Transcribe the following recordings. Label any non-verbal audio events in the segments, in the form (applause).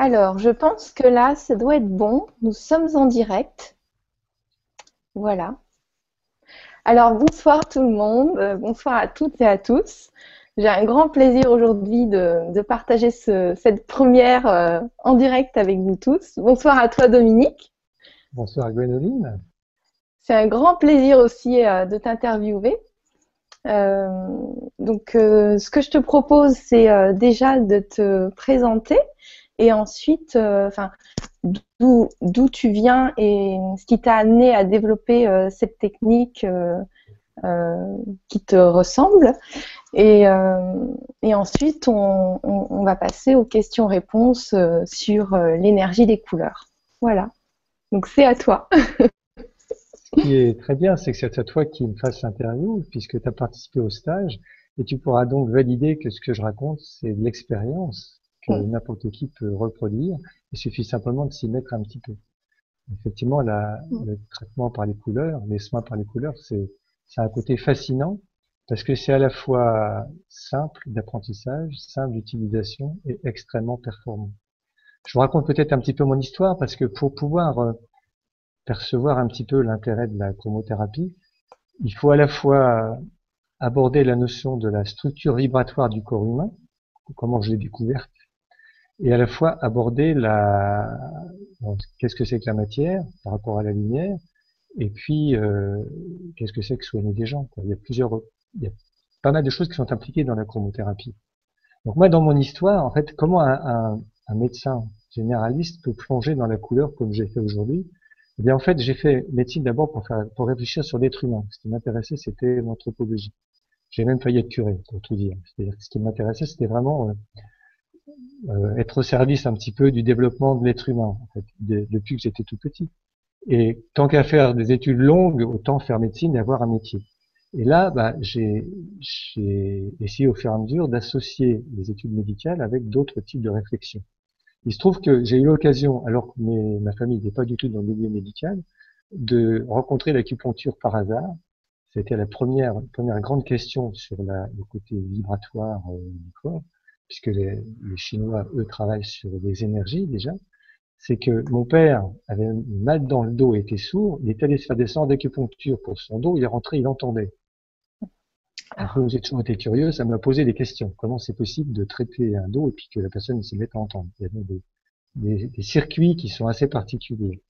Alors, je pense que là, ça doit être bon. Nous sommes en direct. Voilà. Alors, bonsoir tout le monde. Euh, bonsoir à toutes et à tous. J'ai un grand plaisir aujourd'hui de, partager cette première euh, en direct avec vous tous. Bonsoir à toi, Dominique. Bonsoir, Gwénoline. C'est un grand plaisir aussi euh, de t'interviewer. donc, ce que je te propose, c'est déjà de te présenter et ensuite, euh, enfin, d'où tu viens et ce qui t'a amené à développer euh, cette technique euh, qui te ressemble. Et, ensuite, on, on, va passer aux questions-réponses sur l'énergie des couleurs. Voilà. Donc c'est à toi. (laughs) Ce qui est très bien, c'est que c'est à toi qui me fasses l'interview, puisque tu as participé au stage, et tu pourras donc valider que ce que je raconte, c'est de l'expérience n'importe qui peut reproduire. Il suffit simplement de s'y mettre un petit peu. Effectivement, la, le traitement par les couleurs, les soins par les couleurs, c'est un côté fascinant parce que c'est à la fois simple d'apprentissage, simple d'utilisation et extrêmement performant. Je vous raconte peut-être un petit peu mon histoire parce que pour pouvoir euh, percevoir un petit peu l'intérêt de la chromothérapie, il faut à la fois aborder la notion de la structure vibratoire du corps humain, comment je l'ai découverte, et à la fois aborder la qu'est-ce que c'est que la matière par rapport à la lumière et puis euh, qu'est-ce que c'est que soigner des gens quoi. il y a plusieurs il y a pas mal de choses qui sont impliquées dans la chromothérapie. Donc moi dans mon histoire en fait comment un, un, médecin généraliste peut plonger dans la couleur comme j'ai fait aujourd'hui? Eh bien en fait j'ai fait médecine d'abord pour faire pour réfléchir sur l'être humain. Ce qui m'intéressait c'était l'anthropologie. J'ai même failli être curé pour tout dire. C'est-à-dire ce qui m'intéressait c'était vraiment euh, euh, être au service un petit peu du développement de l'être humain, en fait, depuis que j'étais tout petit. Et tant qu'à faire des études longues, autant faire médecine et avoir un métier. Et là, bah, j'ai essayé au fur et à mesure d'associer les études médicales avec d'autres types de réflexions. Il se trouve que j'ai eu l'occasion, alors que ma famille n'est pas du tout dans le milieu médical, de rencontrer l'acupuncture par hasard. C'était la première, première grande question sur la, le côté vibratoire euh, du corps puisque les, les, Chinois, eux, travaillent sur des énergies déjà, c'est que mon père avait mal dans le dos et était sourd, il est allé se faire des sortes d'acupuncture pour son dos, il est rentré, il entendait. Alors, j'ai toujours été curieux, ça m'a posé des questions. Comment c'est possible de traiter un dos et puis que la personne se mette à entendre? Il y a des, des, des, circuits qui sont assez particuliers.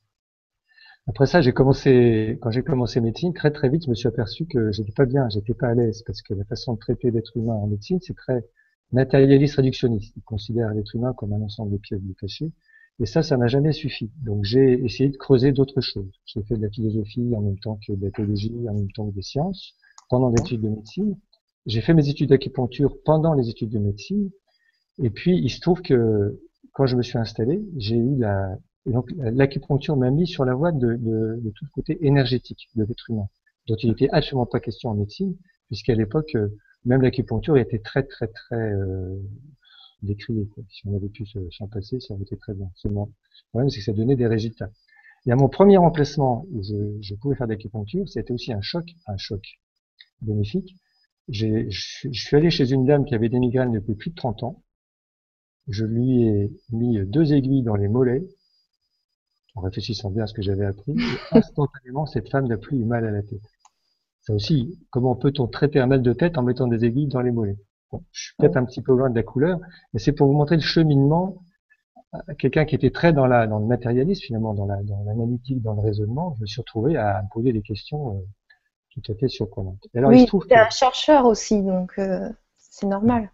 Après ça, j'ai commencé, quand j'ai commencé médecine, très très vite, je me suis aperçu que j'étais pas bien, j'étais pas à l'aise, parce que la façon de traiter l'être humain en médecine, c'est très matérialiste réductionniste. Il considère l'être humain comme un ensemble de pièces détachées. Et ça, ça m'a jamais suffi. Donc j'ai essayé de creuser d'autres choses. J'ai fait de la philosophie en même temps que de la théologie, en même temps que des sciences, pendant l'étude de médecine. J'ai fait mes études d'acupuncture pendant les études de médecine. Et puis, il se trouve que quand je me suis installé, j'ai eu la, donc l'acupuncture m'a mis sur la voie de, de, de, tout le côté énergétique de l'être humain, dont il n'était absolument pas question en médecine, puisqu'à l'époque, même l'acupuncture était très très très euh, décriée. Si on avait pu s'en passer, ça aurait été très bien. Le problème, c'est que ça donnait des résultats. Et à mon premier emplacement où je, je pouvais faire d'acupuncture, c'était aussi un choc, un choc bénéfique. Je, je suis allé chez une dame qui avait des migraines depuis plus de 30 ans. Je lui ai mis deux aiguilles dans les mollets, en réfléchissant bien à ce que j'avais appris, et instantanément, cette femme n'a plus eu mal à la tête aussi, comment peut-on traiter un mal de tête en mettant des aiguilles dans les mollets? Je suis peut-être un petit peu loin de la couleur, mais c'est pour vous montrer le cheminement. Quelqu'un qui était très dans, la, dans le matérialisme, finalement, dans l'analytique, dans, dans, le raisonnement, je me suis retrouvé à me poser des questions euh, tout à fait surprenantes. alors, oui, tu es un chercheur aussi, donc euh, c'est normal.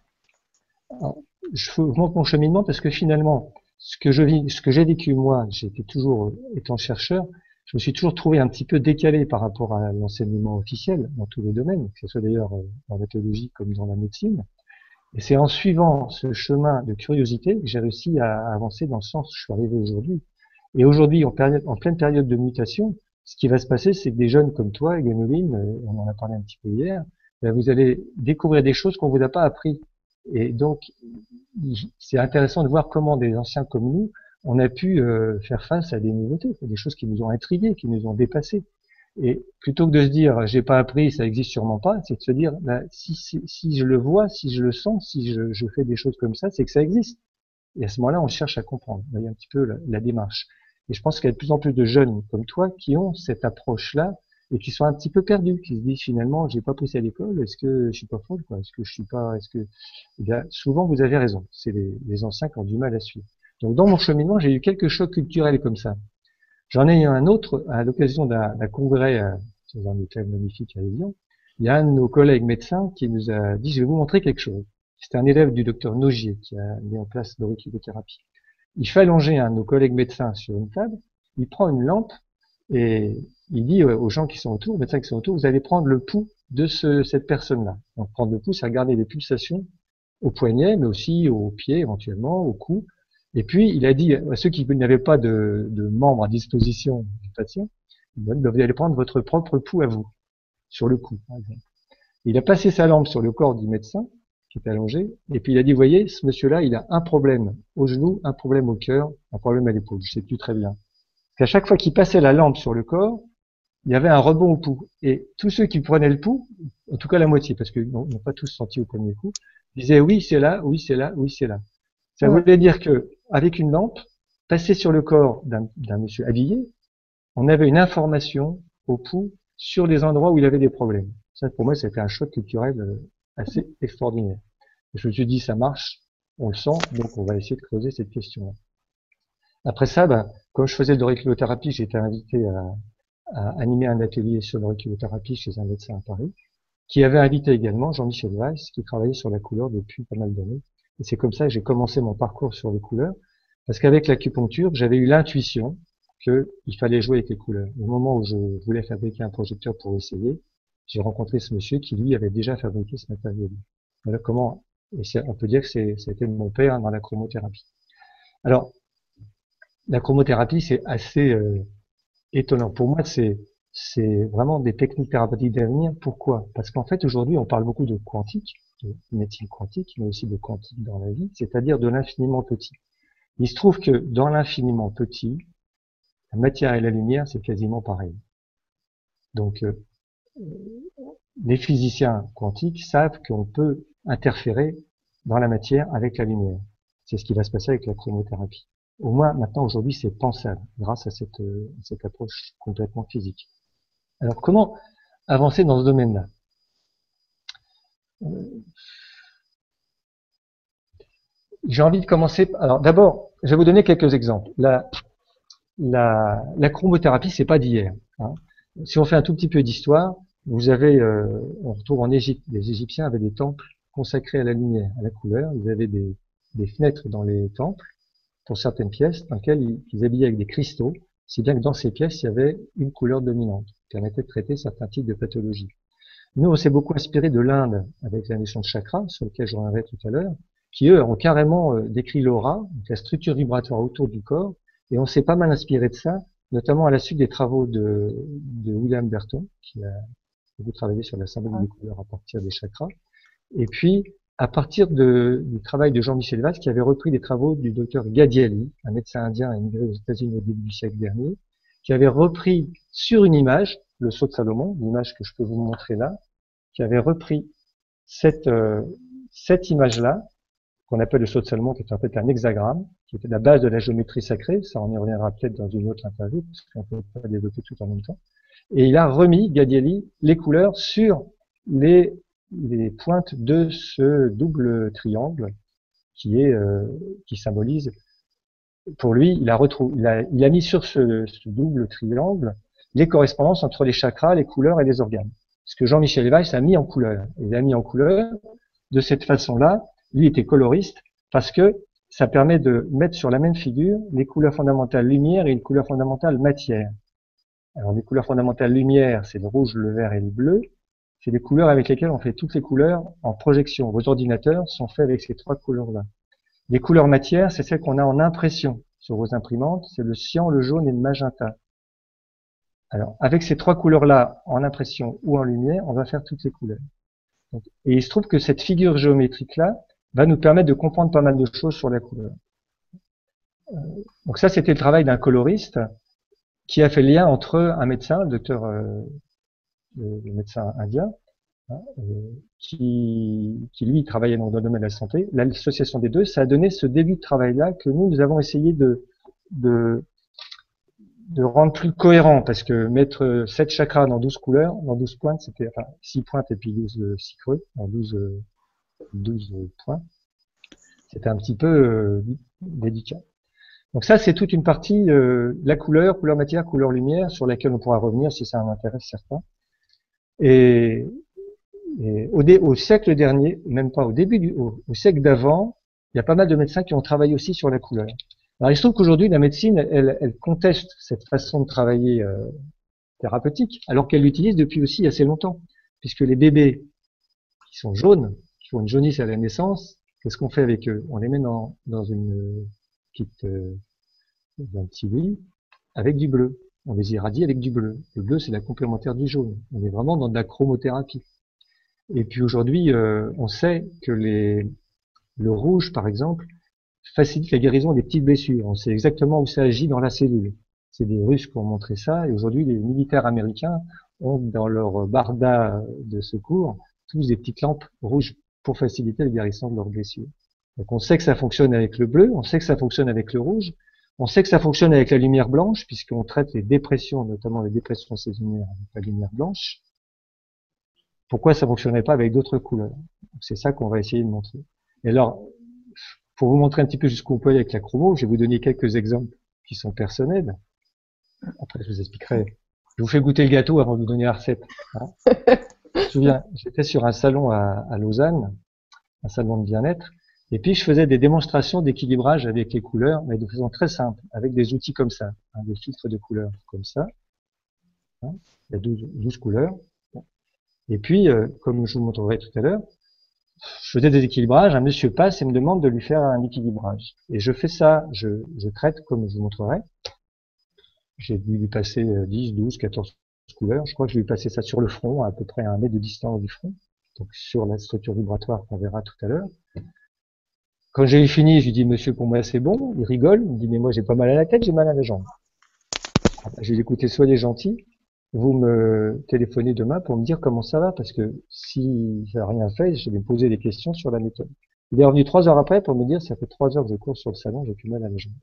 je vous montre mon cheminement parce que finalement, ce que je vis, ce que j'ai vécu moi, j'étais toujours euh, étant chercheur, je me suis toujours trouvé un petit peu décalé par rapport à l'enseignement officiel dans tous les domaines, que ce soit d'ailleurs euh, dans la théologie comme dans la médecine. Et c'est en suivant ce chemin de curiosité que j'ai réussi à avancer dans le sens où je suis arrivé aujourd'hui. Et aujourd'hui, en, en, pleine période de mutation, ce qui va se passer, c'est que des jeunes comme toi, Gwenoline, euh, on en a parlé un petit peu hier, ben, vous allez découvrir des choses qu'on vous a pas appris. Et donc, c'est intéressant de voir comment des anciens comme nous on a pu euh, faire face à des nouveautés, des choses qui nous ont intrigués, qui nous ont dépassés. Et plutôt que de se dire j'ai pas appris, ça existe sûrement pas, c'est de se dire bah, si, si, si, je le vois, si je le sens, si je, je fais des choses comme ça, c'est que ça existe. Et à ce moment-là, on cherche à comprendre. Vous voyez un petit peu la, la démarche. Et je pense qu'il y a de plus en plus de jeunes comme toi qui ont cette approche-là et qui sont un petit peu perdus, qui se disent finalement, j'ai pas poussé à l'école, est-ce que je suis pas folle, quoi? Est-ce que je suis pas, est-ce que, eh bien, souvent vous avez raison. C'est les, les anciens qui ont du mal à suivre. Donc dans mon cheminement, j'ai eu quelques chocs culturels comme ça. J'en ai eu un autre à l'occasion d'un congrès euh, dans un hôtel magnifique à Lyon. Il y a un de nos collègues médecins qui nous a dit, je vais vous montrer quelque chose. C'était un élève du docteur Nogier qui a mis en place l'auriculothérapie. Il fait allonger un de nos collègues médecins sur une table, il prend une lampe et il dit aux gens qui sont autour, aux médecins qui sont autour, vous allez prendre le pouls de ce, cette personne-là. Donc prendre le pouls, c'est regarder les pulsations au poignet, mais aussi au pied éventuellement, au cou. Et puis il a dit à ceux qui n'avaient pas de, de membres à disposition du patient, vous allez prendre votre propre pouls à vous, sur le cou. Il a passé sa lampe sur le corps du médecin, qui était allongé, et puis il a dit, voyez, ce monsieur-là, il a un problème au genou, un problème au cœur, un problème à l'épaule, je sais plus très bien. Qu'à chaque fois qu'il passait la lampe sur le corps, il y avait un rebond au pouls. Et tous ceux qui prenaient le pouls, en tout cas la moitié, parce qu'ils n'ont pas tous senti au premier coup, disaient oui, c'est là, oui, c'est là, oui, c'est là. Ça voulait dire que, avec une lampe, passée sur le corps d'un monsieur habillé, on avait une information au pouls sur les endroits où il avait des problèmes. Ça, pour moi, c'était un choc culturel euh, assez extraordinaire. je me suis dit, ça marche, on le sent, donc on va essayer de creuser cette question-là. Après ça, ben, comme je faisais de l'auriculothérapie, j'ai été invité à, à, animer un atelier sur l'auriculothérapie chez un médecin à Paris, qui avait invité également Jean-Michel Weiss, qui travaillait sur la couleur depuis pas mal d'années. Et c'est comme ça que j'ai commencé mon parcours sur les couleurs, parce qu'avec l'acupuncture, j'avais eu l'intuition qu'il fallait jouer avec les couleurs. Au moment où je voulais fabriquer un projecteur pour essayer, j'ai rencontré ce monsieur qui, lui, avait déjà fabriqué ce matériel. Voilà comment, on peut dire que c'était mon père dans la chromothérapie. Alors, la chromothérapie, c'est assez euh, étonnant. Pour moi, c'est c'est vraiment des techniques thérapeutiques d'avenir. Pourquoi? Parce qu'en fait, aujourd'hui, on parle beaucoup de quantique, médecine quantique, mais aussi de quantique dans la vie, c'est-à-dire de l'infiniment petit. Il se trouve que dans l'infiniment petit, la matière et la lumière, c'est quasiment pareil. Donc, euh, les physiciens quantiques savent qu'on peut interférer dans la matière avec la lumière. C'est ce qui va se passer avec la chromothérapie. Au moins, maintenant, aujourd'hui, c'est pensable grâce à cette, euh, cette approche complètement physique. Alors, comment avancer dans ce domaine-là? J'ai envie de commencer. Alors, d'abord, je vais vous donner quelques exemples. La, la, la chromothérapie, c'est pas d'hier. Hein. Si on fait un tout petit peu d'histoire, vous avez, euh, on retrouve en Égypte, les Égyptiens avaient des temples consacrés à la lumière, à la couleur. Ils avaient des, des fenêtres dans les temples pour certaines pièces dans lesquelles ils, habillaient avec des cristaux, si bien que dans ces pièces, il y avait une couleur dominante qui permettait de traiter certains types de pathologies. Nous, on s'est beaucoup inspiré de l'Inde avec la notion de chakra, sur lequel je reviendrai tout à l'heure, qui eux ont carrément euh, décrit l'aura, la structure vibratoire autour du corps, et on s'est pas mal inspiré de ça, notamment à la suite des travaux de, de William Burton, qui a beaucoup travaillé sur la symbolique des couleurs à partir des chakras. Et puis, à partir de, du travail de Jean-Michel Valls, qui avait repris les travaux du docteur Gadiali, un médecin indien immigré aux États-Unis au début du siècle dernier, qui avait repris sur une image, le sceau de Salomon, l'image que je peux vous montrer là, qui avait repris cette, euh, cette image-là, qu'on appelle le sceau de Salomon, qui est en fait un hexagramme, qui était la base de la géométrie sacrée, ça on y reviendra peut-être dans une autre interview, parce qu'on ne peut pas développer tout en même temps, et il a remis, Gadiali, les couleurs sur les les pointes de ce double triangle qui est euh, qui symbolise pour lui il a retrouvé il a, il a mis sur ce, ce, double triangle les correspondances entre les chakras, les couleurs et les organes. Ce que Jean-Michel Weiss a mis en couleur. Il a mis en couleur de cette façon-là. Lui était coloriste parce que ça permet de mettre sur la même figure les couleurs fondamentales lumière et une couleur fondamentale matière. Alors les couleurs fondamentales lumière, c'est le rouge, le vert et le bleu c'est les couleurs avec lesquelles on fait toutes les couleurs en projection. Vos ordinateurs sont faits avec ces trois couleurs-là. Les couleurs matière, c'est celles qu'on a en impression sur vos imprimantes, c'est le cyan, le jaune et le magenta. Alors, avec ces trois couleurs-là, en impression ou en lumière, on va faire toutes les couleurs. et il se trouve que cette figure géométrique-là va nous permettre de comprendre pas mal de choses sur la couleur. Euh, donc ça, c'était le travail d'un coloriste qui a fait le lien entre un médecin, le docteur euh, le, médecin indien, hein, euh, qui, qui, lui travaillait dans le domaine de la santé. L'association des deux, ça a donné ce début de travail-là que nous, nous avons essayé de, de, de rendre plus cohérent, parce que mettre 7 chakras dans 12 couleurs, dans 12 pointes, c'était, enfin, 6 pointes et puis 12 6 creux, dans 12, 12 points, c'était un petit peu euh, délicat. Donc ça, c'est toute une partie, euh, la couleur, couleur matière, couleur lumière, sur laquelle on pourra revenir si ça intéresse certains. Et, et au, au, siècle dernier, même pas au début du au, siècle d'avant, il y a pas mal de médecins qui ont travaillé aussi sur la couleur. Alors il se trouve qu'aujourd'hui, la médecine, elle, elle, conteste cette façon de travailler euh, thérapeutique, alors qu'elle l'utilise depuis aussi assez longtemps, puisque les bébés qui sont jaunes, qui ont une jaunisse à la naissance, qu'est-ce qu'on fait avec eux? On les met dans, dans une petite, euh, un petit lit avec du bleu. On les irradie avec du bleu. Le bleu, c'est la complémentaire du jaune. On est vraiment dans de la chromothérapie. Et puis aujourd'hui, euh, on sait que les, le rouge, par exemple, facilite la guérison des petites blessures. On sait exactement où ça agit dans la cellule. C'est des Russes qui ont montré ça. Et aujourd'hui, les militaires américains ont dans leur barda de secours tous des petites lampes rouges pour faciliter la guérison de leurs blessures. Donc on sait que ça fonctionne avec le bleu, on sait que ça fonctionne avec le rouge, on sait que ça fonctionne avec la lumière blanche, puisqu'on traite les dépressions, notamment les dépressions saisonnières avec la lumière blanche. Pourquoi ça fonctionnerait pas avec d'autres couleurs? C'est ça qu'on va essayer de montrer. Et alors, pour vous montrer un petit peu jusqu'où on peut aller avec la chromo, je vais vous donner quelques exemples qui sont personnels. Après, je vous expliquerai. Je vous fais goûter le gâteau avant de vous donner la recette. Hein. (laughs) je me souviens, j'étais sur un salon à, à Lausanne, un salon de bien-être, et puis, je faisais des démonstrations d'équilibrage avec les couleurs, mais de façon très simple, avec des outils comme ça, hein, des filtres de couleurs comme ça. Hein, il y a 12, couleurs. Et puis, euh, comme je vous montrerai tout à l'heure, faisais des équilibrages, un monsieur passe et me demande de lui faire un équilibrage. Et je fais ça, je, je traite comme je vous montrerai. J'ai dû lui passer 10, 12, 14 couleurs. Je crois que je lui ai passé ça sur le front, à peu près à un mètre de distance du front. Donc sur la structure vibratoire qu'on verra tout à l'heure. Quand j'ai fini, je lui dis, monsieur, pour moi, c'est bon. Il rigole. Il me dit, mais moi, j'ai pas mal à la tête, j'ai mal à la jambe. Ah bah, j'ai écouté, soyez gentil. Vous me téléphonez demain pour me dire comment ça va, parce que si j'ai rien fait, je vais me poser des questions sur la méthode. Il est revenu trois heures après pour me dire, ça fait trois heures que je cours sur le salon, j'ai plus mal à la jambe.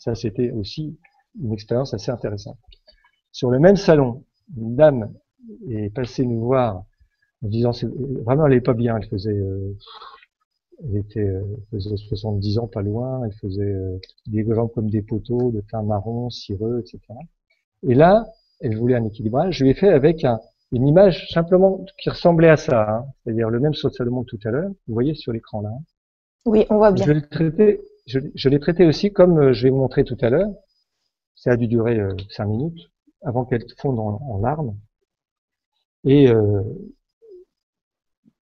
Ça, c'était aussi une expérience assez intéressante. Sur le même salon, une dame est passée nous voir en disant, vraiment, elle n'est pas bien, elle faisait euh, elle était, euh, faisait 70 ans, pas loin. Elle faisait euh, des jambes comme des poteaux, de teint marron, cireux, etc. Et là, elle voulait un équilibrage. Je lui ai fait avec un, une image simplement qui ressemblait à ça, hein. c'est-à-dire le même saut de Salomon tout à l'heure. Vous voyez sur l'écran là. Hein. Oui, on voit bien. Je l'ai traité, je, l'ai traité aussi comme euh, je vais vous montrer tout à l'heure. Ça a dû durer euh, cinq minutes avant qu'elle fonde en, larmes. Et euh,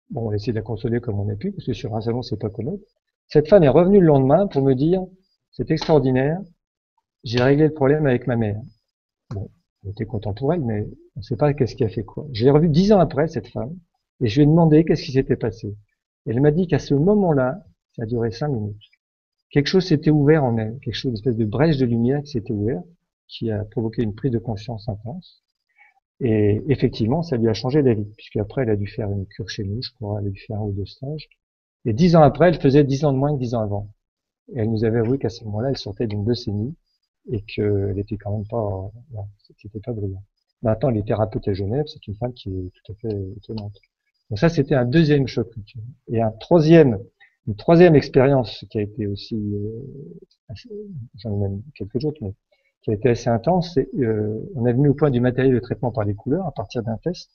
Bon, on a essayé de la consoler comme on a pu, parce que sur un salon, c'est pas commode. Cette femme est revenue le lendemain pour me dire, c'est extraordinaire, j'ai réglé le problème avec ma mère. Bon, j'étais content pour elle, mais on ne sait pas qu'est-ce qui a fait quoi. Je l'ai dix ans après, cette femme, et je lui ai demandé qu'est-ce qui s'était passé. Elle m'a dit qu'à ce moment-là, ça a duré cinq minutes. Quelque chose s'était ouvert en elle, quelque chose, une espèce de brèche de lumière qui s'était ouvert, qui a provoqué une prise de conscience intense. Et effectivement, ça lui a changé la vie, puisque après, elle a dû faire une cure chez nous, je crois, elle a dû faire un ou deux stages. Et dix ans après, elle faisait dix ans de moins que dix ans avant. Et elle nous avait avoué qu'à ce moment-là, elle sortait d'une leucémie et qu'elle était quand même pas, c'était pas brillant. Maintenant, elle est thérapeute à Genève, c'est une femme qui est tout à fait étonnante. Donc ça, c'était un deuxième choc. Et un troisième, une troisième expérience qui a été aussi, euh, j'en ai même quelques autres, mais qui a été assez intense. Euh, on est venu au point du matériel de traitement par les couleurs à partir d'un test.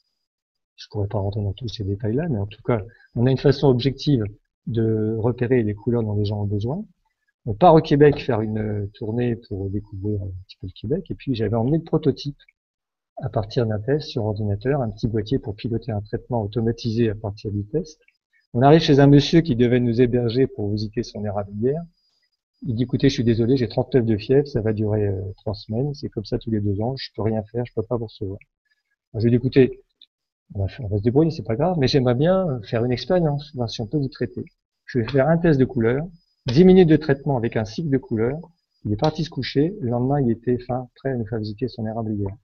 Je pourrais pas rentrer dans tous ces détails-là, mais en tout cas, on a une façon objective de repérer les couleurs dont les gens ont besoin. On part au Québec faire une tournée pour découvrir un petit peu le Québec, et puis j'avais emmené le prototype à partir d'un test sur ordinateur, un petit boîtier pour piloter un traitement automatisé à partir du test. On arrive chez un monsieur qui devait nous héberger pour visiter son érablière. Il dit, écoutez, je suis désolé, j'ai 39 de fièvre, ça va durer euh, trois semaines, c'est comme ça tous les deux ans, je peux rien faire, je peux pas vous recevoir. je lui ai dit, écoutez, on va, se débrouiller, c'est pas grave, mais j'aimerais bien faire une expérience, voir si on peut vous traiter. Je vais faire un test de couleur, 10 minutes de traitement avec un cycle de couleur. Il est parti se coucher, le lendemain, il était fin, prêt à nous faire visiter son érablière.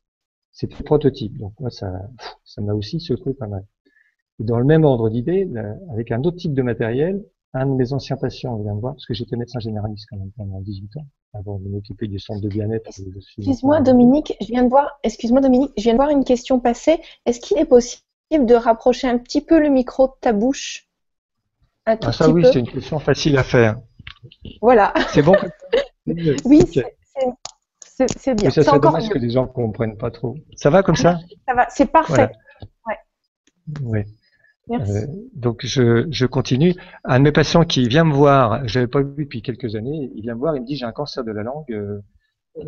C'était prototype, donc moi, ça, ça m'a aussi secoué pas mal. Et dans le même ordre d'idée, avec un autre type de matériel, un de mes anciens patients vient me voir, parce que j'étais médecin généraliste quand même pendant 18 ans, avant de m'occuper du centre de bien-être. Excuse-moi Dominique, je viens de voir, excuse-moi Dominique, je viens de voir une question passer. Est-ce qu'il est possible de rapprocher un petit peu le micro de ta bouche un tout Ah ça oui, c'est une question facile à faire. Voilà. C'est bon (laughs) Oui, c'est bien. ça serait dommage que les gens ne comprennent pas trop. Ça va comme ça? Ça va, c'est parfait. Oui. Euh, donc je, je, continue. Un de mes patients qui vient me voir, je l'avais pas vu depuis quelques années, il vient me voir, il me dit j'ai un cancer de la langue, euh, euh,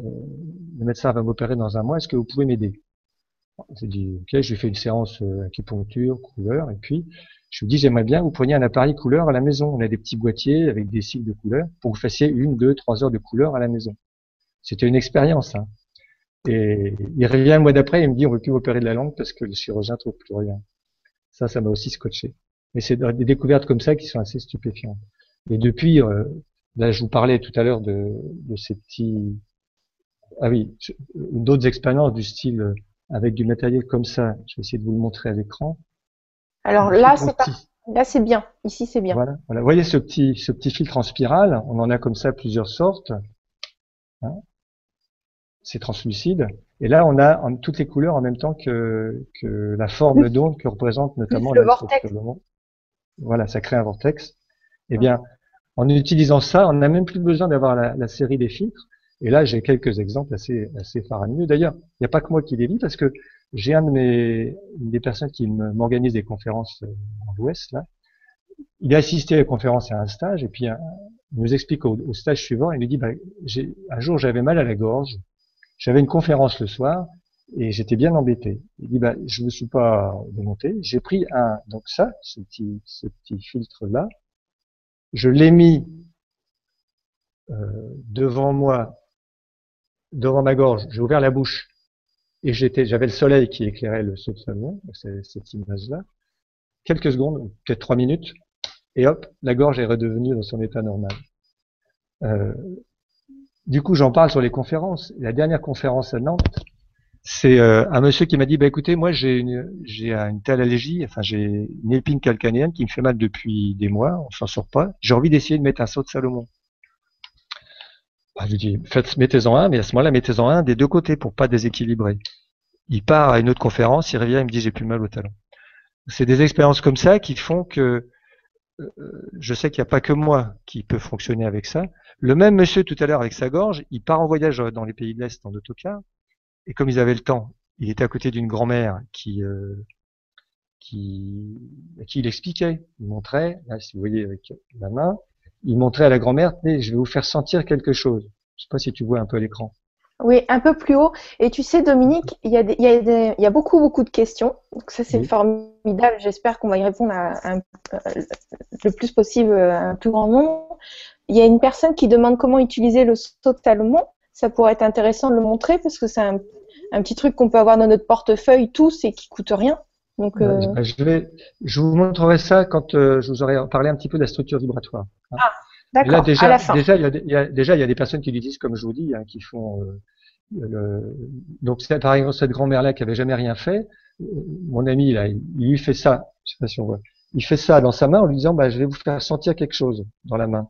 le médecin va m'opérer dans un mois, est-ce que vous pouvez m'aider? Je lui dis ok, je lui fais une séance acupuncture, couleur, et puis je lui dis j'aimerais bien que vous preniez un appareil couleur à la maison. On a des petits boîtiers avec des cycles de couleurs pour que vous fassiez une, deux, trois heures de couleur à la maison. C'était une expérience. Hein. Et il revient un mois d'après, il me dit on ne veut plus opérer de la langue parce que le chirurgien trouve plus rien. Ça, ça m'a aussi scotché. Mais c'est des découvertes comme ça qui sont assez stupéfiantes. Et depuis, euh, là, je vous parlais tout à l'heure de, de, ces petits, ah oui, d'autres expériences du style euh, avec du matériel comme ça. Je vais essayer de vous le montrer à l'écran. Alors là, c'est pas, là c'est bien. Ici, c'est bien. Voilà, voilà. Vous voyez ce petit, ce petit filtre en spirale. On en a comme ça plusieurs sortes. Hein c'est translucide. Et là, on a toutes les couleurs en même temps que, que la forme d'onde que représente notamment le vortex. Voilà, ça crée un vortex. Eh bien, en utilisant ça, on n'a même plus besoin d'avoir la, série des filtres. Et là, j'ai quelques exemples assez, assez faramineux. D'ailleurs, il n'y a pas que moi qui les lis parce que j'ai un de mes, une des personnes qui m'organise des conférences euh, en l'Ouest, là. Il a assisté à la conférence à un stage et puis il nous explique au, stage suivant, il nous dit, bah, un jour j'avais mal à la gorge, j'avais une conférence le soir et j'étais bien embêté. Il dit, bah, je me suis pas démonté. J'ai pris un, donc ça, ce petit, ce petit filtre là, je l'ai mis euh, devant moi, devant ma gorge. J'ai ouvert la bouche et j'étais, j'avais le soleil qui éclairait le saut de salon, cette image-là. Quelques secondes, peut-être trois minutes, et hop, la gorge est redevenue dans son état normal. Euh, du coup, j'en parle sur les conférences. La dernière conférence à Nantes, c'est euh, un monsieur qui m'a dit, bah écoutez, moi j'ai une, j'ai une telle allergie, enfin j'ai une épine calcanéenne qui me fait mal depuis des mois, on s'en sort pas. J'ai envie d'essayer de mettre un saut de Salomon. Bah, je lui dis, mettez-en un, mais à ce moment-là, mettez-en un des deux côtés pour pas déséquilibrer. Il part à une autre conférence, il revient, il me dit, j'ai plus mal au talon. C'est des expériences comme ça qui font que euh, je sais qu'il n'y a pas que moi qui peut fonctionner avec ça. Le même monsieur tout à l'heure avec sa gorge, il part en voyage dans les pays de l'Est en autocar, et comme ils avaient le temps, il était à côté d'une grand-mère qui, euh, qui, qui il expliquait, il montrait, là si vous voyez avec la main, il montrait à la grand-mère, je vais vous faire sentir quelque chose. Je sais pas si tu vois un peu l'écran. Oui, un peu plus haut. Et tu sais, Dominique, il y a, il y a, il y a beaucoup, beaucoup de questions. Donc ça, c'est formidable. J'espère qu'on va y répondre à, le plus possible à un plus grand nombre. Il y a une personne qui demande comment utiliser le saut de Salomon. Ça pourrait être intéressant de le montrer parce que c'est un, petit truc qu'on peut avoir dans notre portefeuille tous et qui coûte rien. Donc, euh, je vais, je vous montrerai ça quand euh, je vous aurai parlé un petit peu de la structure vibratoire. Ah, d'accord. Déjà, à la fin. déjà, il y a, déjà, il y a des personnes qui l'utilisent comme je vous dis, hein, qui font. Euh, le... Donc, par exemple, cette grand-mère-là qui avait jamais rien fait, mon ami, là, il, lui fait ça. Je sais pas si on voit. Il fait ça dans sa main en lui disant, bah, je vais vous faire sentir quelque chose dans la main.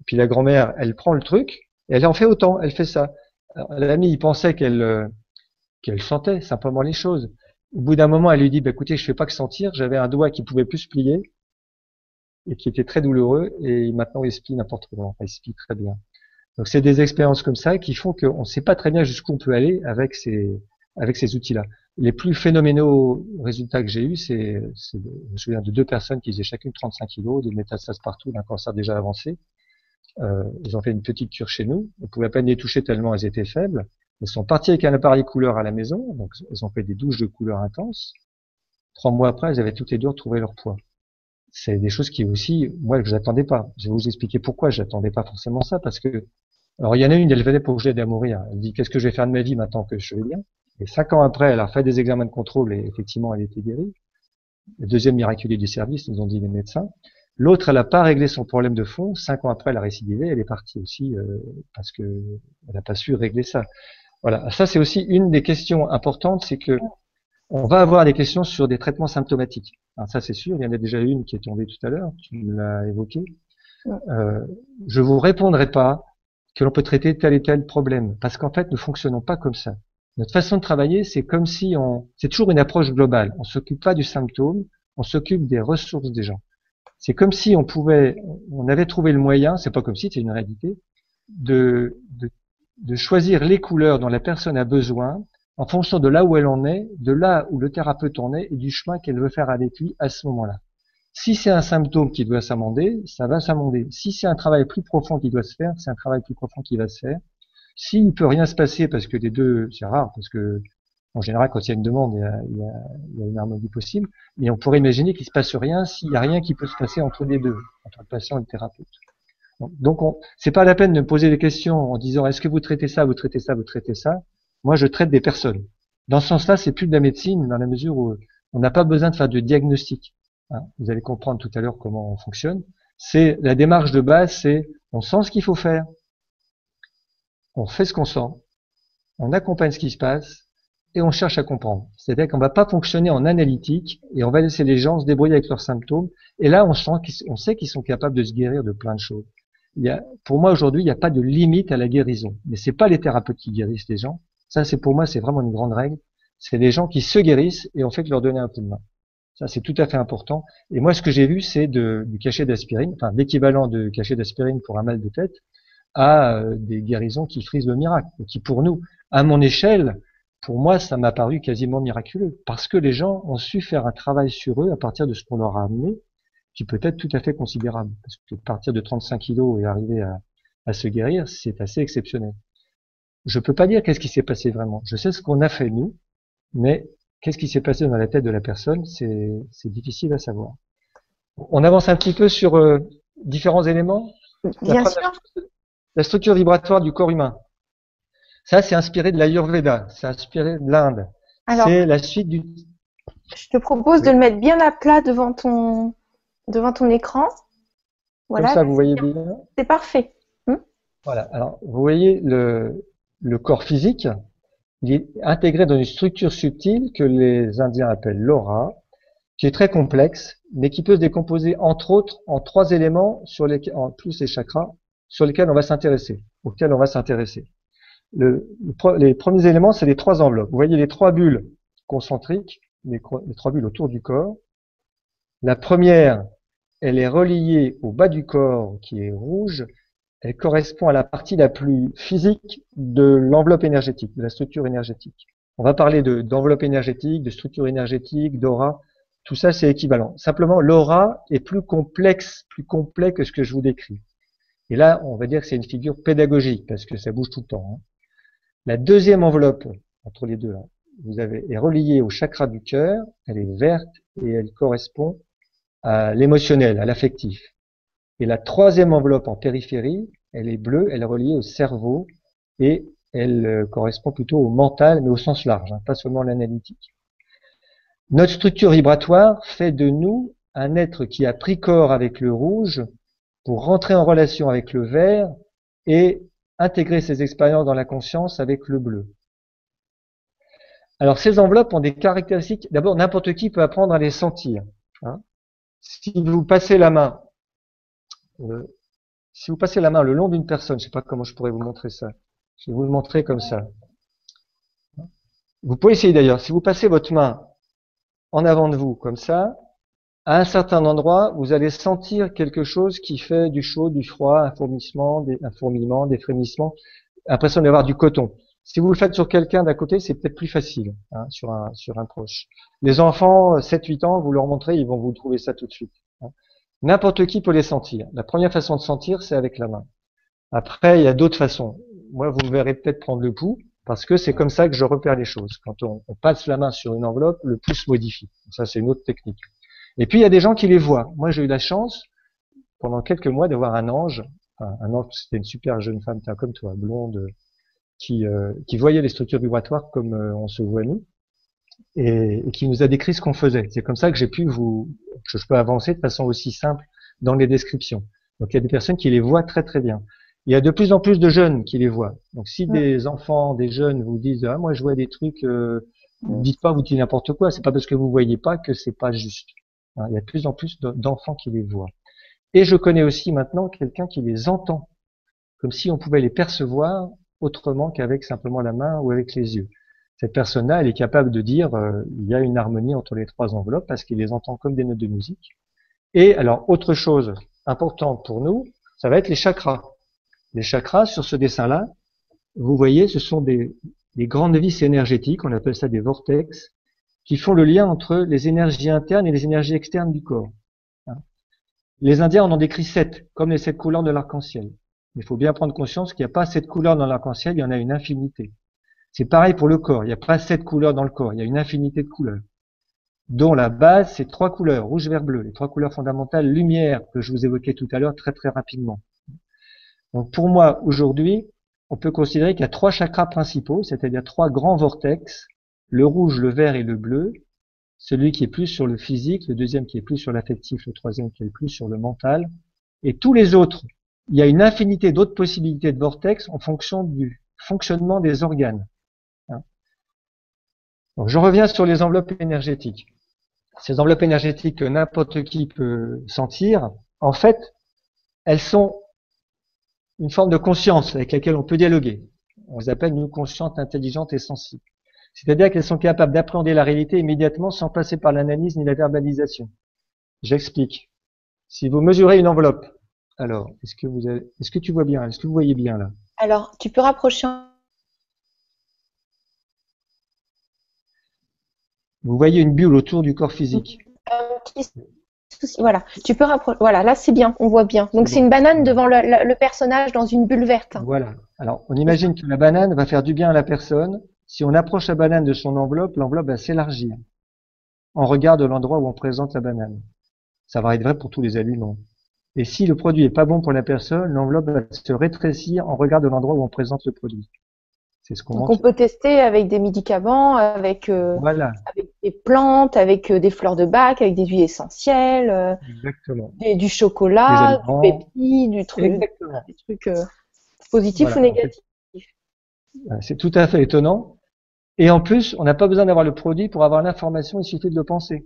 Et puis la grand-mère, elle prend le truc et elle en fait autant. Elle fait ça. L'ami, il pensait qu'elle euh, qu'elle sentait simplement les choses. Au bout d'un moment, elle lui dit, bah, écoutez, je fais pas que sentir. J'avais un doigt qui pouvait plus se plier et qui était très douloureux et maintenant il se plie n'importe comment. il se plie très bien. Donc c'est des expériences comme ça qui font qu'on ne sait pas très bien jusqu'où on peut aller avec ces avec ces outils-là. Les plus phénoménaux résultats que j'ai eus, c'est, je me souviens de deux personnes qui faisaient chacune 35 kilos, des métastases partout, d'un cancer déjà avancé. Euh, ils ont fait une petite cure chez nous. On pouvait à peine les toucher tellement elles étaient faibles. Ils sont partis avec un appareil couleur à la maison, donc ils ont fait des douches de couleur intense. Trois mois après, elles avaient toutes les deux retrouvé leur poids. C'est des choses qui aussi, moi, que j'attendais pas. Je vais vous expliquer pourquoi j'attendais pas forcément ça, parce que, alors il y en a une, elle venait pour que j'aide à mourir. Elle dit, qu'est-ce que je vais faire de ma vie maintenant que je vais bien? Et cinq ans après, elle a fait des examens de contrôle et effectivement, elle était guérie. Le deuxième miraculé du service, nous ont dit les médecins. L'autre, elle n'a pas réglé son problème de fond. Cinq ans après, elle a récidivé. Elle est partie aussi euh, parce que elle n'a pas su régler ça. Voilà. Ça, c'est aussi une des questions importantes, c'est que on va avoir des questions sur des traitements symptomatiques. ça, c'est sûr. Il y en a déjà une qui est tombée tout à l'heure. Tu l'as évoqué. Euh, je vous répondrai pas que l'on peut traiter tel et tel problème, parce qu'en fait, nous fonctionnons pas comme ça. Notre façon de travailler, c'est comme si on, c'est toujours une approche globale. On s'occupe pas du symptôme, on s'occupe des ressources des gens. C'est comme si on pouvait, on avait trouvé le moyen, c'est pas comme si, c'est une réalité, de, de, de choisir les couleurs dont la personne a besoin en fonction de là où elle en est, de là où le thérapeute en est et du chemin qu'elle veut faire avec lui à ce moment-là. Si c'est un symptôme qui doit s'amender, ça va s'amender. Si c'est un travail plus profond qui doit se faire, c'est un travail plus profond qui va se faire. S'il ne peut rien se passer parce que des deux, c'est rare, parce que en général, quand il y a une demande, il y a, une harmonie possible. Mais on pourrait imaginer qu'il se passe rien s'il n'y a rien qui peut se passer entre les deux, entre le patient et le thérapeute. Donc, c'est pas la peine de me poser des questions en disant est-ce que vous traitez ça, vous traitez ça, vous traitez ça? Moi, je traite des personnes. Dans ce sens-là, c'est plus de la médecine, dans la mesure où on n'a pas besoin de faire de diagnostic. Hein, vous allez comprendre tout à l'heure comment on fonctionne. C'est la démarche de base, c'est on sent ce qu'il faut faire, on fait ce qu'on sent, on accompagne ce qui se passe et on cherche à comprendre. C'est-à-dire qu'on va pas fonctionner en analytique et on va laisser les gens se débrouiller avec leurs symptômes. Et là, on, sent on sait qu'ils sont capables de se guérir de plein de choses. Il y a, pour moi aujourd'hui, il n'y a pas de limite à la guérison. Mais c'est pas les thérapeutes qui guérissent les gens. Ça, c'est pour moi, c'est vraiment une grande règle. C'est les gens qui se guérissent et on fait que leur donner un coup de main. Ça, c'est tout à fait important. Et moi, ce que j'ai vu, c'est du cachet d'aspirine, enfin l'équivalent de cachet d'aspirine pour un mal de tête, à euh, des guérisons qui frisent le miracle. Et qui, pour nous, à mon échelle, pour moi, ça m'a paru quasiment miraculeux. Parce que les gens ont su faire un travail sur eux à partir de ce qu'on leur a amené, qui peut être tout à fait considérable. Parce que partir de 35 kilos et arriver à, à se guérir, c'est assez exceptionnel. Je peux pas dire qu'est-ce qui s'est passé vraiment. Je sais ce qu'on a fait nous, mais Qu'est-ce qui s'est passé dans la tête de la personne C'est difficile à savoir. On avance un petit peu sur euh, différents éléments. Bien sûr. La, structure vibratoire du corps humain. Ça, c'est inspiré de l'Ayurveda, c'est inspiré de l'Inde. C'est la suite du. Je te propose de le mettre bien à plat devant ton devant ton écran. Voilà. Comme ça, vous voyez bien. C'est parfait. Hmm voilà. Alors, vous voyez le, le corps physique il est intégré dans une structure subtile que les Indiens appellent l'aura, qui est très complexe, mais qui peut se décomposer entre autres en trois éléments sur lesquels, en plus les chakras, sur lesquels on va s'intéresser, auxquels on va s'intéresser. Le, les premiers éléments, c'est les trois enveloppes. Vous voyez les trois bulles concentriques, les, les trois bulles autour du corps. La première, elle est reliée au bas du corps qui est rouge elle correspond à la partie la plus physique de l'enveloppe énergétique, de la structure énergétique. On va parler d'enveloppe énergétique, de structure énergétique, d'aura. Tout ça, c'est équivalent. Simplement, l'aura est plus complexe, plus complet que ce que je vous décris. Et là, on va dire que c'est une figure pédagogique parce que ça bouge tout le temps. Hein. La deuxième enveloppe, entre les deux, là, vous avez, est reliée au chakra du cœur. Elle est verte et elle correspond à l'émotionnel, à l'affectif. Et la troisième enveloppe en périphérie, elle est bleue, elle est reliée au cerveau et elle euh, correspond plutôt au mental, mais au sens large, hein, pas seulement l'analytique. Notre structure vibratoire fait de nous un être qui a pris corps avec le rouge pour rentrer en relation avec le vert et intégrer ses expériences dans la conscience avec le bleu. Alors ces enveloppes ont des caractéristiques. D'abord, n'importe qui peut apprendre à les sentir. Hein. Si vous passez la main si vous passez la main le long d'une personne, je ne sais pas comment je pourrais vous montrer ça. Je vais vous le montrer comme ça. Vous pouvez essayer d'ailleurs. Si vous passez votre main en avant de vous, comme ça, à un certain endroit, vous allez sentir quelque chose qui fait du chaud, du froid, un fourmissement, un fourmillement, des frémissements, l'impression d'avoir du coton. Si vous le faites sur quelqu'un d'à côté, c'est peut-être plus facile, hein, sur, un, sur un proche. Les enfants, 7-8 ans, vous leur montrez, ils vont vous trouver ça tout de suite. Hein. N'importe qui peut les sentir. La première façon de sentir, c'est avec la main. Après, il y a d'autres façons. Moi, vous me verrez peut-être prendre le pouls, parce que c'est comme ça que je repère les choses. Quand on, passe la main sur une enveloppe, le pouls se modifie. Ça, c'est une autre technique. Et puis, il y a des gens qui les voient. Moi, j'ai eu la chance, pendant quelques mois, d'avoir un ange. un ange, c'était une super jeune femme, comme toi, blonde, qui, euh, qui voyait les structures vibratoires comme euh, on se voit nous et, qui nous a décrit ce qu'on faisait. C'est comme ça que j'ai pu vous, que je peux avancer de façon aussi simple dans les descriptions. Donc il y a des personnes qui les voient très très bien. Il y a de plus en plus de jeunes qui les voient. Donc si des enfants, des jeunes vous disent ah moi je vois des trucs, euh, Ne dites pas vous dites n'importe quoi. C'est pas parce que vous voyez pas que c'est pas juste. Hein, il y a de plus en plus d'enfants qui les voient. Et je connais aussi maintenant quelqu'un qui les entend, comme si on pouvait les percevoir autrement qu'avec simplement la main ou avec les yeux. Cette personne-là, elle est capable de dire euh, il y a une harmonie entre les trois enveloppes parce qu'il les entend comme des notes de musique. Et alors, autre chose importante pour nous, ça va être les chakras. Les chakras, sur ce dessin-là, vous voyez, ce sont des, des grandes vis énergétiques, on appelle ça des vortex, qui font le lien entre les énergies internes et les énergies externes du corps. Hein. Les Indiens en ont décrit sept, comme les sept couleurs de l'arc-en-ciel. Il faut bien prendre conscience qu'il n'y a pas sept couleurs dans l'arc-en-ciel, il y en a une infinité. C'est pareil pour le corps. Il n'y a pas sept couleurs dans le corps. Il y a une infinité de couleurs. Dont la base, c'est trois couleurs, rouge, vert, bleu. Les trois couleurs fondamentales, lumière, que je vous évoquais tout à l'heure très très rapidement. Donc pour moi, aujourd'hui, on peut considérer qu'il y a trois chakras principaux, c'est-à-dire trois grands vortex, le rouge, le vert et le bleu. Celui qui est plus sur le physique, le deuxième qui est plus sur l'affectif, le troisième qui est plus sur le mental. Et tous les autres, il y a une infinité d'autres possibilités de vortex en fonction du fonctionnement des organes je reviens sur les enveloppes énergétiques. Ces enveloppes énergétiques que n'importe qui peut sentir, en fait, elles sont une forme de conscience avec laquelle on peut dialoguer. On les appelle nous conscientes, intelligentes et sensibles. C'est-à-dire qu'elles sont capables d'appréhender la réalité immédiatement sans passer par l'analyse ni la verbalisation. J'explique. Si vous mesurez une enveloppe, alors, est-ce que vous avez, est-ce que tu vois bien, est-ce que vous voyez bien là? Alors, tu peux rapprocher Vous voyez une bulle autour du corps physique? Voilà, tu peux rapprocher. Voilà, là c'est bien, on voit bien. Donc c'est une banane devant le, personnage dans une bulle verte. Voilà. Alors on imagine que la banane va faire du bien à la personne. Si on approche la banane de son enveloppe, l'enveloppe va s'élargir en regard de l'endroit où on présente la banane. Ça va être vrai pour tous les aliments. Et si le produit est pas bon pour la personne, l'enveloppe va se rétrécir en regard de l'endroit où on présente le produit. Donc on peut tester avec des médicaments, avec, euh, avec des plantes, avec euh, des fleurs de bac, avec des huiles essentielles, euh, du chocolat, du pépi, du truc, des trucs positifs ou négatifs. C'est tout à fait étonnant. Et en plus, on n'a pas besoin d'avoir le produit pour avoir l'information, il suffit de le penser.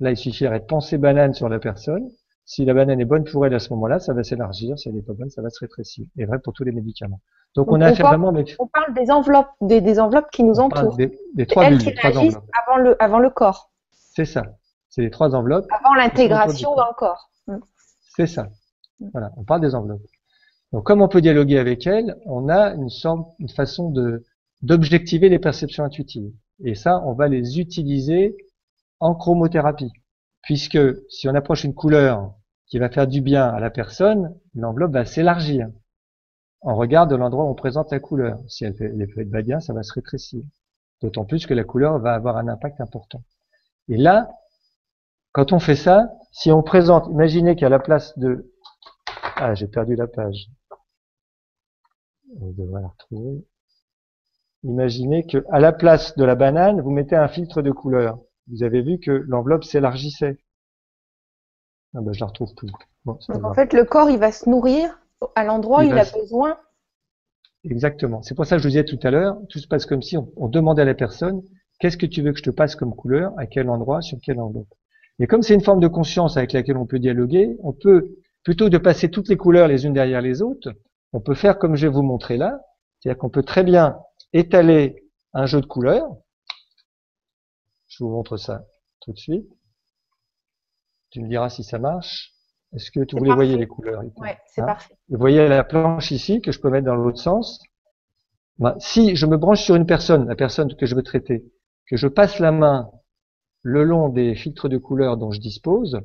Là, il suffirait de penser banane sur la personne. Si la banane est bonne pour elle à ce moment-là, ça va s'élargir. Si elle n'est pas bonne, ça va se rétrécir. Et vrai pour tous les médicaments. Donc, on a fait vraiment. On parle des enveloppes, des, enveloppes qui nous entourent. Des, des trois bulles, qui enveloppes. Avant le, avant le corps. C'est ça. C'est les trois enveloppes. Avant l'intégration dans le corps. Mm. C'est ça. Voilà. On parle des enveloppes. Donc, comme on peut dialoguer avec elles, on a une sorte, une façon de d'objectiver les perceptions intuitives. Et ça, on va les utiliser en chromothérapie. Puisque si on approche une couleur qui va faire du bien à la personne, l'enveloppe va s'élargir. On regarde l'endroit où on présente la couleur. Si elle fait, elle fait bien, ça va se rétrécir. D'autant plus que la couleur va avoir un impact important. Et là, quand on fait ça, si on présente, imaginez qu'à la place de... Ah, j'ai perdu la page. On devrait la retrouver. Imaginez que à la place de la banane, vous mettez un filtre de couleur. Vous avez vu que l'enveloppe s'élargissait. Ah ben, je la retrouve plus. Donc, en fait, le corps, il va se nourrir à l'endroit où il a besoin. Exactement. C'est pour ça que je vous disais tout à l'heure, tout se passe comme si on, demandait à la personne, qu'est-ce que tu veux que je te passe comme couleur, à quel endroit, sur quel enveloppe? Et comme c'est une forme de conscience avec laquelle on peut dialoguer, on peut, plutôt de passer toutes les couleurs les unes derrière les autres, on peut faire comme je vais vous montrer là, c'est-à-dire qu'on peut très bien étaler un jeu de couleurs. Je vous montre ça tout de suite. Tu me diras si ça marche. Est-ce que vous les voyez les couleurs Oui, c'est hein parfait. Vous voyez la planche ici que je peux mettre dans l'autre sens. Bah, si je me branche sur une personne, la personne que je veux traiter, que je passe la main le long des filtres de couleurs dont je dispose,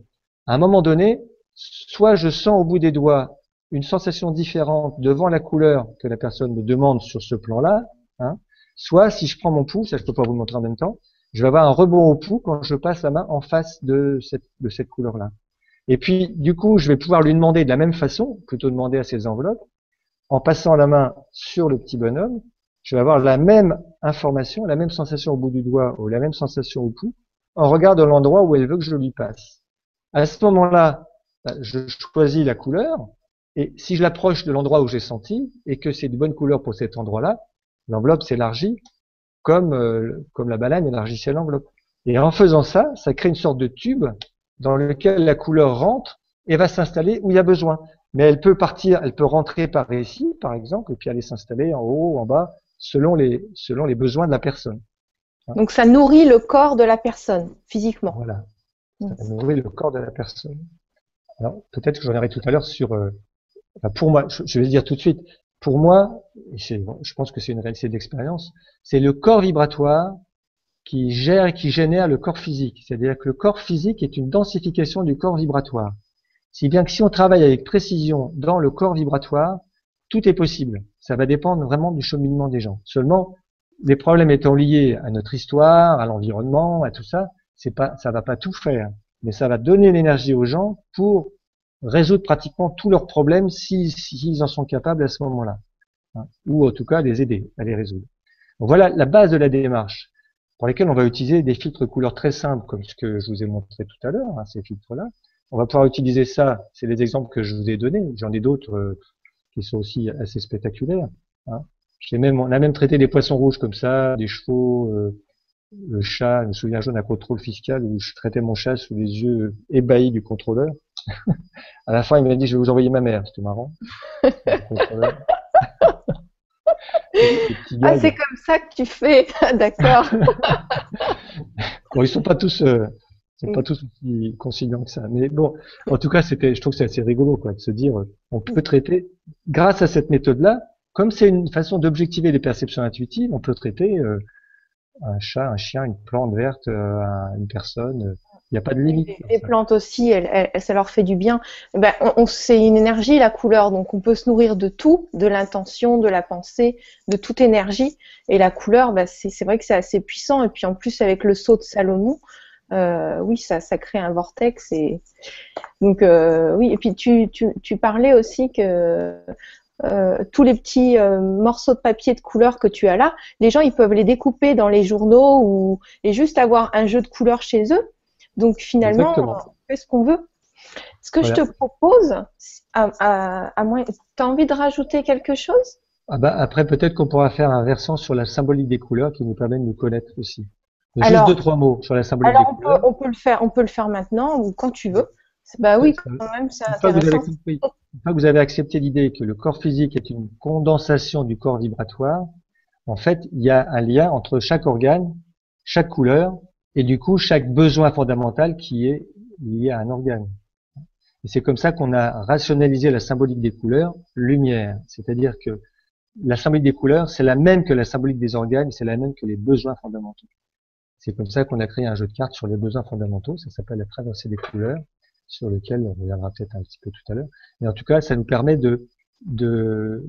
à un moment donné, soit je sens au bout des doigts une sensation différente devant la couleur que la personne me demande sur ce plan-là, hein, soit si je prends mon pouls, ça je peux pas vous le montrer en même temps, je vais avoir un rebond au pouls quand je passe la main en face de cette, de cette couleur-là. Et puis, du coup, je vais pouvoir lui demander de la même façon, plutôt demander à ses enveloppes, en passant la main sur le petit bonhomme, je vais avoir la même information, la même sensation au bout du doigt ou la même sensation au pouls, en regardant l'endroit où elle veut que je lui passe. À ce moment-là, bah, je choisis la couleur, et si je l'approche de l'endroit où j'ai senti, et que c'est de bonne couleur pour cet endroit-là, l'enveloppe s'élargit. Comme, euh, comme la baleine élargissait l'enveloppe. Et en faisant ça, ça crée une sorte de tube dans lequel la couleur rentre et va s'installer où il y a besoin. Mais elle peut partir, elle peut rentrer par ici, par exemple, et puis aller s'installer en haut, en bas, selon les, selon les besoins de la personne. Donc ça nourrit le corps de la personne, physiquement. Voilà. Ça nourrit le corps de la personne. Alors, peut-être que j'en aurai tout à l'heure sur, euh, pour moi, je, vais dire tout de suite, pour moi, je pense que c'est une réalité d'expérience, c'est le corps vibratoire qui gère et qui génère le corps physique. C'est-à-dire que le corps physique est une densification du corps vibratoire. Si bien que si on travaille avec précision dans le corps vibratoire, tout est possible. Ça va dépendre vraiment du cheminement des gens. Seulement, les problèmes étant liés à notre histoire, à l'environnement, à tout ça, c'est pas, ça va pas tout faire, mais ça va donner l'énergie aux gens pour résoudre pratiquement tous leurs problèmes s'ils si, en sont capables à ce moment-là, hein, ou en tout cas les aider à les résoudre. voilà la base de la démarche, pour laquelle on va utiliser des filtres couleurs très simples, comme ce que je vous ai montré tout à l'heure, hein, ces filtres-là. On va pouvoir utiliser ça, c'est les exemples que je vous ai donnés, j'en ai d'autres euh, qui sont aussi assez spectaculaires. Hein. Même, on a même traité des poissons rouges comme ça, des chevaux, euh, le chat, je me souviens un contrôle fiscal où je traitais mon chat sous les yeux ébahis du contrôleur. (laughs) à la fin, il m'a dit, je vais vous envoyer ma mère. C'était marrant. (laughs) ah, c'est comme ça que tu fais. D'accord. (laughs) bon, ils sont pas tous, euh, sont pas tous aussi conciliants que ça. Mais bon, en tout cas, c'était, je trouve que c'est assez rigolo, quoi, de se dire, euh, on peut traiter, grâce à cette méthode-là, comme c'est une façon d'objectiver les perceptions intuitives, on peut traiter euh, un chat, un chien, une plante verte, euh, une personne. Euh, il n'y a pas de limite. Les, plantes aussi, elles, ça leur fait du bien. Eh ben, on, c'est une énergie, la couleur, donc on peut se nourrir de tout, de l'intention, de la pensée, de toute énergie. Et la couleur, ben, c'est vrai que c'est assez puissant. Et puis en plus, avec le saut de Salomon, euh, oui, ça, ça crée un vortex. Et donc euh, oui. Et puis tu, tu, tu parlais aussi que euh, tous les petits euh, morceaux de papier de couleur que tu as là, les gens ils peuvent les découper dans les journaux ou et juste avoir un jeu de couleurs chez eux. Donc finalement, on fait ce qu'on veut. Ce que je te propose, à, à, à moins, t'as envie de rajouter quelque chose? Ah bah après peut-être qu'on pourra faire un versant sur la symbolique des couleurs qui nous permet de nous connaître aussi. Juste deux trois mots sur la symbolique des couleurs. Alors on peut le faire, on peut le faire maintenant ou quand tu veux. Bah oui, quand même, c'est intéressant. Une fois que vous avez accepté l'idée que le corps physique est une condensation du corps vibratoire, en fait, il y a un lien entre chaque organe, chaque couleur, et du coup, chaque besoin fondamental qui est lié à un organe. Et c'est comme ça qu'on a rationalisé la symbolique des couleurs, lumière. C'est-à-dire que la symbolique des couleurs, c'est la même que la symbolique des organes, c'est la même que les besoins fondamentaux. C'est comme ça qu'on a créé un jeu de cartes sur les besoins fondamentaux, ça s'appelle la traversée des couleurs sur lequel on reviendra peut-être un petit peu tout à l'heure. Mais en tout cas, ça nous permet de, de,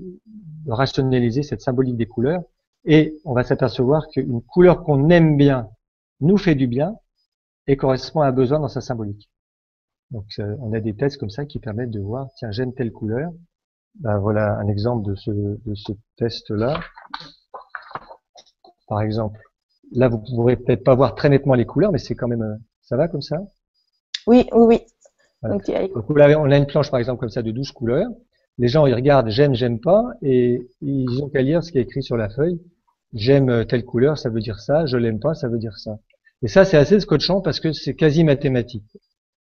rationaliser cette symbolique des couleurs et on va s'apercevoir qu'une couleur qu'on aime bien nous fait du bien et correspond à un besoin dans sa symbolique. Donc euh, on a des tests comme ça qui permettent de voir, tiens, j'aime telle couleur. Ben, voilà un exemple de ce, de ce test-là. Par exemple, là vous pourrez peut-être pas voir très nettement les couleurs, mais c'est quand même, euh, ça va comme ça? Oui, oui, oui. Donc, on a une planche par exemple comme ça de 12 couleurs. Les gens ils regardent j'aime, j'aime pas et ils ont qu'à lire ce qui est écrit sur la feuille. J'aime telle couleur, ça veut dire ça. Je l'aime pas, ça veut dire ça. Et ça c'est assez scotchant parce que c'est quasi mathématique.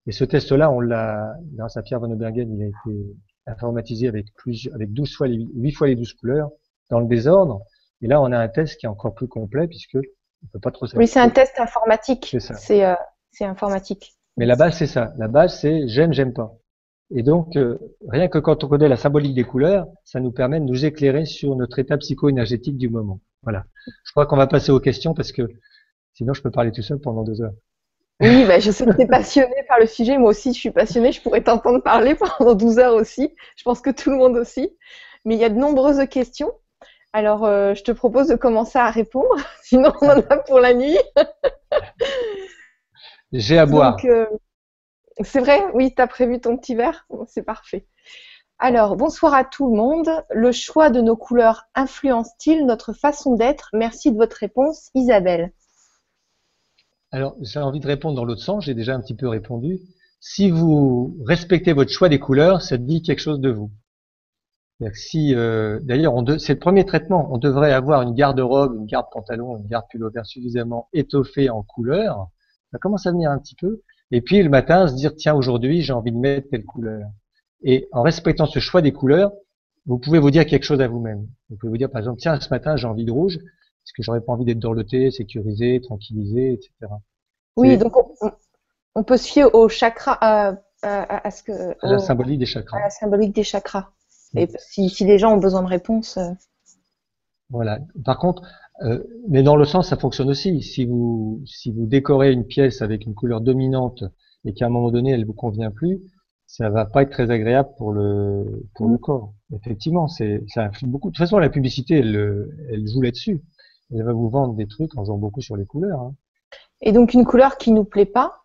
Et ce test-là, on l'a, grâce à Pierre Van Obergen, il a été informatisé avec plus, avec 12 fois les, 8 fois les 12 couleurs dans le désordre. Et là, on a un test qui est encore plus complet puisque on peut pas trop Oui, c'est un test informatique. C'est euh, c'est informatique. Mais la base, c'est ça. La base, c'est j'aime, j'aime pas. Et donc, euh, rien que quand on connaît la symbolique des couleurs, ça nous permet de nous éclairer sur notre état psycho-énergétique du moment. Voilà. Je crois qu'on va passer aux questions parce que sinon, je peux parler tout seul pendant deux heures. Oui, bah, je sais que tu es passionné par le sujet. Moi aussi, je suis passionnée. Je pourrais t'entendre parler pendant 12 heures aussi. Je pense que tout le monde aussi. Mais il y a de nombreuses questions. Alors, euh, je te propose de commencer à répondre. (laughs) Sinon, on en a pour la nuit. J'ai à boire. Euh, c'est vrai, oui, tu as prévu ton petit verre C'est parfait. Alors, bonsoir à tout le monde. Le choix de nos couleurs influence-t-il notre façon d'être? Merci de votre réponse, Isabelle. Alors, j'ai envie de répondre dans l'autre sens. J'ai déjà un petit peu répondu. Si vous respectez votre choix des couleurs, ça dit quelque chose de vous. Si, euh, d'ailleurs, c'est le premier traitement. On devrait avoir une garde-robe, une garde-pantalon, une garde pullover suffisamment étoffée en couleur. Ça commence à venir un petit peu. Et puis le matin, se dire tiens aujourd'hui j'ai envie de mettre telle couleur. Et en respectant ce choix des couleurs, vous pouvez vous dire quelque chose à vous-même. Vous pouvez vous dire par exemple tiens ce matin j'ai envie de rouge parce que j'aurais pas envie d'être dorloté, sécurisé, tranquillisé, etc. Oui, donc on, peut se fier au chakra, à, à, ce que à la symbolique des chakras. À la symbolique des chakras. Et si, si, les gens ont besoin de réponses. Euh, voilà. Par contre, euh, mais dans le sens, ça fonctionne aussi. Si vous si vous décorez une pièce avec une couleur dominante et qu'à un moment donné elle vous convient plus, ça va pas être très agréable pour le pour le corps. Effectivement, c'est ça beaucoup. De toute façon, la publicité, elle, elle joue là-dessus. Elle va vous vendre des trucs en jouant beaucoup sur les couleurs. Hein. Et donc une couleur qui nous plaît pas?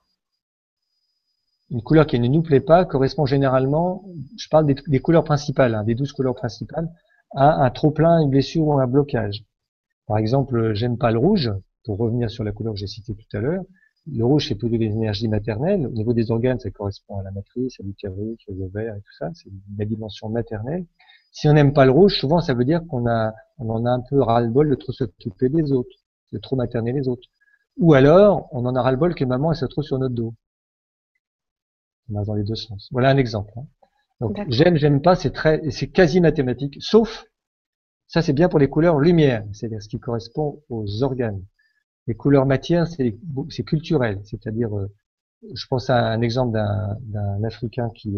Une couleur qui ne nous plaît pas correspond généralement, je parle des, couleurs principales, hein, des douze couleurs principales, à un trop plein, une blessure ou un blocage. Par exemple, j'aime pas le rouge, pour revenir sur la couleur que j'ai citée tout à l'heure. Le rouge, c'est plutôt des énergies maternelles. Au niveau des organes, ça correspond à la matrice, à l'utérus, aux ovaires et tout ça. C'est la dimension maternelle. Si on n'aime pas le rouge, souvent, ça veut dire qu'on a, on en a un peu ras-le-bol de trop s'occuper des autres, de trop materner les autres. Ou alors, on en a ras-le-bol que maman, elle se trouve sur notre dos. Dans les deux sens. Voilà un exemple. Hein. Donc, j'aime, j'aime pas, c'est très, c'est quasi mathématique, sauf ça, c'est bien pour les couleurs lumière, c'est-à-dire ce qui correspond aux organes. Les couleurs matière, c'est culturel, c'est-à-dire, euh, je pense à un exemple d'un Africain qui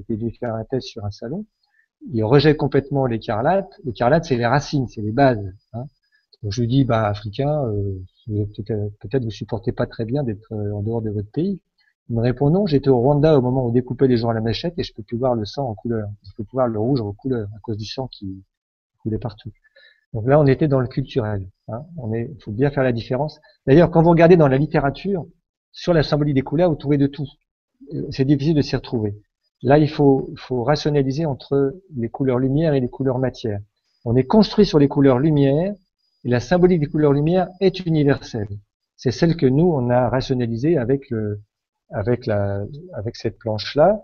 était venu faire un test sur un salon. Il rejette complètement l'écarlate. L'écarlate, c'est les racines, c'est les bases. Hein. Donc je lui dis, bah, Africain, euh, peut-être vous supportez pas très bien d'être euh, en dehors de votre pays. Il me répond non, j'étais au Rwanda au moment où on découpait les gens à la machette et je peux plus voir le sang en couleur. Je peux plus voir le rouge en couleur à cause du sang qui, partout. Donc là, on était dans le culturel. Hein. On est, faut bien faire la différence. D'ailleurs, quand vous regardez dans la littérature, sur la symbolique des couleurs, vous trouvez de tout. Euh, c'est difficile de s'y retrouver. Là, il faut, faut rationaliser entre les couleurs lumière et les couleurs matière. On est construit sur les couleurs lumière, et la symbolique des couleurs lumière est universelle. C'est celle que nous, on a rationalisée avec le, avec la, avec cette planche-là,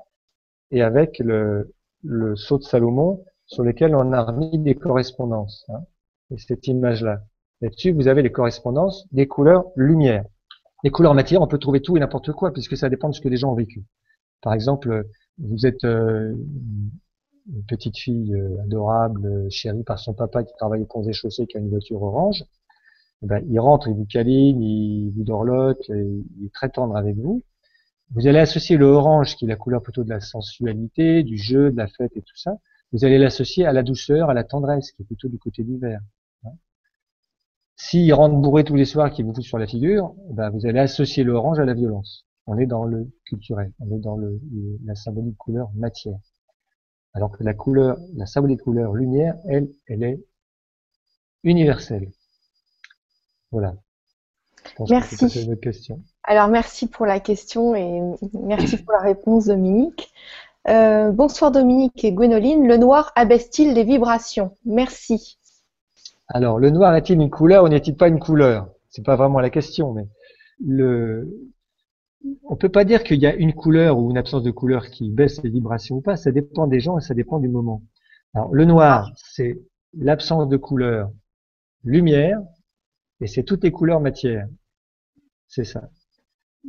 et avec le, le sceau de Salomon, sur lesquels on a remis des correspondances. Hein, et cette image-là. Là-dessus, vous avez les correspondances des couleurs lumière. Les couleurs matière, on peut trouver tout et n'importe quoi, puisque ça dépend de ce que les gens ont vécu. Par exemple, vous êtes euh, une petite fille euh, adorable, chérie par son papa qui travaille au pont des chaussées, qui a une voiture orange. Eh ben, il rentre, il vous câline, il vous dorlote, il est très tendre avec vous. Vous allez associer le orange, qui est la couleur plutôt de la sensualité, du jeu, de la fête et tout ça, vous allez l'associer à la douceur, à la tendresse, qui est plutôt du côté du vert. Hein. S'il rentre bourré tous les soirs, qui vous fout sur la figure, ben vous allez associer l'orange à la violence. On est dans le culturel, on est dans le, la symbolique couleur matière. Alors que la couleur, la symbolique couleur lumière, elle, elle est universelle. Voilà. merci. question. Alors merci pour la question et merci pour la réponse Dominique. Euh, bonsoir Dominique et Gwénoline. Le noir abaisse-t-il les vibrations? Merci. Alors, le noir est-il une couleur ou n'est-il pas une couleur? C'est pas vraiment la question, mais le, on peut pas dire qu'il y a une couleur ou une absence de couleur qui baisse les vibrations ou pas. Ça dépend des gens et ça dépend du moment. Alors, le noir, c'est l'absence de couleur lumière et c'est toutes les couleurs matière. C'est ça.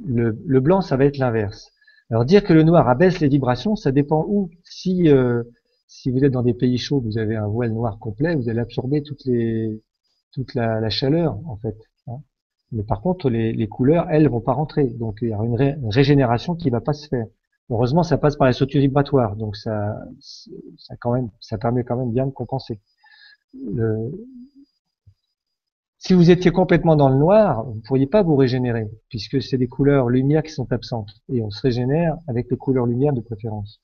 Le, le blanc, ça va être l'inverse. Alors dire que le noir abaisse les vibrations, ça dépend où. Si euh, si vous êtes dans des pays chauds, vous avez un voile noir complet, vous allez absorber toutes les toute la, chaleur en fait. Hein. Mais par contre, les, les, couleurs, elles, vont pas rentrer. Donc il y aura une, régénération qui va pas se faire. Heureusement, ça passe par les structures vibratoires, donc ça, ça quand même, ça permet quand même bien de compenser. Le, si vous étiez complètement dans le noir, vous ne pourriez pas vous régénérer, puisque c'est des couleurs lumière qui sont absentes. Et on se régénère avec les couleurs lumière de préférence.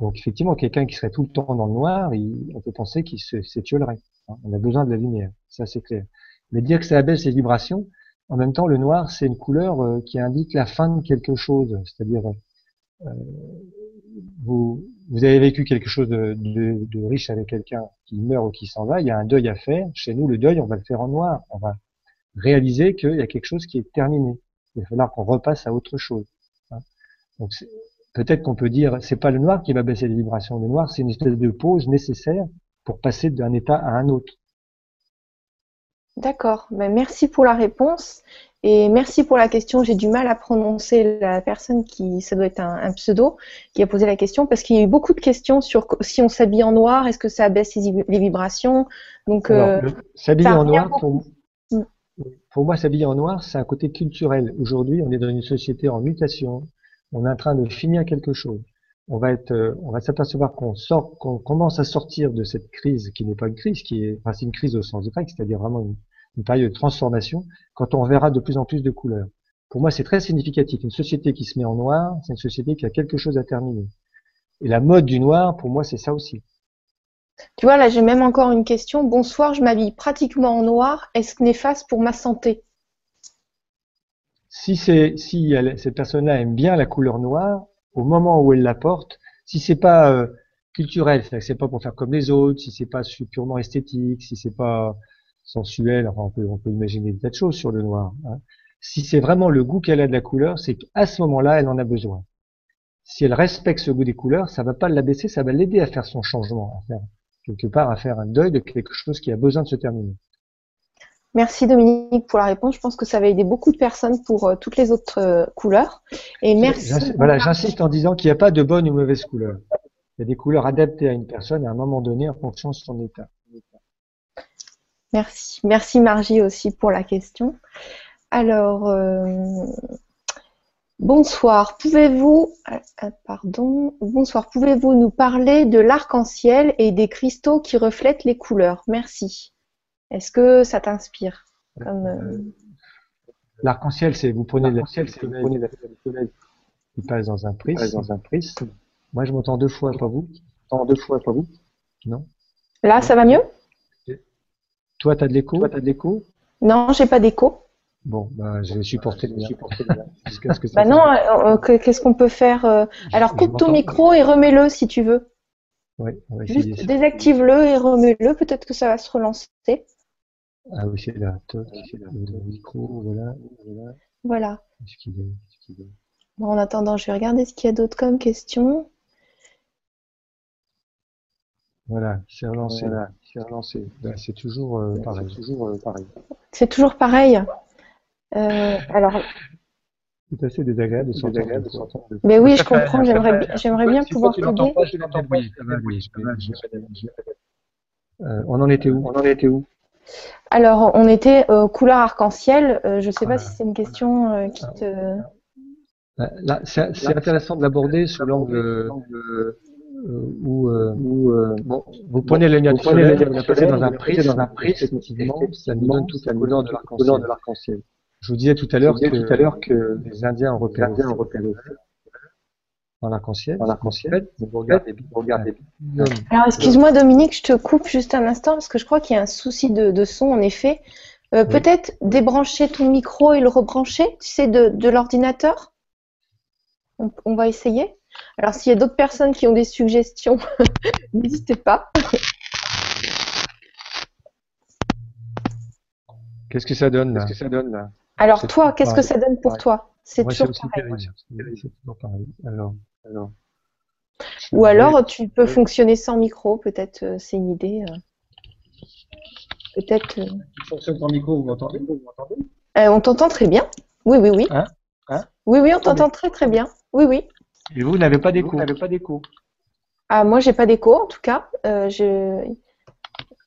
Donc effectivement, quelqu'un qui serait tout le temps dans le noir, on peut penser qu'il s'étiolerait. Hein. On a besoin de la lumière, ça c'est clair. Mais dire que ça abaisse les vibrations, en même temps, le noir, c'est une couleur euh, qui indique la fin de quelque chose. C'est-à-dire, euh, vous, vous avez vécu quelque chose de, riche avec quelqu'un qui meurt ou qui s'en va, il y a un deuil à faire. Chez nous, le deuil, on va le faire en noir. On va réaliser qu'il y a quelque chose qui est terminé. Il va falloir qu'on repasse à autre chose. Hein. Donc, peut-être qu'on peut dire, c'est pas le noir qui va baisser les vibrations. Le noir, c'est une espèce de pause nécessaire pour passer d'un état à un autre. D'accord. Ben, merci pour la réponse et merci pour la question. J'ai du mal à prononcer la personne qui, ça doit être un, pseudo, qui a posé la question parce qu'il y a eu beaucoup de questions sur si on s'habille en noir, est-ce que ça baisse les, vibrations? Donc, euh, s'habiller en noir, pour, mm. pour moi, s'habiller en noir, c'est un côté culturel. Aujourd'hui, on est dans une société en mutation. On est en train de finir quelque chose. On va être, euh, on va s'apercevoir qu'on sort, qu'on commence à sortir de cette crise qui n'est pas une crise, qui est, enfin, c'est une crise au sens grec, c'est-à-dire vraiment une, une période de transformation, quand on verra de plus en plus de couleurs. Pour moi, c'est très significatif. Une société qui se met en noir, c'est une société qui a quelque chose à terminer. Et la mode du noir, pour moi, c'est ça aussi. Tu vois, là, j'ai même encore une question. Bonsoir, je m'habille pratiquement en noir. Est-ce néfaste pour ma santé? Si, si cette personne-là aime bien la couleur noire, au moment où elle la porte, si c'est pas euh, culturel, c'est-à-dire que c'est pas pour faire comme les autres, si c'est pas purement esthétique, si c'est pas sensuel, enfin on peut, on peut imaginer des tas de choses sur le noir. Hein. Si c'est vraiment le goût qu'elle a de la couleur, c'est qu'à ce moment-là, elle en a besoin. Si elle respecte ce goût des couleurs, ça va pas l'abaisser, ça va l'aider à faire son changement, à faire quelque part à faire un deuil de quelque chose qui a besoin de se terminer. Merci Dominique pour la réponse. Je pense que ça va aider beaucoup de personnes pour euh, toutes les autres euh, couleurs. Et merci. Voilà, j'insiste en disant qu'il n'y a pas de bonne ou mauvaise couleur. Il y a des couleurs adaptées à une personne à un moment donné en fonction de son état. Merci. Merci Margie aussi pour la question. Alors, euh, bonsoir. Pouvez-vous, euh, pardon, bonsoir. Pouvez-vous nous parler de l'arc-en-ciel et des cristaux qui reflètent les couleurs? Merci. Est-ce que ça t'inspire euh, L'arc-en-ciel, c'est vous prenez l'arc-en-ciel, c'est vous prenez la soleil qui passe dans un prisme. Dans un prisme. Moi, je m'entends deux fois, pas vous. J'entends deux fois, pas vous? Non. Là, ça va mieux? Toi, tu as de l'écho Toi, as de l'écho Non, j'ai pas d'écho. Bon, bah, je vais supporter le supporter (laughs) bah non, euh, euh, qu'est-ce qu'on peut faire euh, Alors, coupe ton micro et remets-le si tu veux. Oui, on va Juste désactive-le et remets-le, peut-être que ça va se relancer. Ah oui, c'est là. Le micro, voilà. Voilà. Bon, en attendant, je vais regarder ce qu'il y a d'autre comme question. Voilà, c'est relancé. Voilà, c'est relancé. Ben, c'est toujours, euh, pareil. toujours euh, pareil. C'est toujours pareil. Euh, alors. C'est assez désagréable de s'entendre. Mais oui, je comprends. J'aimerais, j'aimerais bien pouvoir t'aider. on en était où? On en était où? Alors, on était couleur arc-en-ciel. je ne sais pas si c'est une question qui te. Là, c'est intéressant de l'aborder sous l'angle euh, où, euh, euh, bon, vous prenez le lumière vous soleil, vous la passez dans un prisme, dans un prisme, effectivement, ça nous donne toute la couleur de l'arc-en-ciel. Je vous disais tout à l'heure que, les Indiens repéré dans l'arc-en-ciel. Dans l'arc-en-ciel. Vous regardez, vous regardez. Alors, excuse-moi, Dominique, je te coupe juste un instant parce que je crois qu'il y a un souci de, de son, en effet. Euh, Peut-être débrancher ton micro et le rebrancher, tu sais, de, de l'ordinateur? On, on va essayer? Alors, s'il y a d'autres personnes qui ont des suggestions, (laughs) n'hésitez pas. Qu'est-ce que ça donne là, que ça donne, là? Alors, toi, qu'est-ce que ça donne pour toi? C'est toujours, pareil. Alors, alors. Ou alors, tu peux fonctionner sans micro, peut-être, euh, c'est une idée. Euh. Peut-être. Euh... fonctionne sans micro, vous m'entendez? Euh, On t'entend très bien. Oui, oui, oui. Hein? Hein? Oui, oui, on t'entend très, très bien. Oui, oui. Et vous n'avez pas d'écho. Vous pas d'écho. Ah, moi, j'ai pas d'écho, en tout cas. Euh, je...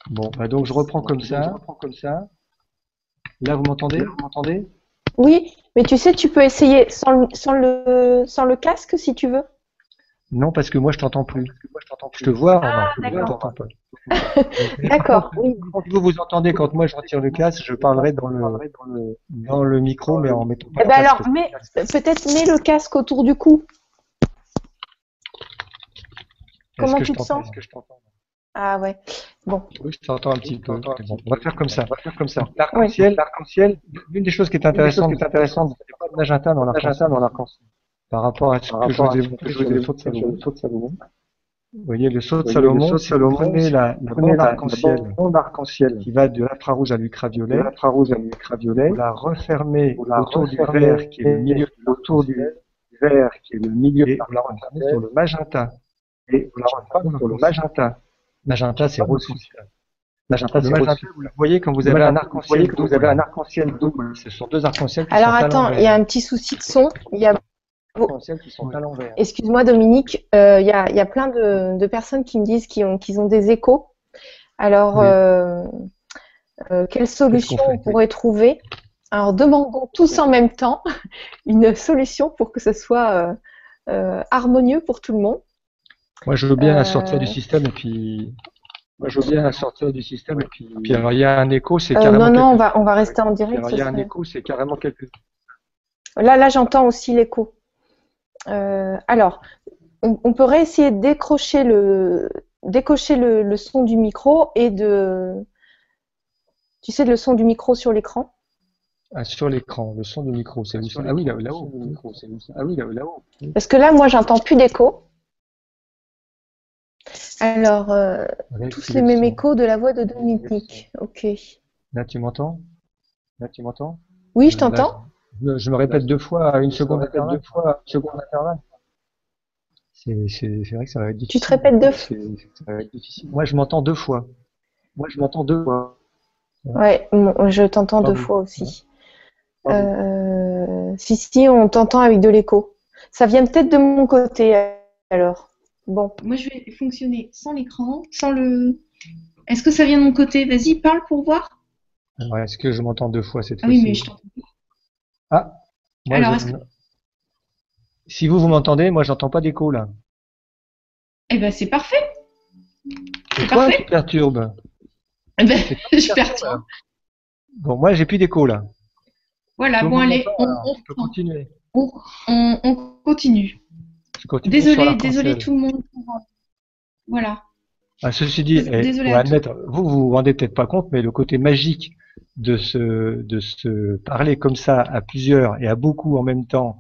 Bon, bah donc je reprends comme ça. Je reprends comme ça. Là, vous m'entendez? Vous m'entendez? Oui, mais tu sais, tu peux essayer sans le, sans le, sans le casque si tu veux. Non, parce que moi, je t'entends plus. Je te vois, ah, d'accord. (laughs) d'accord. Oui. Quand vous vous entendez, quand moi je retire le casque, je parlerai dans le, dans le, dans le micro, mais en mettant. Eh ben alors, mais peut-être mets le casque autour du cou. Comment tu te sens que je Ah ouais. Bon. Oui, je t'entends un petit peu. on va faire comme ça. On va faire comme ça. L'arc-en-ciel, l'arc-en-ciel. L'une des choses qui est intéressante, qui est intéressante, il n'y a pas d'agenda dans l'arc-en-ciel. Par rapport à ce que je vous ai montré sur le saut de Salomon. Vous voyez, le saut de Salomon, si vous prenez la, bande arc-en-ciel, qui va de l'infrarouge à l'ultraviolet, l'infrarouge à l'ultraviolet, la refermez autour du verre qui est au milieu, autour du vert qui est le milieu et on l'a refermé sur le magenta. Et on l'a sur le magenta. Magenta, c'est rose Magenta, c'est magenta, vous le voyez quand vous avez un arc-en-ciel, vous avez un arc-en-ciel double. Ce sont deux arcs-en-ciel qui Alors sont attends, il y a un petit souci de son. Il y a arcs-en-ciel qui sont à l'envers. Excuse-moi Dominique, euh, il y, a, y, a, plein de, de personnes qui me disent qu'ils ont, des échos. Alors, Oui. euh, euh, quelle solution on pourrait trouver? Alors, demandons tous en même temps (laughs) une solution pour que ce soit euh, euh, harmonieux pour tout le monde. Moi, je veux bien Euh, sortir du système et puis. Moi, je veux bien sortir du système et puis. Puis alors, il y a un écho, c'est Euh, carrément. non, non, on va, on va rester en direct. alors, il y a un écho, c'est carrément quelque. Là, là, j'entends aussi l'écho. Euh, alors, on, on peut réessayer de décrocher le, décocher le, le son du micro et de, tu sais, le son du micro sur l'écran? Ah, sur l'écran, le son du micro, c'est où ça Ah oui, là- là-haut. Ah oui, là- là-haut. Parce que là, moi, j'entends plus d'écho. Alors, euh, tous le les mêmes échos de la voix de Dominique. Ok. Là, tu m'entends? Là, tu m'entends? Oui, je Là, t'entends. je, je me répète deux fois à une seconde intervalle. deux fois à une seconde intervalle. C'est, vrai que ça va être difficile. te répètes deux C'est- Ça va être difficile. Moi, je m'entends deux fois. Moi, je m'entends deux fois. Ouais, je t'entends deux fois aussi. Euh, si, si, on t'entend avec de l'écho. Ça vient peut-être de mon côté, alors. Bon. Moi, je vais fonctionner sans l'écran, sans le. Est-ce que ça vient de mon côté? Vas-y, parle pour voir. Est-ce que je m'entends deux fois cette Ah oui, fois-ci? mais je t'entends. Ah moi, Alors, je- est-ce Si vous, vous m'entendez, moi, j'entends pas d'écho, là. Eh ben, c'est parfait. C'est toi parfait. qui perturbe. Eh ben, je perturbe. Bon, moi, j'ai plus d'écho, là. Voilà, Tout bon, allez, on, on reprend. continuer. on, on- on continue. Désolé, désolé tout le monde. Voilà. Ah, ceci dit, eh, à admettre, vous vous vous rendez peut-être pas compte, mais le côté magique de se de se parler comme ça à plusieurs et à beaucoup en même temps,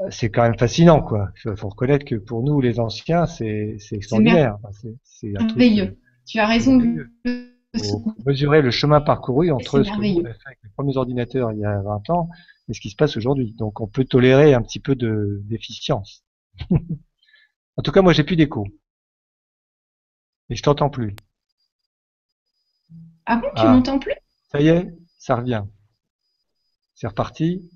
euh, c'est quand même fascinant, quoi. Il faut reconnaître que pour nous, les anciens, c'est c'est extraordinaire. C'est truc, Merveilleux. Tu as raison. mesurer le chemin parcouru entre ce que vous merveilleux. avez fait avec les premiers ordinateurs il y a 20 ans et ce qui se passe aujourd'hui. Donc, on peut tolérer un petit peu de d'efficience. (laughs) en tout cas, moi, j'ai plus d'écho. Et je t'entends plus. Ah bon, tu Ah. m'entends plus? Ça y est, ça revient. C'est reparti.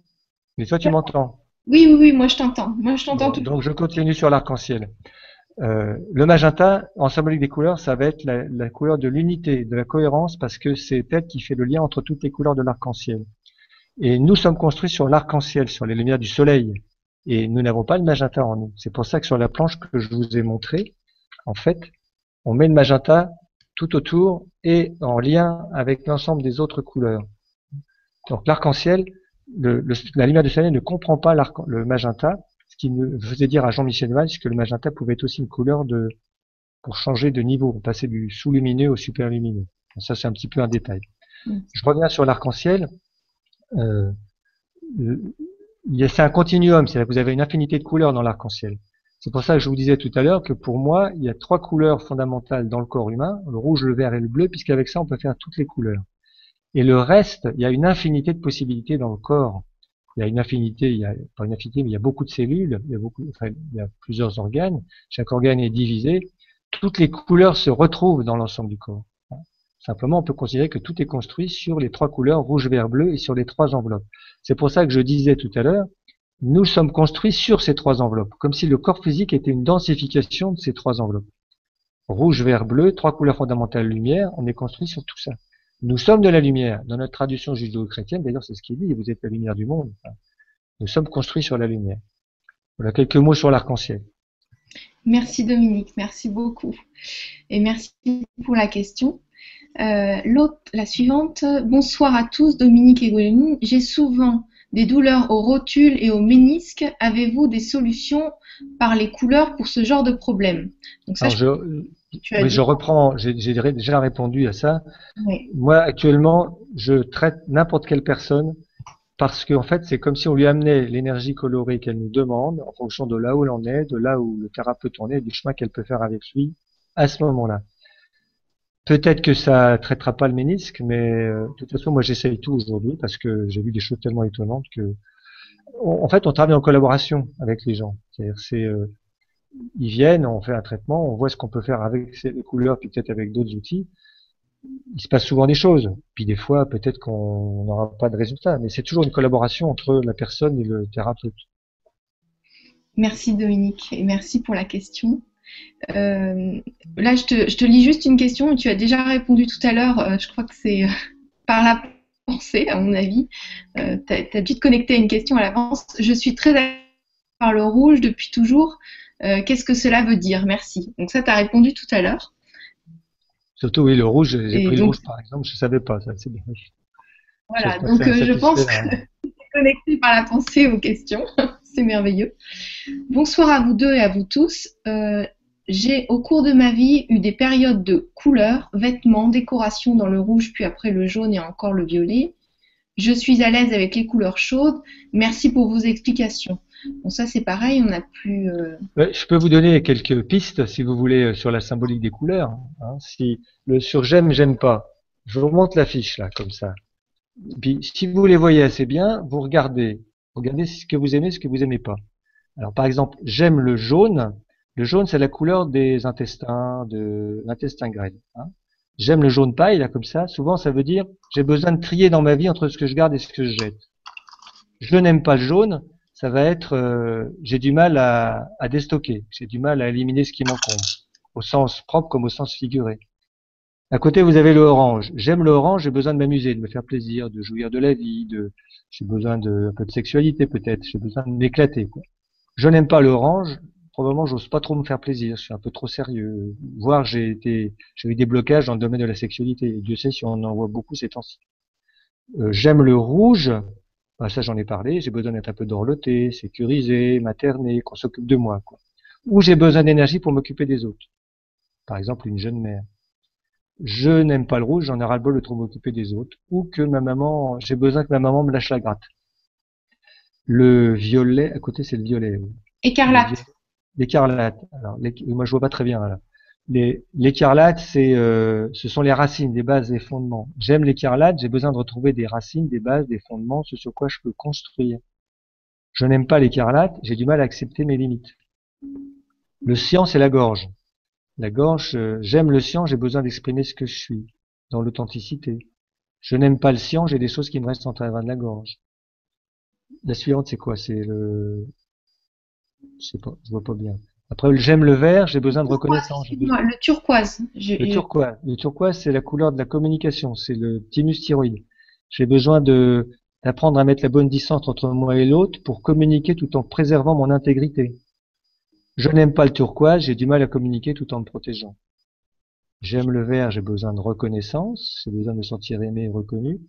Mais toi, tu m'entends? Oui, oui, oui, moi je t'entends. Moi je t'entends Bon, tout. donc, je continue sur l'arc-en-ciel. Euh, le magenta, en symbolique des couleurs, ça va être la, la couleur de l'unité, de la cohérence, parce que c'est elle qui fait le lien entre toutes les couleurs de l'arc-en-ciel. Et nous sommes construits sur l'arc-en-ciel, sur les lumières du soleil. Et nous n'avons pas le magenta en nous. C'est pour ça que sur la planche que je vous ai montrée, en fait, on met le magenta tout autour et en lien avec l'ensemble des autres couleurs. Donc l'arc-en-ciel, le- le- la lumière du soleil ne comprend pas le magenta, ce qui me faisait dire à Jean-Michel Valls que le magenta pouvait être aussi une couleur de pour changer de niveau, on passait du sous-lumineux au super-lumineux. Ça c'est un petit peu un détail. Mm. Je reviens sur l'arc-en-ciel. Euh, c'est un continuum, c'est-à-dire que vous avez une infinité de couleurs dans l'arc-en-ciel. C'est pour ça que je vous disais tout à l'heure que pour moi, il y a trois couleurs fondamentales dans le corps humain, le rouge, le vert et le bleu, puisqu'avec ça, on peut faire toutes les couleurs. Et le reste, il y a une infinité de possibilités dans le corps. Il y a une infinité, il y a pas une infinité, mais il y a beaucoup de cellules, il y a beaucoup, il y a plusieurs organes. Chaque organe est divisé. Toutes les couleurs se retrouvent dans l'ensemble du corps. Simplement, on peut considérer que tout est construit sur les trois couleurs rouge, vert, bleu et sur les trois enveloppes. C'est pour ça que je disais tout à l'heure, nous sommes construits sur ces trois enveloppes, comme si le corps physique était une densification de ces trois enveloppes. Rouge, vert, bleu, trois couleurs fondamentales lumière, on est construit sur tout ça. Nous sommes de la lumière. Dans notre tradition judéo-chrétienne, d'ailleurs, c'est ce qui est dit, vous êtes la lumière du monde. Nous sommes construits sur la lumière. Voilà quelques mots sur l'arc-en-ciel. Merci Dominique, merci beaucoup. Et merci pour la question. Euh, la suivante. Bonsoir à tous, Dominique et Gwendoline. J'ai souvent des douleurs aux rotules et aux ménisques. Avez-vous des solutions par les couleurs pour ce genre de problème? Donc ça, Alors, je- oui, reprends, j'ai déjà répondu à ça. Oui. Moi, actuellement, je traite n'importe quelle personne parce qu'en fait, c'est comme si on lui amenait l'énergie colorée qu'elle nous demande en fonction de là où elle en est, de là où le thérapeute en est, du chemin qu'elle peut faire avec lui à ce moment-là. Peut-être que ça traitera pas le ménisque, mais euh, de toute façon, moi, j'essaye tout aujourd'hui parce que j'ai vu des choses tellement étonnantes que en fait, on travaille en collaboration avec les gens. C'est-à-dire, c'est, euh, ils viennent, on fait un traitement, on voit ce qu'on peut faire avec ces couleurs, puis peut-être avec d'autres outils. Il se passe souvent des choses. Puis des fois, peut-être qu'on n'aura pas de résultat. Mais c'est toujours une collaboration entre la personne et le thérapeute. Merci Dominique et merci pour la question. Euh, là, je te, je te, lis juste une question. Tu as déjà répondu tout à l'heure. Euh, je crois que c'est euh, (laughs) par la pensée, à mon avis. Euh, tu as, dû te connecter à une question à l'avance. Je suis très par le rouge depuis toujours. Euh, qu'est-ce que cela veut dire? Merci. Donc ça, tu as répondu tout à l'heure. Surtout, oui, le rouge, j'ai pris le rouge par exemple, je ne savais pas, ça, c'est bien. Voilà, donc je pense que (laughs) tu es connecté par la pensée aux questions. (laughs) c'est merveilleux. Bonsoir à vous deux et à vous tous. Euh, j'ai au cours de ma vie eu des périodes de couleurs, vêtements, décorations dans le rouge, puis après le jaune et encore le violet. Je suis à l'aise avec les couleurs chaudes. Merci pour vos explications. Bon, ça c'est pareil, on a plus. Euh... je peux vous donner quelques pistes si vous voulez sur la symbolique des couleurs. Hein. Si le sur j'aime, j'aime pas, je vous remonte la fiche là comme ça. Puis si vous les voyez assez bien, vous regardez, regardez ce que vous aimez, ce que vous aimez pas. Alors par exemple, j'aime le jaune. Le jaune, c'est la couleur des intestins, de l'intestin grêle. Hein. J'aime le jaune paille, là, comme ça. Souvent, ça veut dire j'ai besoin de trier dans ma vie entre ce que je garde et ce que je jette. Je n'aime pas le jaune, ça va être euh, j'ai du mal à, à déstocker, j'ai du mal à éliminer ce qui m'encombre, au sens propre comme au sens figuré. À côté, vous avez le orange. J'aime le orange, j'ai besoin de m'amuser, de me faire plaisir, de jouir de la vie, de j'ai besoin de un peu de sexualité peut-être, j'ai besoin de m'éclater. Je n'aime pas l'orange, probablement j'ose pas trop me faire plaisir, je suis un peu trop sérieux. Voire j'ai été, j'ai eu des blocages dans le domaine de la sexualité. Dieu sait si on en voit beaucoup ces temps-ci. Euh, j'aime le rouge, bah, ça j'en ai parlé. J'ai besoin d'être un peu dorloté, sécurisé, materné, qu'on s'occupe de moi. Quoi. Ou j'ai besoin d'énergie pour m'occuper des autres. Par exemple une jeune mère. Je n'aime pas le rouge, j'en ai ras le bol de trop m'occuper des autres. Ou que ma maman, j'ai besoin que ma maman me lâche la gratte. Le violet, à côté c'est le violet. Écarlate. L'écarlate. Alors, moi je vois pas très bien là. L'écarlate, c'est, euh, ce sont les racines, des bases, des fondements. J'aime l'écarlate, j'ai besoin de retrouver des racines, des bases, des fondements, ce sur quoi je peux construire. Je n'aime pas l'écarlate, j'ai du mal à accepter mes limites. Le cyan, c'est la gorge. La gorge, euh, j'aime le cyan, j'ai besoin d'exprimer ce que je suis, dans l'authenticité. Je n'aime pas le cyan, j'ai des choses qui me restent en travers de la gorge. La suivante, c'est quoi? C'est le, je sais pas, je vois pas bien. Après, j'aime le vert, j'ai besoin de reconnaissance. Le turquoise. Le turquoise. Le turquoise, c'est la couleur de la communication, c'est le thymus thyroïde. J'ai besoin de d'apprendre à mettre la bonne distance entre moi et l'autre pour communiquer tout en préservant mon intégrité. Je n'aime pas le turquoise, j'ai du mal à communiquer tout en me protégeant. J'aime le vert, j'ai besoin de reconnaissance, j'ai besoin de me sentir aimé et reconnu.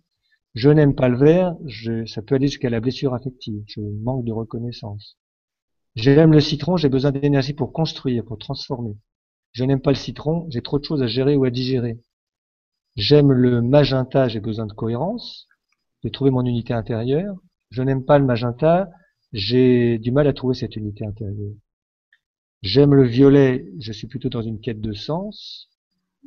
Je n'aime pas le vert, je, ça peut aller jusqu'à la blessure affective, je manque de reconnaissance. J'aime le citron, j'ai besoin d'énergie pour construire, pour transformer. Je n'aime pas le citron, j'ai trop de choses à gérer ou à digérer. J'aime le magenta, j'ai besoin de cohérence, de trouver mon unité intérieure. Je n'aime pas le magenta, j'ai du mal à trouver cette unité intérieure. J'aime le violet, je suis plutôt dans une quête de sens.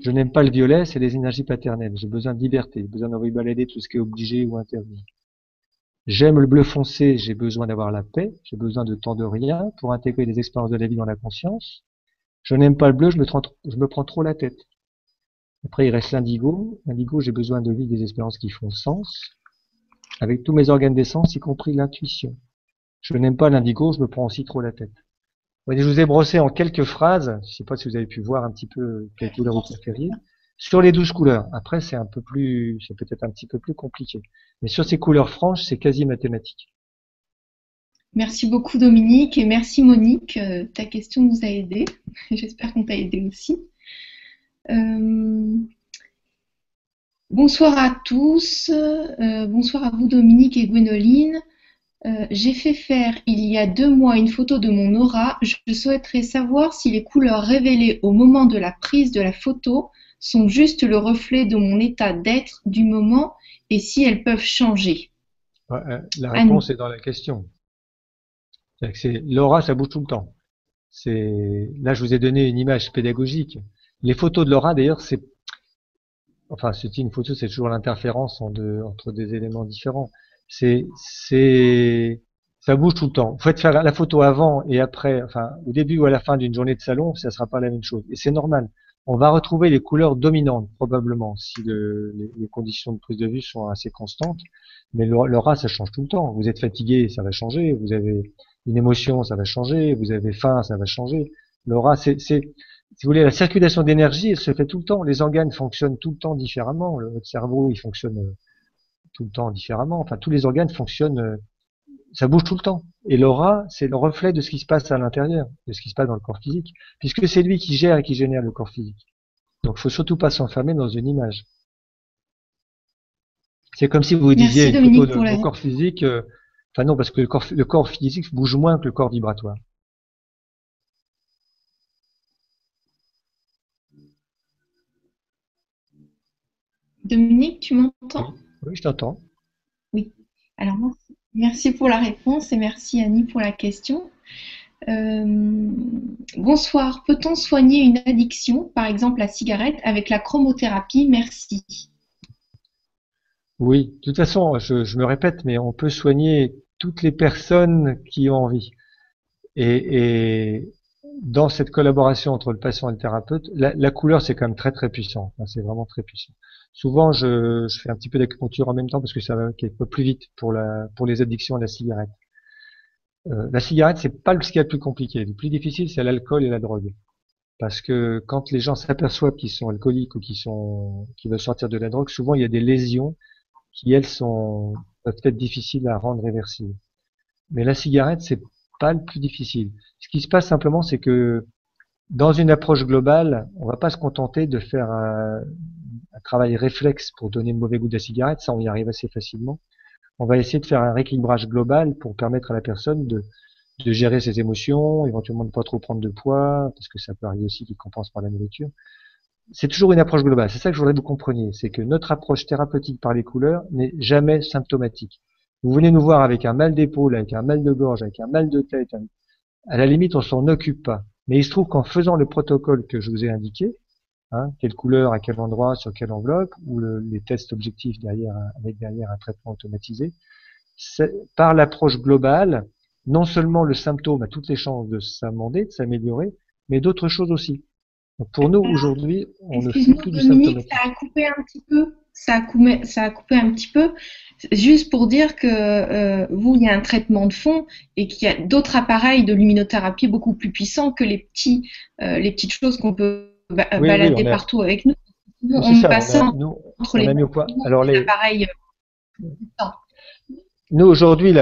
Je n'aime pas le violet, c'est les énergies paternelles. J'ai besoin de liberté, besoin d'envoyer balader tout ce qui est obligé ou interdit. J'aime le bleu foncé, j'ai besoin d'avoir la paix, j'ai besoin de temps de rien pour intégrer les expériences de la vie dans la conscience. Je n'aime pas le bleu, je me, prends trop la tête. Après, il reste l'indigo. L'indigo, j'ai besoin de vivre des expériences qui font sens, avec tous mes organes d'essence, y compris l'intuition. Je n'aime pas l'indigo, je me prends aussi trop la tête. Je vous ai brossé en quelques phrases, je ne sais pas si vous avez pu voir un petit peu quelle couleur vous préfériez. Sur les douze couleurs, après c'est un peu plus, c'est peut-être un petit peu plus compliqué. Mais sur ces couleurs franches, c'est quasi mathématique. Merci beaucoup Dominique et merci Monique. Euh, ta question nous a aidés. (laughs) J'espère qu'on t'a aidé aussi. Euh, bonsoir à tous. Euh, bonsoir à vous Dominique et Gwénoline. J'ai fait faire il y a deux mois une photo de mon aura. Je souhaiterais savoir si les couleurs révélées au moment de la prise de la photo sont juste le reflet de mon état d'être du moment et si elles peuvent changer euh, La réponse est dans la question. L'aura, ça bouge tout le temps. Là, je vous ai donné une image pédagogique. Les photos de l'aura, d'ailleurs, c'est enfin, c'est une photo, c'est toujours l'interférence entre des éléments différents. C'est Ça bouge tout le temps. Vous faites faire la photo avant et après, enfin, au début ou à la fin d'une journée de salon, ça sera pas la même chose. Et c'est normal. On va retrouver les couleurs dominantes, probablement, si le, les, conditions de prise de vue sont assez constantes. Mais l'aura, ça change tout le temps. Vous êtes fatigué, ça va changer. Vous avez une émotion, ça va changer. Vous avez faim, ça va changer. L'aura, c'est, si vous voulez, la circulation d'énergie, elle se fait tout le temps. Les organes fonctionnent tout le temps différemment. Le, votre cerveau, il fonctionne euh, tout le temps différemment. Enfin, tous les organes fonctionnent, euh, ça bouge tout le temps. Et l'aura, c'est le reflet de ce qui se passe à l'intérieur, de ce qui se passe dans le corps physique, puisque c'est lui qui gère et qui génère le corps physique. Donc, il faut surtout pas s'enfermer dans une image. C'est comme si vous disiez une photo de, corps physique. Euh, enfin non, parce que le corps, le corps physique bouge moins que le corps vibratoire. Dominique, tu m'entends? Oui, je t'entends. Oui. Alors, merci pour la réponse et merci Annie pour la question. Euh, bonsoir. Peut-on soigner une addiction, par exemple la cigarette, avec la chromothérapie? Merci. Oui, de toute façon, je, me répète, mais on peut soigner toutes les personnes qui ont envie. Et dans cette collaboration entre le patient et le thérapeute, la, la couleur, c'est quand même très très puissant. c'est vraiment très puissant. Souvent, je, je fais un petit peu d'acupuncture en même temps parce que ça va un peu plus vite pour, la, pour les addictions à la cigarette. Euh, la cigarette, c'est pas ce qui est le plus compliqué. Le plus difficile, c'est l'alcool et la drogue. Parce que quand les gens s'aperçoivent qu'ils sont alcooliques ou qu'ils sont, qu'ils veulent sortir de la drogue, souvent il y a des lésions qui elles sont peuvent être difficiles à rendre réversibles. Mais la cigarette, c'est le plus difficile. Ce qui se passe simplement, c'est que dans une approche globale, on va pas se contenter de faire un, travail réflexe pour donner le mauvais goût de la cigarette, ça on y arrive assez facilement. On va essayer de faire un rééquilibrage global pour permettre à la personne de, de gérer ses émotions, éventuellement de ne pas trop prendre de poids, parce que ça peut arriver aussi qu'il compense par la nourriture. C'est toujours une approche globale. C'est ça que je voudrais que vous compreniez. C'est que notre approche thérapeutique par les couleurs n'est jamais symptomatique. Vous venez nous voir avec un mal d'épaule, avec un mal de gorge, avec un mal de tête. À la limite, on s'en occupe pas. Mais il se trouve qu'en faisant le protocole que je vous ai indiqué, Hein, quelle couleur, à quel endroit, sur quelle enveloppe, ou le, les tests objectifs derrière, avec derrière un traitement automatisé. Par l'approche globale, non seulement le symptôme a toutes les chances de s'amender, de s'améliorer, mais d'autres choses aussi. Donc pour nous, aujourd'hui, on ne fait plus du. Ça a coupé un petit peu. Ça a coupé, ça a coupé un petit peu. Juste pour dire que euh, vous, il y a un traitement de fond et qu'il y a d'autres appareils de luminothérapie beaucoup plus puissants que les petits, euh, les petites choses qu'on peut balader partout avec nous. on passe entre les Alors les appareils. Nous aujourd'hui,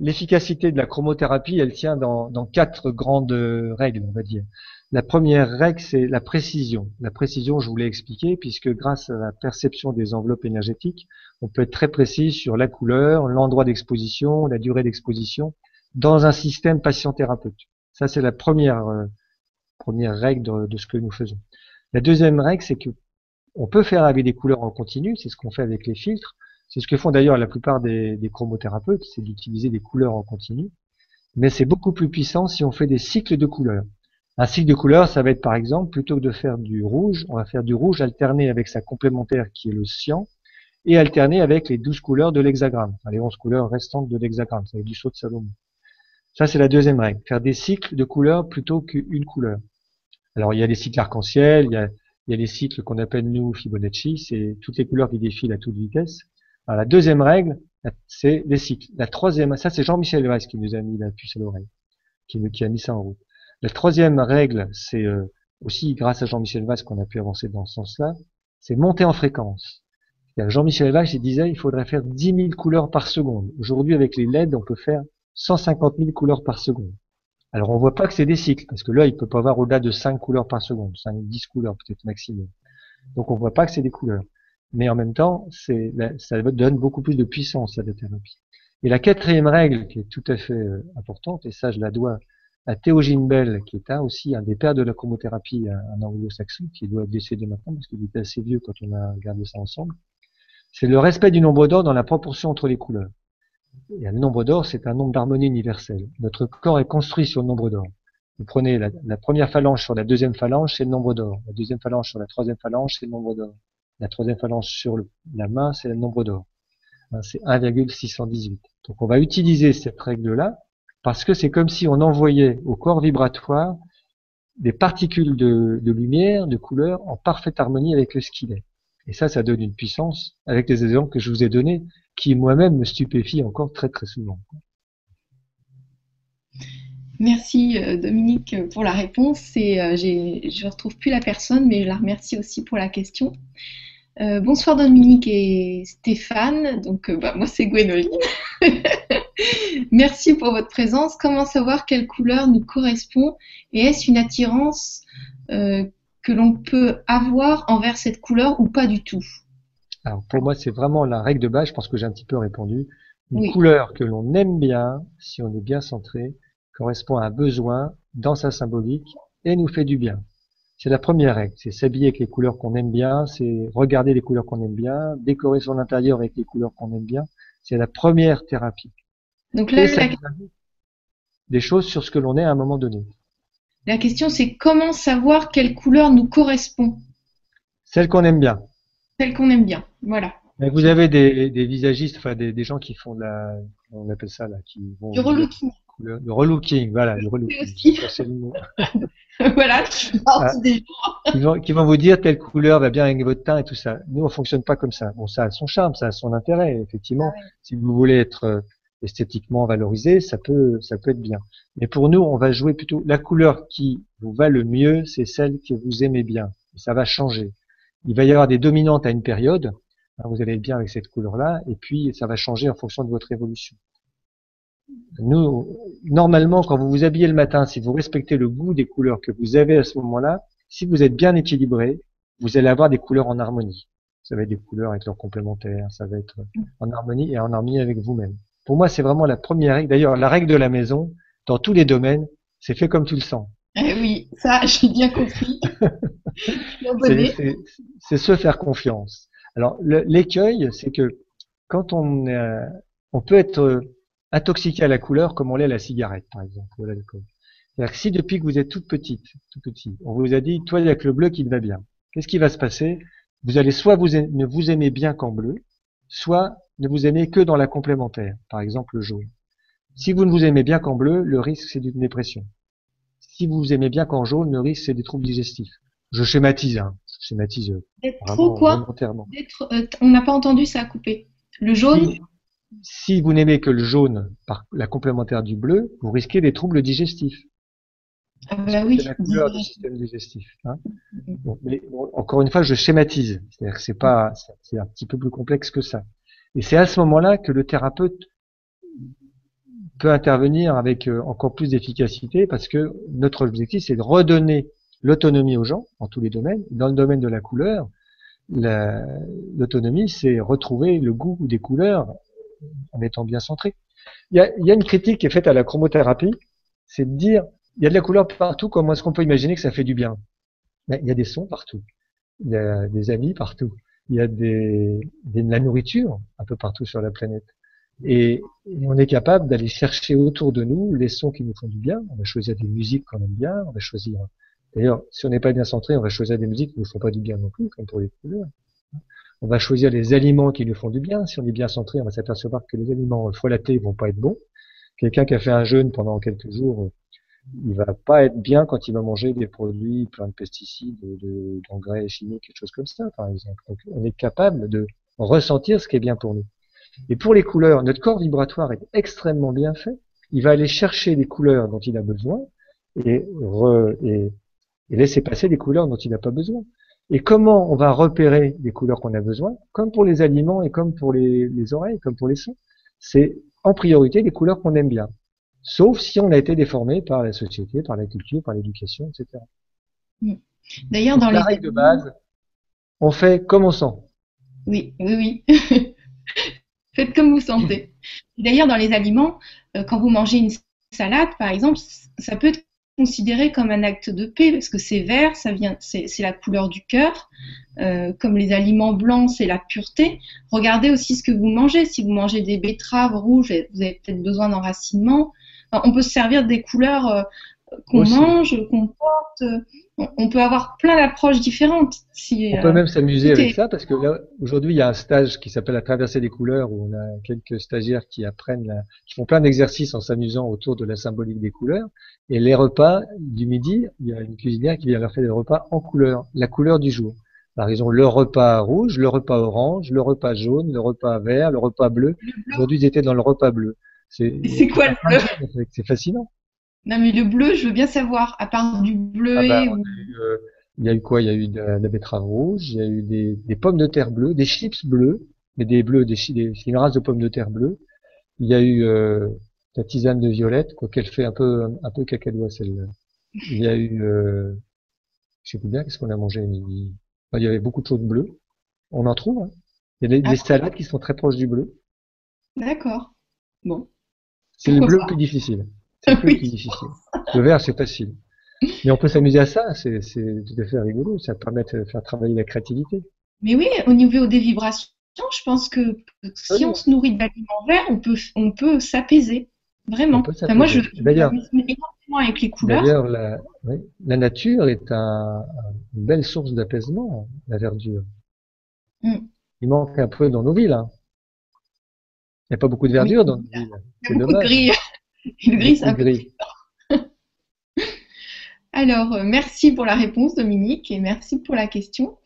l'efficacité de la chromothérapie, elle tient dans, dans, quatre grandes règles, on va dire. La première règle, c'est la précision. La précision, je vous l'ai expliqué, puisque grâce à la perception des enveloppes énergétiques, on peut être très précis sur la couleur, l'endroit d'exposition, la durée d'exposition, dans un système patient-thérapeute. Ça, c'est la première, euh, première règle de, ce que nous faisons. La deuxième règle, c'est que on peut faire avec des couleurs en continu, c'est ce qu'on fait avec les filtres. C'est ce que font d'ailleurs la plupart des, des chromothérapeutes, c'est d'utiliser des couleurs en continu. Mais c'est beaucoup plus puissant si on fait des cycles de couleurs. Un cycle de couleurs, ça va être par exemple, plutôt que de faire du rouge, on va faire du rouge alterné avec sa complémentaire qui est le cyan, et alterné avec les douze couleurs de l'hexagramme, les onze couleurs restantes de l'hexagramme, être du saut de Salomon. Ça, c'est la deuxième règle, faire des cycles de couleurs plutôt qu'une couleur. Alors il y a les cycles arc-en-ciel, il il y a les cycles qu'on appelle nous Fibonacci, c'est toutes les couleurs qui défilent à toute vitesse. Alors la deuxième règle, c'est les cycles. La troisième, ça c'est Jean-Michel Weiss qui nous a mis la puce à l'oreille, qui, qui, a mis ça en route. La troisième règle, c'est euh, aussi grâce à Jean-Michel Weiss qu'on a pu avancer dans ce sens-là, c'est monter en fréquence. Jean-Michel Weiss, il disait, il faudrait faire 10 000 couleurs par seconde. Aujourd'hui, avec les LED, on peut faire 150 000 couleurs par seconde. Alors on voit pas que c'est des cycles, parce que là, il peut pas avoir au-delà de 5 couleurs par seconde, 5, 10 couleurs peut-être maximum. Donc on voit pas que c'est des couleurs. Mais en même temps, ça donne beaucoup plus de puissance à la thérapie. Et la quatrième règle, qui est tout à fait euh, importante, et ça je la dois à Théogène Bell, qui est un, aussi un des pères de la chromothérapie, un, anglo-saxon, qui doit décéder maintenant, parce qu'il était assez vieux quand on a regardé ça ensemble, c'est le respect du nombre d'or dans la proportion entre les couleurs. Et un nombre d'or, c'est un nombre d'harmonie universelle. Notre corps est construit sur le nombre d'or. Vous prenez la, première phalange sur la deuxième phalange, c'est le nombre d'or. La deuxième phalange sur la troisième phalange, c'est le nombre d'or. La troisième phalange sur le, la main, c'est le nombre d'or. Hein, c'est 1,618. Donc on va utiliser cette règle-là parce que c'est comme si on envoyait au corps vibratoire des particules de, lumière, de couleur, en parfaite harmonie avec ce qu'il est. Et ça, ça donne une puissance, avec les exemples que je vous ai donnés, qui moi-même me stupéfie encore très très souvent. Merci euh, Dominique pour la réponse. Et euh, je ne retrouve plus la personne, mais je la remercie aussi pour la question. Euh, bonsoir Dominique et Stéphane. Donc bah, moi c'est Gwénoline. (laughs) Merci pour votre présence. Comment savoir quelle couleur nous correspond? Et est-ce une attirance que l'on peut avoir envers cette couleur ou pas du tout Alors pour moi c'est vraiment la règle de base. Je pense que j'ai un petit peu répondu. Une couleur que l'on aime bien, si on est bien centré, correspond à un besoin dans sa symbolique et nous fait du bien. C'est la première règle, c'est s'habiller avec les couleurs qu'on aime bien, c'est regarder les couleurs qu'on aime bien, décorer son intérieur avec les couleurs qu'on aime bien. C'est la première thérapie. Donc là, des choses sur ce que l'on est à un moment donné. La question, c'est comment savoir quelle couleur nous correspond Celle qu'on aime bien. Celle qu'on aime bien, voilà. vous avez des, visagistes, enfin des, gens qui font de la, on appelle ça là, qui vont. Du relooking le, relooking, voilà, le relooking. (laughs) voilà, ah, qui, vont, qui vont vous dire telle couleur va bien avec votre teint et tout ça. Nous, on fonctionne pas comme ça. Bon, ça a son charme, ça a son intérêt, effectivement. Ah si vous voulez être euh, esthétiquement valorisé, ça peut, ça peut être bien. Mais pour nous, on va jouer plutôt la couleur qui vous va le mieux, c'est celle que vous aimez bien. ça va changer. Il va y avoir des dominantes à une période. Hein, vous allez être bien avec cette couleur-là, et puis ça va changer en fonction de votre évolution. Nous, normalement, quand vous vous habillez le matin, si vous respectez le goût des couleurs que vous avez à ce moment-là, si vous êtes bien équilibré, vous allez avoir des couleurs en harmonie. Ça va être des couleurs avec leurs complémentaires, ça va être en harmonie et en harmonie avec vous-même. Pour moi, c'est vraiment la première règle. D'ailleurs, la règle de la maison, dans tous les domaines, c'est fait comme tu le sens. Eh oui, ça, (laughs) j'ai bien compris. c'est se faire confiance. Alors, l'écueil, c'est que quand on, on peut être intoxiqué à la couleur comme on l'est à la cigarette, par exemple, ou à l'alcool. C'est-à-dire que si depuis que vous êtes toute petite, tout petit, on vous a dit, toi, il n'y a que le bleu qui te va bien. Qu'est-ce qui va se passer? Vous allez soit vous ne vous aimez bien qu'en bleu, soit ne vous aimez que dans la complémentaire, par exemple le jaune. Si vous ne vous aimez bien qu'en bleu, le risque c'est d'une dépression. Si vous vous aimez bien qu'en jaune, le risque c'est des troubles digestifs. Je schématise, hein. je schématise. D'être trop quoi? euh, On n'a pas entendu ça couper. Le jaune? Si vous n'aimez que le jaune par la complémentaire du bleu, vous risquez des troubles digestifs. Ah bah oui. La couleur du système digestif. Hein. mais encore une fois, je schématise. C'est-à-dire que c'est pas, c'est un petit peu plus complexe que ça. Et c'est à ce moment-là que le thérapeute peut intervenir avec euh, encore plus d'efficacité parce que notre objectif, c'est de redonner l'autonomie aux gens en tous les domaines. Dans le domaine de la couleur, l'autonomie, c'est retrouver le goût des couleurs en étant bien centré. Il y a, une critique qui est faite à la chromothérapie, c'est de dire, il y a de la couleur partout, comment est-ce qu'on peut imaginer que ça fait du bien Il y a des sons partout, il y a des amis partout, il y a des, de la nourriture un peu partout sur la planète. Et, on est capable d'aller chercher autour de nous les sons qui nous font du bien. On va choisir des musiques qu'on aime bien, on va choisir. D'ailleurs, si on n'est pas bien centré, on va choisir des musiques qui ne nous font pas du bien non plus, comme pour les couleurs. On va choisir les aliments qui nous font du bien. Si on est bien centré, on va s'apercevoir que les aliments folâtés vont pas être bons. Quelqu'un qui a fait un jeûne pendant quelques jours, il va pas être bien quand il va manger des produits pleins de pesticides, d'engrais chimiques, quelque chose comme ça, par exemple. On est capable de ressentir ce qui est bien pour nous. Et pour les couleurs, notre corps vibratoire est extrêmement bien fait. Il va aller chercher les couleurs dont il a besoin et, et laisser passer les couleurs dont il n'a pas besoin. Et comment on va repérer les couleurs qu'on a besoin, comme pour les aliments et comme pour les, oreilles, comme pour les sons C'est en priorité les couleurs qu'on aime bien. Sauf si on a été déformé par la société, par la culture, par l'éducation, etc. Mm. D'ailleurs, dans la les règle de base, on fait comme on sent. Oui, oui, oui. (laughs) Faites comme vous sentez. D'ailleurs, dans les aliments, euh, quand vous mangez une salade, par exemple, ça peut être considéré comme un acte de paix parce que c'est vert, ça vient, c'est la couleur du cœur. Euh, comme les aliments blancs, c'est la pureté. Regardez aussi ce que vous mangez. Si vous mangez des betteraves rouges, vous avez peut-être besoin d'enracinement. On peut se servir des couleurs euh, qu'on mange, qu'on porte. On peut avoir plein d'approches différentes. Si, on peut même s'amuser avec ça parce que là, aujourd'hui, il y a un stage qui s'appelle la traversée des couleurs où on a quelques stagiaires qui apprennent, qui font plein d'exercices en s'amusant autour de la symbolique des couleurs. Et les repas du midi, il y a une cuisinière qui vient leur faire des repas en couleur, la couleur du jour. Alors ils ont le repas rouge, le repas orange, le repas jaune, le repas vert, le repas bleu. Aujourd'hui, ils étaient dans le repas bleu. C'est quoi le bleu C'est fascinant. Non, mais le bleu, je veux bien savoir, à part du bleu ah bah, euh, il y a eu quoi? Il y a eu de la, betterave rouge, il y a eu des, des, pommes de terre bleues, des chips bleus, mais des bleus, des, des c'est une race de pommes de terre bleues. Il y a eu euh, la tisane de violette, quoi qu'elle fait un peu un peu cacadois celle-là. Il y a eu, euh, je sais plus bien qu'est-ce qu'on a mangé il y avait beaucoup de choses bleues. On en trouve. Hein. Il y a des, ah. salades qui sont très proches du bleu. D'accord. Bon. C'est le bleu (laughs) plus difficile. C'est plus difficile. Le vert, c'est facile. Mais on peut s'amuser à ça, c'est tout à fait rigolo, ça permet de faire travailler la créativité. Mais oui, au niveau des vibrations, je pense que si on se nourrit d'aliments verts, on peut, on peut s'apaiser. Vraiment. moi, je d'ailleurs, avec les couleurs. D'ailleurs, la, la, nature est un, une belle source d'apaisement, la verdure. Mm. Il manque un peu dans nos villes. Hein. Il n'y a pas beaucoup de verdure dans gris. (laughs) Le gris, ça gris. Alors, euh, merci pour la réponse, Dominique, et merci pour la question.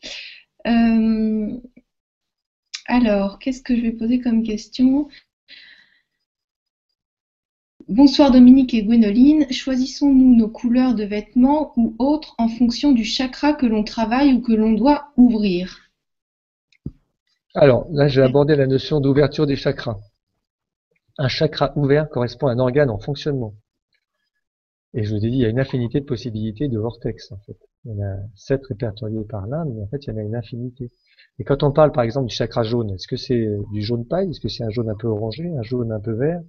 Euh, alors, qu'est-ce que je vais poser comme question? Bonsoir Dominique et Gwénoline. Choisissons-nous nos couleurs de vêtements ou autres en fonction du chakra que l'on travaille ou que l'on doit ouvrir? Alors, là, j'ai abordé la notion d'ouverture des chakras. Un chakra ouvert correspond à un organe en fonctionnement. Et je vous ai dit, il y a une infinité de possibilités de vortex, en fait. Il y en a sept répertoriés par l'un, mais en fait, il y en a une infinité. Et quand on parle, par exemple, du chakra jaune, est-ce que c'est du jaune paille Est-ce que c'est un jaune un peu orangé Un jaune un peu vert?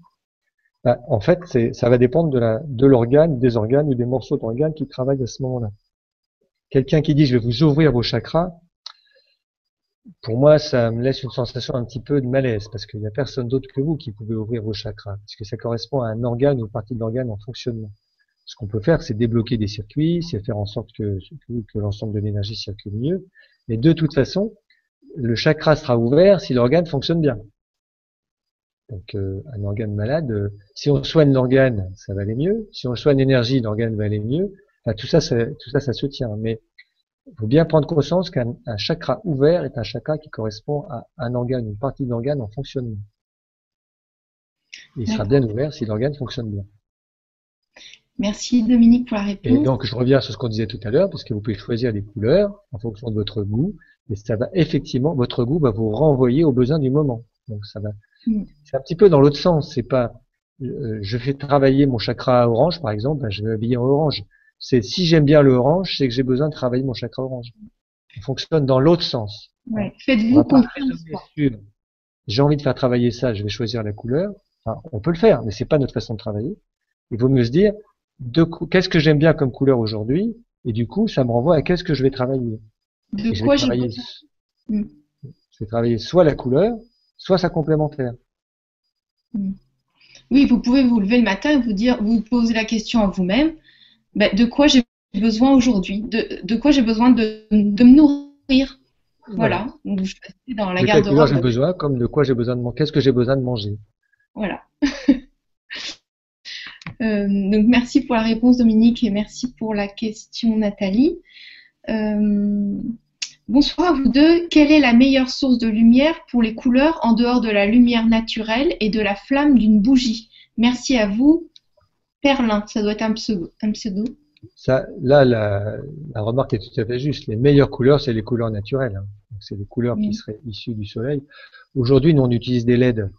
Bah, En fait, ça va dépendre de l'organe, des organes ou des morceaux d'organes qui travaillent à ce moment-là. Quelqu'un qui dit, je vais vous ouvrir vos chakras, pour moi, ça me laisse une sensation un petit peu de malaise, parce qu'il n'y a personne d'autre que vous qui pouvez ouvrir vos chakras, parce que ça correspond à un organe ou une partie de l'organe en fonctionnement. Ce qu'on peut faire, c'est débloquer des circuits, c'est faire en sorte que, que l'ensemble de l'énergie circule mieux. Mais de toute façon, le chakra sera ouvert si l'organe fonctionne bien. Donc euh, un organe malade, euh, si on soigne l'organe, ça va aller mieux. Si on soigne l'énergie, l'organe va aller mieux. Enfin, tout ça, ça, tout ça, ça se tient. Mais faut bien prendre conscience qu'un chakra ouvert est un chakra qui correspond à un organe, une partie d'organe en fonctionnement. il sera bien ouvert si l'organe fonctionne bien. Merci Dominique pour la réponse. Et donc je reviens sur ce qu'on disait tout à l'heure, parce que vous pouvez choisir les couleurs en fonction de votre goût, et ça va effectivement, votre goût va vous renvoyer aux besoins du moment. Donc ça va. Mm. C'est un petit peu dans l'autre sens. C'est pas, euh, je fais travailler mon chakra orange par exemple, ben, je vais m'habiller en orange c'est si j'aime bien le orange, c'est que j'ai besoin de travailler mon chakra orange. On fonctionne dans l'autre sens. Ouais. Faites-vous confiance. J'ai envie de faire travailler ça, je vais choisir la couleur. Enfin, on peut le faire, mais c'est pas notre façon de travailler. Il vaut mieux se dire, qu'est-ce que j'aime bien comme couleur aujourd'hui, et du coup, ça me renvoie à qu'est-ce que je vais travailler. De quoi j'ai besoin? hmm. Je vais travailler soit la couleur, soit sa complémentaire. Hmm. Oui, vous pouvez vous lever le matin et vous dire, vous poser la question à vous-même, ben, de quoi j'ai besoin aujourd'hui, de, de, quoi j'ai besoin de, de, me nourrir. Voilà. Donc, je dans la garde de j'ai besoin, comme de quoi j'ai besoin de manger. Qu'est-ce que j'ai besoin de manger Voilà. (laughs) euh, donc merci pour la réponse Dominique et merci pour la question Nathalie. Euh, bonsoir à vous deux. Quelle est la meilleure source de lumière pour les couleurs en dehors de la lumière naturelle et de la flamme d'une bougie? Merci à vous. Perlin, ça doit être un pseudo. Un pseudo. Ça, là, la, la, remarque est tout à fait juste. Les meilleures couleurs, c'est les couleurs naturelles. Hein. C'est les couleurs qui seraient issues du soleil. Aujourd'hui, nous, on utilise des LED,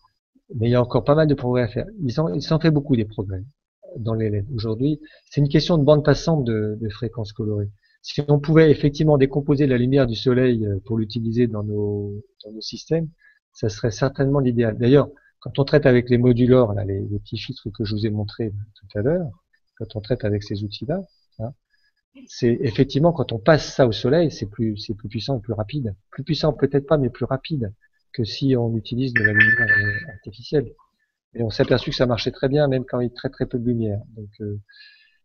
mais il y a encore pas mal de progrès à faire. Ils s'en fait beaucoup des progrès dans les LED. Aujourd'hui, c'est une question de bande passante de, de fréquences colorées. Si on pouvait effectivement décomposer la lumière du soleil euh, pour l'utiliser dans nos, dans nos systèmes, ça serait certainement l'idéal. D'ailleurs, quand on traite avec les modulors, là, les, petits filtres que je vous ai montrés tout à l'heure, quand on traite avec ces outils-là, hein, c'est effectivement quand on passe ça au soleil, c'est plus, c'est plus puissant et plus rapide. Plus puissant peut-être pas, mais plus rapide que si on utilise de la lumière artificielle. Et on s'est aperçu que ça marchait très bien, même quand il y a très très peu de lumière. Donc, euh,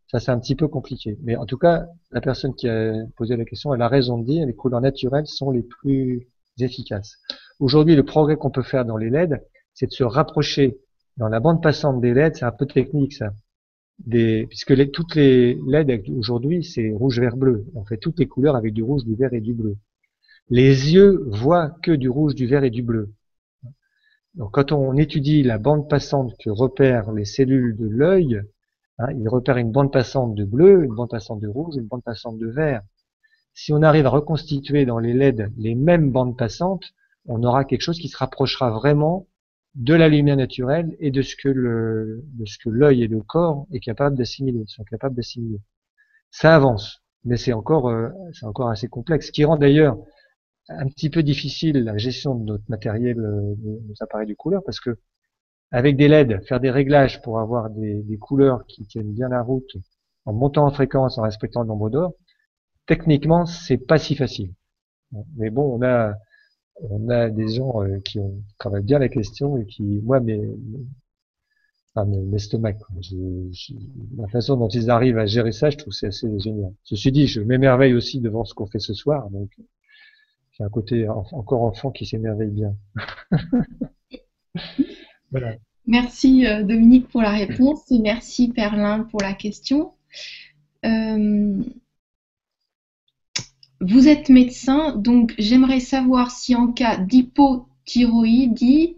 Ça, c'est un petit peu compliqué. Mais en tout cas, la personne qui a posé la question, elle a raison de dire, les couleurs naturelles sont les plus efficaces. Aujourd'hui, le progrès qu'on peut faire dans les LED, c'est de se rapprocher dans la bande passante des LED, c'est un peu technique ça. Des, puisque les, toutes les LED aujourd'hui, c'est rouge, vert, bleu. On fait toutes les couleurs avec du rouge, du vert et du bleu. Les yeux voient que du rouge, du vert et du bleu. Donc quand on étudie la bande passante que repèrent les cellules de l'œil, hein, il repère une bande passante de bleu, une bande passante de rouge, une bande passante de vert. Si on arrive à reconstituer dans les LED les mêmes bandes passantes, on aura quelque chose qui se rapprochera vraiment de la lumière naturelle et de ce que le, de ce que l'œil et le corps est capable d'assimiler, sont capables d'assimiler. Ça avance, mais c'est encore, euh, c'est encore assez complexe, ce qui rend d'ailleurs un petit peu difficile la gestion de notre matériel, euh, de nos appareils de couleur, parce que avec des LED, faire des réglages pour avoir des, couleurs qui tiennent bien la route, en montant en fréquence, en respectant le nombre d'or, techniquement, c'est pas si facile. Mais bon, on a, on a des gens euh, qui ont travaillé bien la question et qui, moi, mes, enfin, mes, la façon dont ils arrivent à gérer ça, je trouve c'est assez génial. Ceci dit, je m'émerveille aussi devant ce qu'on fait ce soir, donc c'est un côté encore enfant qui s'émerveille bien. (laughs) Merci euh, Dominique pour la réponse et merci Perlin pour la question. Euh, vous êtes médecin, donc j'aimerais savoir si en cas d'hypothyroïdie,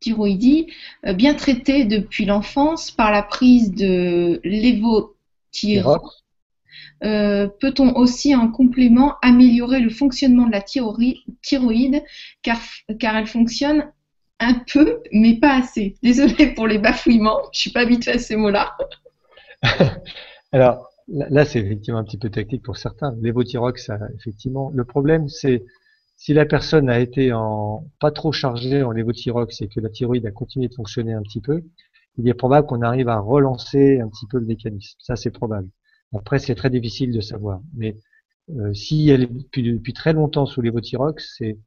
thyroïdie, euh, bien traité depuis l'enfance par la prise de lévothyrox, euh, peut-on aussi en complément améliorer le fonctionnement de la thyroïde car, car elle fonctionne un peu, mais pas assez? Désolée pour les bafouillements, je suis pas habituée à ces mots-là. (laughs) Alors là, c'est effectivement un petit peu technique pour certains. L'évothyrox, effectivement, le problème, c'est si la personne a été en pas trop chargée en lévothyrox et que la thyroïde a continué de fonctionner un petit peu, il est probable qu'on arrive à relancer un petit peu le mécanisme. Ça, c'est probable. Après, c'est très difficile de savoir. Mais euh, si elle est depuis, très longtemps sous l'évothyrox, c'est...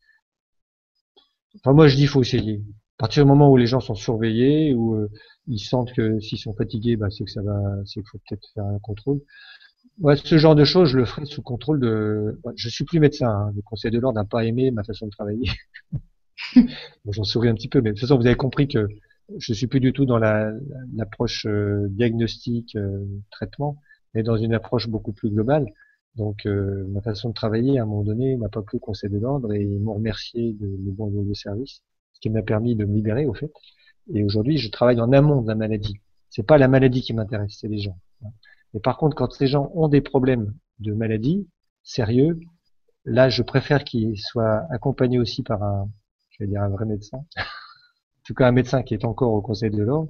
Enfin, moi, je dis, faut essayer. À partir du moment où les gens sont surveillés, où euh, ils sentent que s'ils sont fatigués, bah, c'est que ça va, c'est qu'il faut peut-être faire un contrôle. Ouais, ce genre de choses, je le ferai sous contrôle de. Je suis plus médecin. Hein. Le Conseil de l'ordre n'a pas aimé ma façon de travailler. (laughs) bon, J'en souris un petit peu, mais de toute façon, vous avez compris que je suis plus du tout dans l'approche euh, diagnostic, euh, traitement mais dans une approche beaucoup plus globale. Donc euh, ma façon de travailler, à un moment donné, m'a pas plu au Conseil de l'ordre et ils m'ont remercié de mes bons de service, ce qui m'a permis de me libérer au fait. Et aujourd'hui, je travaille en amont de la maladie. C'est pas la maladie qui m'intéresse, c'est les gens. Mais par contre, quand ces gens ont des problèmes de maladie sérieux, là, je préfère qu'ils soient accompagnés aussi par un, je vais dire un vrai médecin, (laughs) en tout cas un médecin qui est encore au Conseil de l'ordre,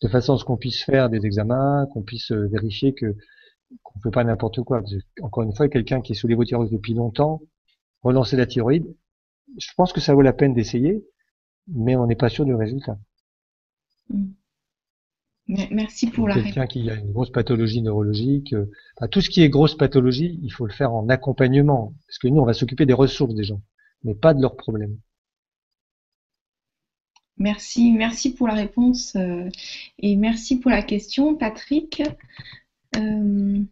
de façon à ce qu'on puisse faire des examens, qu'on puisse euh, vérifier que qu'on fait pas n'importe quoi. encore une fois, quelqu'un qui est sous l'évothyrox depuis longtemps, relancer la thyroïde, je pense que ça vaut la peine d'essayer, mais on n'est pas sûr du résultat. Mm. Merci pour la réponse. Quelqu'un qui a une grosse pathologie neurologique, euh, tout ce qui est grosse pathologie, il faut le faire en accompagnement, parce que nous, on va s'occuper des ressources des gens, mais pas de leurs problèmes. Merci, merci pour la réponse euh, et merci pour la question, Patrick. Euh,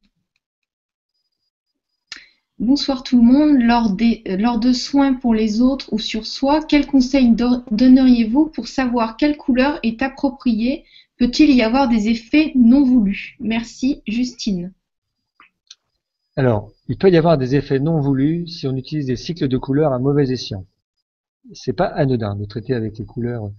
bonsoir tout le monde. Lors, des, lors de soins pour les autres ou sur soi, quels conseils donneriez-vous pour savoir quelle couleur est appropriée? Peut-il y avoir des effets non voulus? Merci, Justine. Alors, il peut y avoir des effets non voulus si on utilise des cycles de couleurs à mauvais escient c'est pas anodin de traiter avec les couleurs.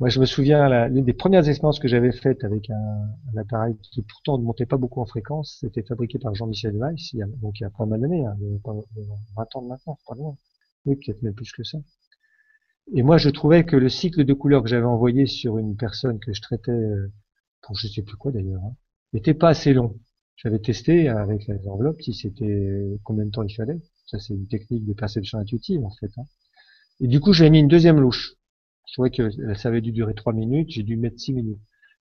Moi, je me souviens, l'une des premières expériences que j'avais faites avec un, appareil qui pourtant ne montait pas beaucoup en fréquence, c'était fabriqué par Jean-Michel Weiss, il y a, donc il y a pas mal d'années, hein, 20 ans de maintenant, pas loin. Oui, peut-être même plus que ça. Et moi, je trouvais que le cycle de couleurs que j'avais envoyé sur une personne que je traitais, euh, pour je sais plus quoi d'ailleurs, hein, n'était pas assez long. J'avais testé avec les enveloppes si c'était combien de temps il fallait. Ça, c'est une technique de perception intuitive en fait. Hein. Et du coup, j'ai mis une deuxième louche. Je trouvais que ça avait dû durer trois minutes, j'ai dû mettre six minutes.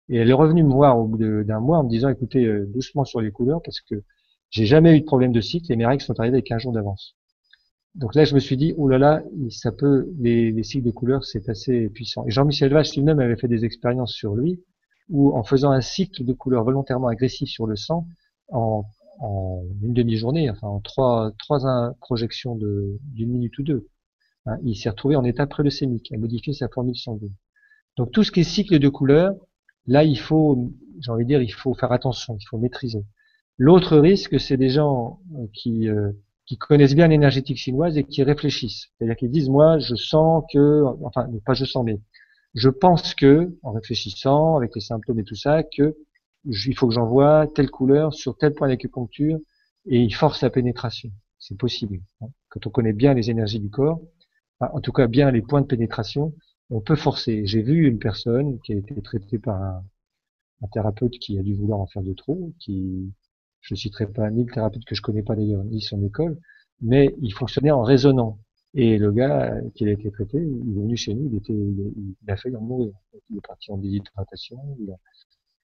Et elle est revenue me voir au bout d'un mois en me disant, écoutez, euh, doucement sur les couleurs, parce que j'ai jamais eu de problème de cycle et mes règles sont arrivées avec un jour d'avance. Donc là, je me suis dit, oh là là, ça peut, les, cycles de couleurs, c'est assez puissant. Et Jean-Michel Vache lui-même avait fait des expériences sur lui, où en faisant un cycle de couleurs volontairement agressif sur le sang, en, une demi-journée, enfin en trois, trois projections d'une minute ou deux, hein, il s'est retrouvé en état préleucémique, a modifié sa formule sanguine. Donc tout ce qui est cycle de couleurs, là il faut, j'ai envie de dire, il faut faire attention, il faut maîtriser. L'autre risque, c'est des gens qui, euh, qui connaissent bien l'énergétique chinoise et qui réfléchissent. C'est-à-dire qu'ils disent, moi, je sens que, enfin, pas je sens, mais je pense que, en réfléchissant, avec les symptômes et tout ça, que il faut que j'envoie telle couleur sur tel point d'acupuncture et il force la pénétration. C'est possible. Hein. Quand on connaît bien les énergies du corps, en tout cas bien les points de pénétration, on peut forcer. J'ai vu une personne qui a été traitée par un, thérapeute qui a dû vouloir en faire de trop, qui, je ne citerai pas ni le thérapeute que je connais pas d'ailleurs, ni son école, mais il fonctionnait en résonnant. Et le gars qui a été traité, il est venu chez nous, il était, il, a failli en mourir. Il est parti en déshydratation.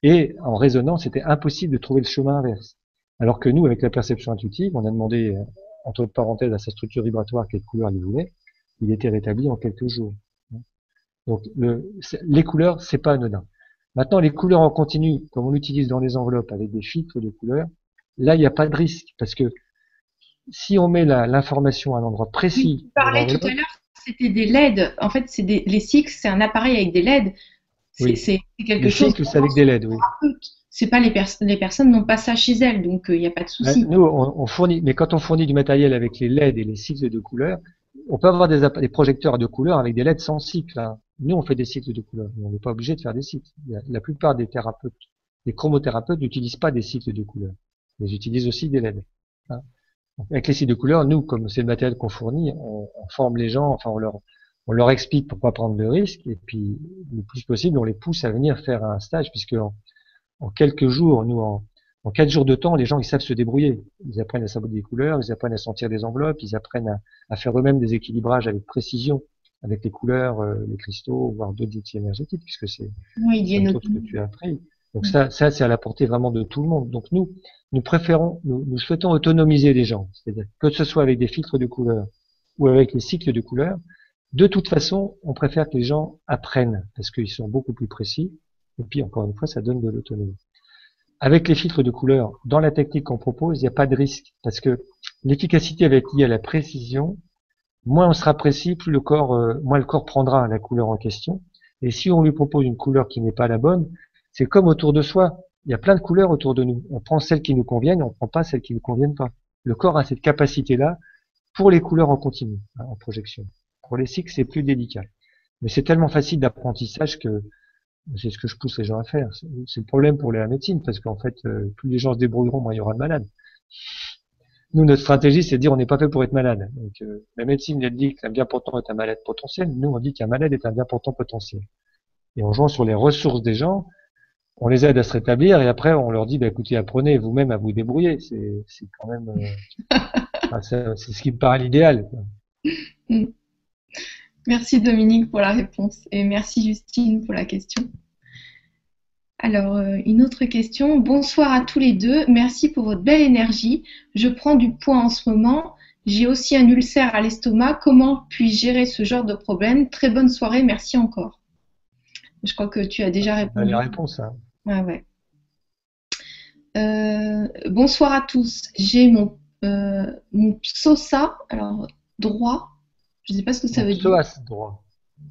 Et en résonnant, c'était impossible de trouver le chemin inverse. Alors que nous, avec la perception intuitive, on a demandé, entre parenthèses, à sa structure vibratoire quelle couleur il voulait. Il était rétabli en quelques jours. Donc, le, les couleurs, c'est pas anodin. Maintenant, les couleurs en continu, comme on l'utilise dans les enveloppes avec des filtres de couleurs, là, il n'y a pas de risque parce que si on met l'information à un endroit précis. tu parlais tout à l'heure, c'était des LED. En fait, c'est les SIX, c'est un appareil avec des LED. C'est quelque les chose. c'est avec des LED, oui. C'est pas les personnes, les personnes n'ont pas ça chez elles, donc il euh, n'y a pas de souci. nous, on, fournit, mais quand on fournit du matériel avec les LED et les cycles de couleurs, on peut avoir des, des projecteurs de couleurs avec des LED sans cycle. Hein. Nous, on fait des cycles de couleurs. On n'est pas obligé de faire des cycles. La plupart des thérapeutes, des chromothérapeutes n'utilisent pas des cycles de couleurs. Ils utilisent aussi des LED. Hein. Avec les cycles de couleurs, nous, comme c'est le matériel qu'on fournit, on, forme les gens, enfin on leur, explique pourquoi prendre de risques, et puis le plus possible, on les pousse à venir faire un stage, puisque en, quelques jours, nous, en, en quatre jours de temps, les gens ils savent se débrouiller. Ils apprennent à savoir des couleurs, ils apprennent à sentir des enveloppes, ils apprennent à, à faire eux-mêmes des équilibrages avec précision, avec les couleurs, euh, les cristaux, voire d'autres outils énergétiques, puisque c'est oui, ce que tu as appris. Donc ça, ça c'est à la portée vraiment de tout le monde. Donc nous, nous préférons, nous, nous souhaitons autonomiser les gens, c'est-à-dire que ce soit avec des filtres de couleurs ou avec les cycles de couleurs. De toute façon, on préfère que les gens apprennent parce qu'ils sont beaucoup plus précis. Et puis encore une fois, ça donne de l'autonomie. Avec les filtres de couleurs, dans la technique qu'on propose, il n'y a pas de risque parce que l'efficacité va être liée à la précision. Moins on sera précis, plus le corps, euh, moins le corps prendra la couleur en question. Et si on lui propose une couleur qui n'est pas la bonne, c'est comme autour de soi. Il y a plein de couleurs autour de nous. On prend celles qui nous conviennent, on ne prend pas celles qui ne nous conviennent pas. Le corps a cette capacité-là pour les couleurs en continu, hein, en projection. Pour les cycles, c'est plus délicat. Mais c'est tellement facile d'apprentissage que c'est ce que je pousse les gens à faire. C'est le problème pour la médecine, parce qu'en fait, euh, plus les gens se débrouilleront, moins il y aura de malades. Nous, notre stratégie, c'est de dire on n'est pas fait pour être malade. Donc, euh, la médecine, elle dit qu'un bien portant est un malade potentiel. Nous, on dit qu'un malade est un bien portant potentiel. Et en jouant sur les ressources des gens, on les aide à se rétablir et après on leur dit bah, écoutez apprenez vous-même à vous débrouiller c'est quand même euh, (laughs) c'est ce qui me paraît l'idéal. Merci Dominique pour la réponse et merci Justine pour la question alors euh, une autre question bonsoir à tous les deux merci pour votre belle énergie je prends du poids en ce moment j'ai aussi un ulcère à l'estomac comment puis-je gérer ce genre de problème? Très bonne soirée merci encore je crois que tu as déjà répondu. La réponse. Hein. ouais. Euh, bonsoir à tous. J'ai mon, euh, mon alors droit. Je ne sais pas ce que ça veut dire. Psoas droit.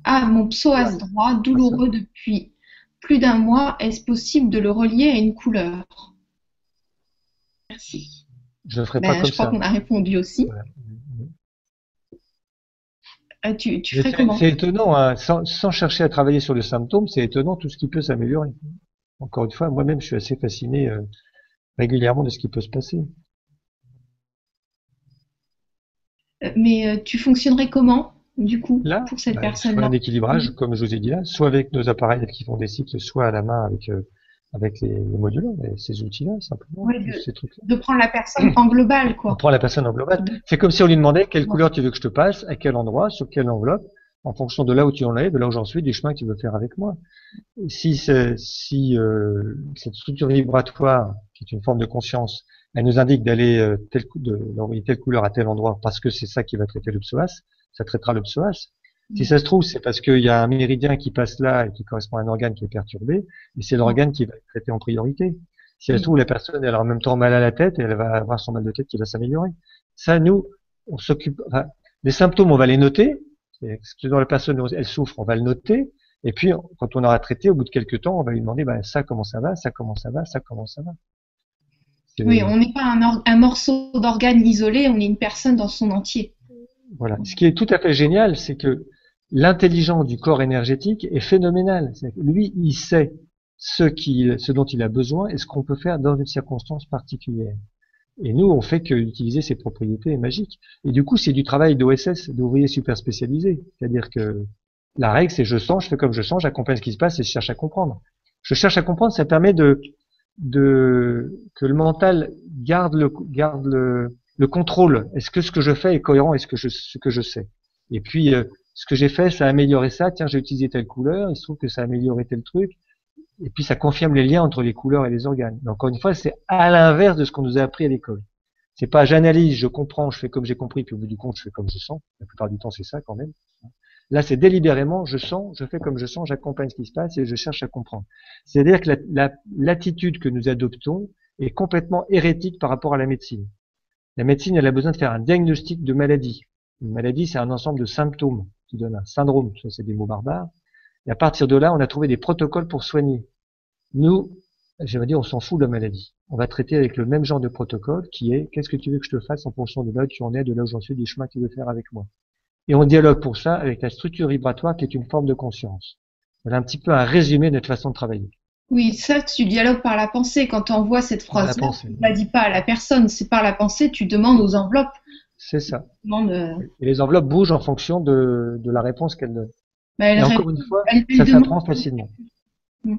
Ah, mon psoas droit, douloureux depuis plus d'un mois. Est-ce possible de le relier à une couleur? Merci. Je ne ferai pas ben, comme ça. Je crois qu'on a répondu aussi. Tu, ferais comment? C'est étonnant, hein. sans, chercher à travailler sur le symptôme, c'est étonnant tout ce qui peut s'améliorer. Encore une fois, moi-même, je suis assez fasciné euh, régulièrement de ce qui peut se passer. Euh, mais euh, tu fonctionnerais comment, du coup, là, pour cette bah, personne-là Un équilibrage, mm. comme je vous ai dit là, soit avec nos appareils qui font des cycles, soit à la main avec avec les, les modules, ces outils-là, simplement. de, prendre la personne en global, quoi. On prend la personne en global. C'est comme si on lui demandait quelle couleur tu veux que je te passe, à quel endroit, sur quelle enveloppe, en fonction de là où tu en es, de là où j'en suis, du chemin que tu veux faire avec moi. Si, si euh, cette structure vibratoire, qui est une forme de conscience, elle nous indique d'aller euh, d'envoyer telle couleur à tel endroit parce que c'est ça qui va traiter le psoas, ça traitera le psoas. Si ça se trouve, c'est parce qu'il y a un méridien qui passe là et qui correspond à un organe qui est perturbé, et c'est l'organe qui va être traité en priorité. Si ça se trouve, la personne, elle a en même temps mal à la tête et elle va avoir son mal de tête qui va s'améliorer. Ça, nous, on s'occupe, enfin, les symptômes, on va les noter. Ce dont la personne, elle souffre, on va le noter. Et puis, quand on aura traité, au bout de quelques temps, on va lui demander, ben, ça, comment ça va, ça, comment ça va, ça, comment ça va. Oui, on n'est pas un, un morceau d'organe isolé, on est une personne dans son entier. Voilà. Ce qui est tout à fait génial, c'est que l'intelligence du corps énergétique est phénoménale. lui, il sait ce, ce dont il a besoin et ce qu'on peut faire dans une circonstance particulière. Et nous, on fait que utiliser ses propriétés magiques. Et du coup, c'est du travail d'OSS, d'ouvrier super spécialisé. C'est-à-dire que la règle, c'est je sens, je fais comme je sens, j'accompagne ce qui se passe et je cherche à comprendre. Je cherche à comprendre, ça permet de, de que le mental garde le, garde le, le contrôle. Est-ce que ce que je fais est cohérent? Est-ce que je, ce que je sais? Et puis, euh, ce que j'ai fait, ça a amélioré ça. Tiens, j'ai utilisé telle couleur. Il se trouve que ça a amélioré tel truc. Et puis, ça confirme les liens entre les couleurs et les organes. Donc, encore une fois, c'est à l'inverse de ce qu'on nous a appris à l'école. C'est pas j'analyse, je comprends, je fais comme j'ai compris, puis au bout du compte, je fais comme je sens. La plupart du temps, c'est ça quand même. Là, c'est délibérément, je sens, je fais comme je sens, j'accompagne ce qui se passe et je cherche à comprendre. C'est-à-dire que l'attitude que nous adoptons est complètement hérétique par rapport à la médecine. La médecine, elle a besoin de faire un diagnostic de maladie. Une maladie, c'est un ensemble de symptômes qui donne un syndrome. Ça, c'est des mots barbares. Et à partir de là, on a trouvé des protocoles pour soigner. Nous, j'aimerais dire, on s'en fout de la maladie. On va traiter avec le même genre de protocole qui est qu'est-ce que tu veux que je te fasse en fonction de là où tu en es, de là où j'en suis, des chemins que tu veux faire avec moi. Et on dialogue pour ça avec la structure vibratoire qui est une forme de conscience. Voilà un petit peu un résumé de notre façon de travailler. Oui, ça, tu dialogues par la pensée. Quand tu envoies cette phrase, tu ne la dis pas à la personne, c'est par la pensée, tu demandes aux enveloppes. C'est ça. Euh, Et les enveloppes bougent en fonction de, de la réponse qu'elles donnent. Bah, Et encore une fois, ça s'apprend facilement. Mm.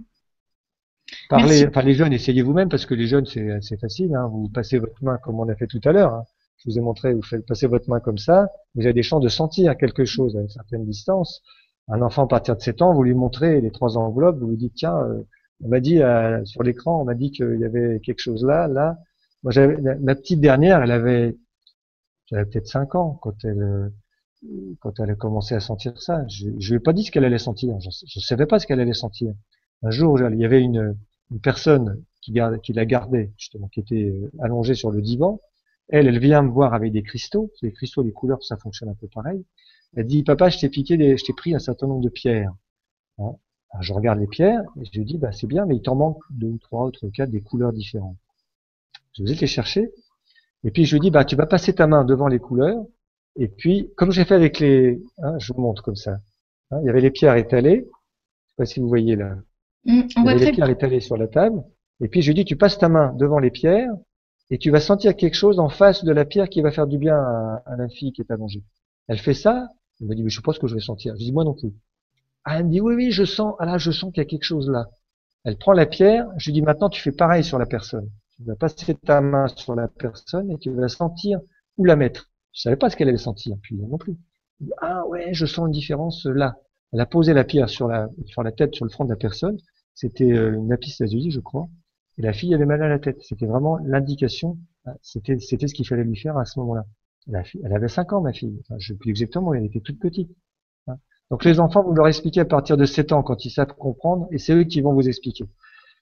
Parlez, enfin les jeunes, essayez vous-même parce que les jeunes c'est facile. Hein. Vous passez votre main comme on a fait tout à l'heure. Hein. Je vous ai montré, vous faites passer votre main comme ça. Vous avez des chances de sentir quelque chose à une certaine distance. Un enfant à partir de 7 ans, vous lui montrez les trois enveloppes, vous lui dites tiens, euh, on m'a dit euh, sur l'écran, on m'a dit qu'il y avait quelque chose là, là. Moi, j'avais ma petite dernière, elle avait, j'avais peut-être 5 ans quand elle, euh, quand elle a commencé à sentir ça. Je, je lui ai pas dit ce qu'elle allait sentir. Je, ne savais pas ce qu'elle allait sentir. Un jour, il y avait une, une personne qui, garde, qui la gardait justement, qui était allongée sur le divan. Elle, elle vient me voir avec des cristaux. Les cristaux, les couleurs, ça fonctionne un peu pareil. Elle dit, papa, je t'ai piqué, des, je t'ai pris un certain nombre de pierres. Hein? Je regarde les pierres et je lui dis, bah, c'est bien, mais il t'en manque deux ou trois autres cas des couleurs différentes. Je vous ai les chercher. Et puis je lui dis, bah, tu vas passer ta main devant les couleurs. Et puis, comme j'ai fait avec les, hein, je vous montre comme ça. Hein, il y avait les pierres étalées. Je sais pas si vous voyez là. Mmh, il y avait les pierres étalées sur la table. Et puis je lui dis, tu passes ta main devant les pierres et tu vas sentir quelque chose en face de la pierre qui va faire du bien à, la fille qui est allongée. Elle fait ça. Elle me dit, mais je pense que je vais sentir. Je dis, moi non plus. Ah, elle me dit, oui, oui, je sens, ah là, je sens qu'il y a quelque chose là. Elle prend la pierre, je lui dis, maintenant, tu fais pareil sur la personne. Tu vas passer ta main sur la personne et tu vas sentir où la mettre. Je savais pas ce qu'elle allait sentir, puis non plus. Ah ouais, je sens une différence là. Elle a posé la pierre sur la, sur la tête, sur le front de la personne. C'était euh, une lapis lazuli, je crois. Et la fille avait mal à la tête. C'était vraiment l'indication. Ah, c'était, c'était ce qu'il fallait lui faire à ce moment-là. Elle avait 5 ans, ma fille. Enfin, je sais plus exactement, elle était toute petite. Donc les enfants, vous leur expliquez à partir de 7 ans quand ils savent comprendre, et c'est eux qui vont vous expliquer.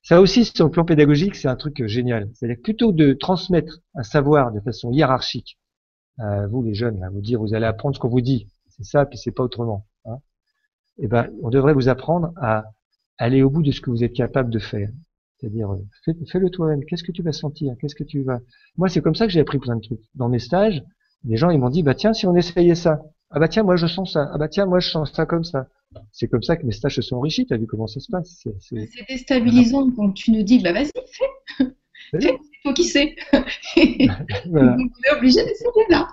Ça aussi, sur le plan pédagogique, c'est un truc génial. C'est-à-dire plutôt de transmettre un savoir de façon hiérarchique, à vous les jeunes, à vous dire, vous allez apprendre ce qu'on vous dit, c'est ça, puis c'est pas autrement. Hein. Eh ben, on devrait vous apprendre à aller au bout de ce que vous êtes capable de faire. C'est-à-dire, fais, fais-le toi-même. Qu'est-ce que tu vas sentir? Qu'est-ce que tu vas? Moi, c'est comme ça que j'ai appris plein de trucs. Dans mes stages, les gens ils m'ont dit, bah tiens, si on essayait ça. Ah bah tiens, moi je sens ça. Ah bah tiens, moi je sens ça comme ça. C'est comme ça que mes stages se sont enrichis. T'as vu comment ça se passe? C'est déstabilisant quand tu nous dis, bah vas-y, fais. C'est toi qui sais. (laughs) voilà. Vous êtes obligé d'essayer là.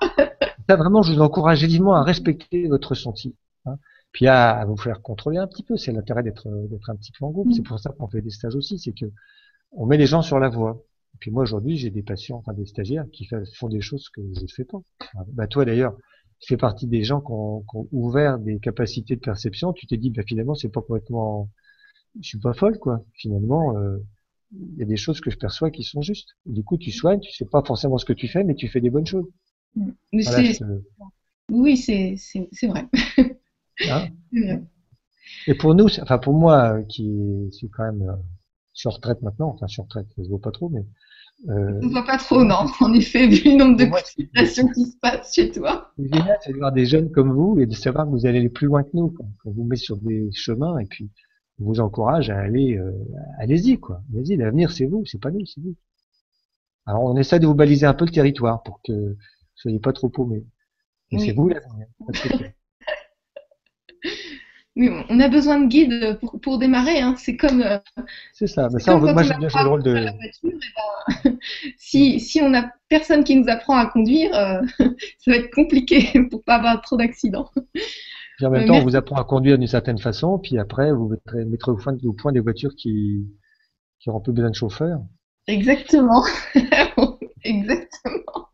Ça vraiment, je vous encourage vivement à respecter votre ressenti. Hein. Puis à, vous faire contrôler un petit peu. C'est l'intérêt d'être d'être un petit peu en groupe. C'est mm. pour ça qu'on fait des stages aussi. C'est que on met les gens sur la voie. Et puis moi aujourd'hui, j'ai des patients, enfin des stagiaires qui font des choses que je ne fais pas. Bah toi d'ailleurs, tu fais partie des gens qui ont, ouvert des capacités de perception, tu t'es dit, bah, finalement, c'est pas complètement, je suis pas folle, quoi. Finalement, euh, il y a des choses que je perçois qui sont justes. du coup, tu soignes, tu sais pas forcément ce que tu fais, mais tu fais des bonnes choses. Oui, c'est, c'est, vrai. (laughs) Hein? (laughs) Et pour nous, enfin pour moi, qui suis quand même sur retraite maintenant, enfin sur retraite, ça se voit pas trop, mais euh, ne voit pas trop, non. (laughs) En effet, vu le nombre de consultations qui se passent chez toi. C'est génial, c'est de voir des jeunes comme vous et de savoir que vous allez aller plus loin que nous. On vous met sur des chemins et puis on vous encourage à aller, euh, allez-y quoi. Allez-y, l'avenir c'est vous, c'est pas nous, c'est vous. Alors on essaie de vous baliser un peu le territoire pour que vous soyez pas trop paumés. Mais c'est vous l'avenir. On a besoin de guides pour, pour démarrer. Hein. C'est comme. Euh, c'est ça. Mais ça, moi, j'aime bien jouer le rôle de. Ben, (laughs) si, si on n'a personne qui nous apprend à conduire, euh, (laughs) ça va être compliqué (laughs) pour pas avoir trop d'accidents. Puis en même temps, on vous apprend à conduire d'une certaine façon, puis après, vous mettrez, au, point, au point des voitures qui, qui auront plus besoin de chauffeur. Exactement. Exactement.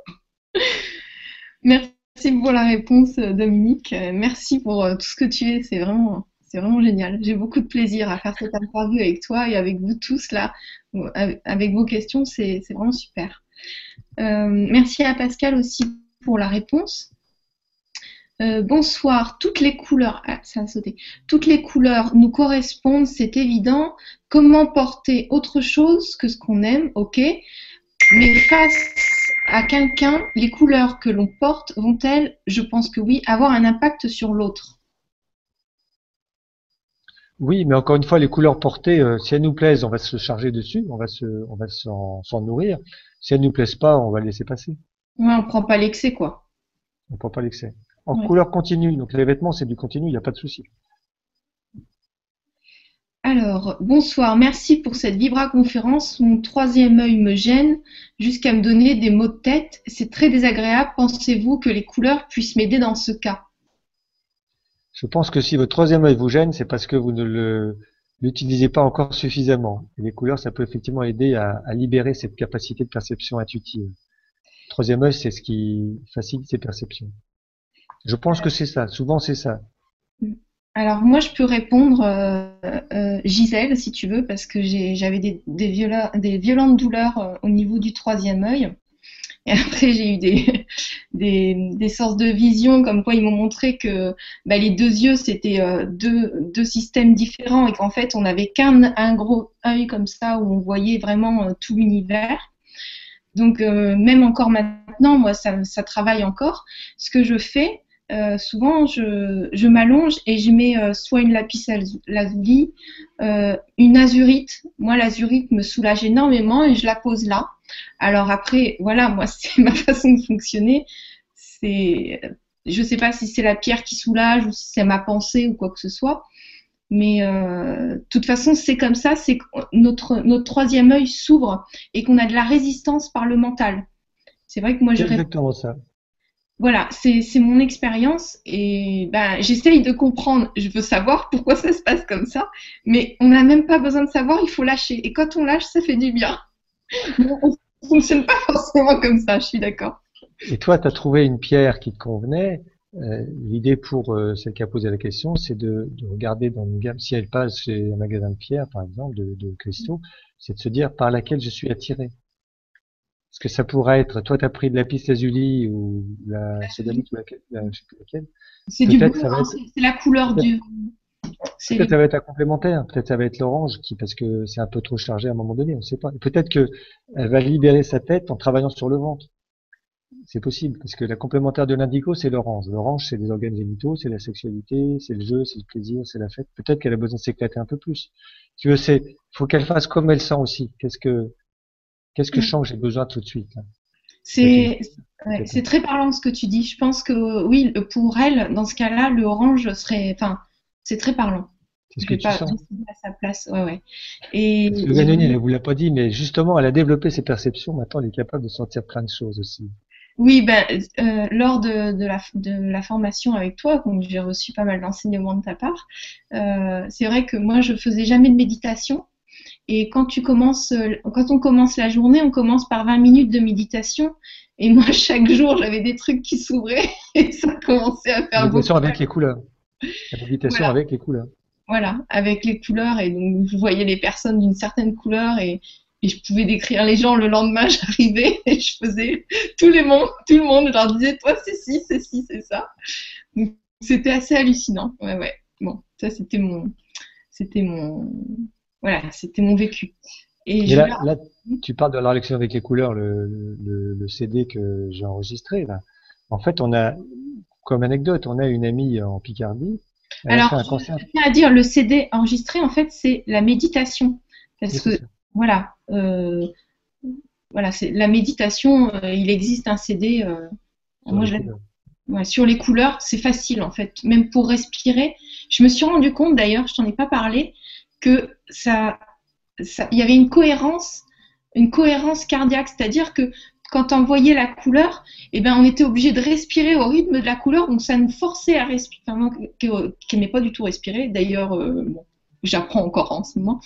Merci. Merci pour la réponse, euh, Dominique. Euh, merci pour euh, tout ce que tu es. C'est vraiment, c'est vraiment génial. J'ai beaucoup de plaisir à faire cette interview avec toi et avec vous tous là, avec vos questions. C'est vraiment super. merci à Pascal aussi pour la réponse. bonsoir, toutes les couleurs, ah, ça a sauté. Toutes les couleurs nous correspondent, c'est évident. Comment porter autre chose que ce qu'on aime, ok. Mais face à quelqu'un, les couleurs que l'on porte vont-elles, je pense que oui, avoir un impact sur l'autre? Oui, mais encore une fois, les couleurs portées, euh, si elles nous plaisent, on va se charger dessus, on va se, on va s'en nourrir. Si elles nous plaisent pas, on va laisser passer. Ouais, on prend pas l'excès, quoi. On prend pas l'excès. En couleur continue, donc les vêtements, c'est du continu, il n'y a pas de souci. Alors, bonsoir, merci pour cette vibra-conférence. Mon troisième œil me gêne jusqu'à me donner des maux de tête. C'est très désagréable. Pensez-vous que les couleurs puissent m'aider dans ce cas? Je pense que si votre troisième œil vous gêne, c'est parce que vous ne l'utilisez pas encore suffisamment. les couleurs, ça peut effectivement aider à, libérer cette capacité de perception intuitive. Troisième œil, c'est ce qui facilite ces perceptions. Je pense que c'est ça. Souvent, c'est ça. Alors moi, je peux répondre euh, euh, Gisèle, si tu veux, parce que j'avais des, des, violentes douleurs euh, au niveau du troisième œil. Et (laughs) après, j'ai eu des, des, des, sources de vision, comme quoi ils m'ont montré que bah, les deux yeux, c'était deux, deux systèmes différents et qu'en fait, on n'avait qu'un un gros œil comme ça où on voyait vraiment tout l'univers. Donc, même encore maintenant, moi, ça, ça travaille encore. Ce que je fais, euh, souvent je, je m'allonge et je mets euh, soit une lapis lazuli, euh, une azurite. Moi, l'azurite me soulage énormément et je la pose là. Alors après, voilà, moi, (laughs) c'est ma façon de fonctionner. C'est, je sais pas si c'est la pierre qui soulage ou si c'est ma pensée ou quoi que ce soit. Mais de toute façon, c'est comme ça, c'est que notre, notre troisième œil s'ouvre et qu'on a de la résistance par le mental. C'est vrai que moi, je. exactement ça voilà, c'est mon expérience et ben, j'essaye de comprendre, je veux savoir pourquoi ça se passe comme ça, mais on n'a même pas besoin de savoir, il faut lâcher. Et quand on lâche, ça fait du bien. (laughs) on ne fonctionne pas forcément comme ça, je suis d'accord. Et toi, tu as trouvé une pierre qui te convenait. Euh, l'idée pour euh, celle qui a posé la question, c'est de, regarder dans une gamme, si elle passe chez un magasin de pierres, par exemple, de, de cristaux, c'est de se dire par laquelle je suis attiré. Parce que ça pourrait être, toi, tu as pris de la piste lazuli ou la ou laquelle, je sais plus laquelle. C'est du bleu, hein, c'est la couleur du. Peut-être ça va être un complémentaire, peut-être ça va être l'orange qui parce que c'est un peu trop chargé à un moment donné, on ne sait pas. Peut-être que elle va libérer sa tête en travaillant sur le ventre. C'est possible parce que la complémentaire de l'indigo c'est l'orange. L'orange c'est les organes génitaux, c'est la sexualité, c'est le jeu, c'est le plaisir, c'est la fête. Peut-être qu'elle a besoin de s'éclater un peu plus. Tu veux, c'est faut qu'elle fasse comme elle sent aussi. Qu'est-ce que Qu'est-ce que mm. change J'ai besoin tout de suite. C'est très parlant ce que tu dis. Je pense que oui, pour elle, dans ce cas-là, le orange serait. Enfin, c'est très parlant. C'est ce que tu pas sens. à sa place. Ouais, ouais. Et le Ganoni, elle vous l'a pas dit, mais justement, elle a développé ses perceptions. Maintenant, elle est capable de sentir plein de choses aussi. Oui, ben, euh, lors de, de, la, de, la, formation avec toi, donc j'ai reçu pas mal d'enseignements de ta part, euh, c'est vrai que moi, je faisais jamais de méditation et quand tu commences, euh, quand on commence la journée, on commence par 20 minutes de méditation. Et moi, (laughs) chaque jour, j'avais des trucs qui s'ouvraient (laughs) et ça commençait à faire. La méditation avec les couleurs. La méditation avec les couleurs. Voilà, avec les couleurs. Et donc, je voyais les personnes d'une certaine couleur et, et, je pouvais décrire les gens. Le lendemain, (laughs) j'arrivais et je faisais tous les mondes, tout le monde. Je leur disais, toi, c'est ci, c'est ci, c'est ça. c'était assez hallucinant. Ouais, ouais. Bon, ça c'était mon, c'était mon, voilà, c'était mon vécu. Et, là, là, tu parles de la relation avec les couleurs, le, le, le CD que j'ai enregistré. Là. En fait, on a, comme anecdote, on a une amie en Picardie. Alors, je tiens à dire, le CD enregistré, en fait, c'est la méditation. Parce que, voilà, euh, voilà, c'est la méditation. Euh, il existe un CD. Euh, moi, je ouais, sur les couleurs, c'est facile en fait, même pour respirer. Je me suis rendu compte d'ailleurs, je t'en ai pas parlé, que ça, il y avait une cohérence, une cohérence cardiaque, c'est-à-dire que quand on voyait la couleur, eh ben, on était obligé de respirer au rythme de la couleur, donc ça nous forçait à respirer, enfin, qui n'aimais pas du tout respirer, d'ailleurs, euh, bon, j'apprends encore en ce moment,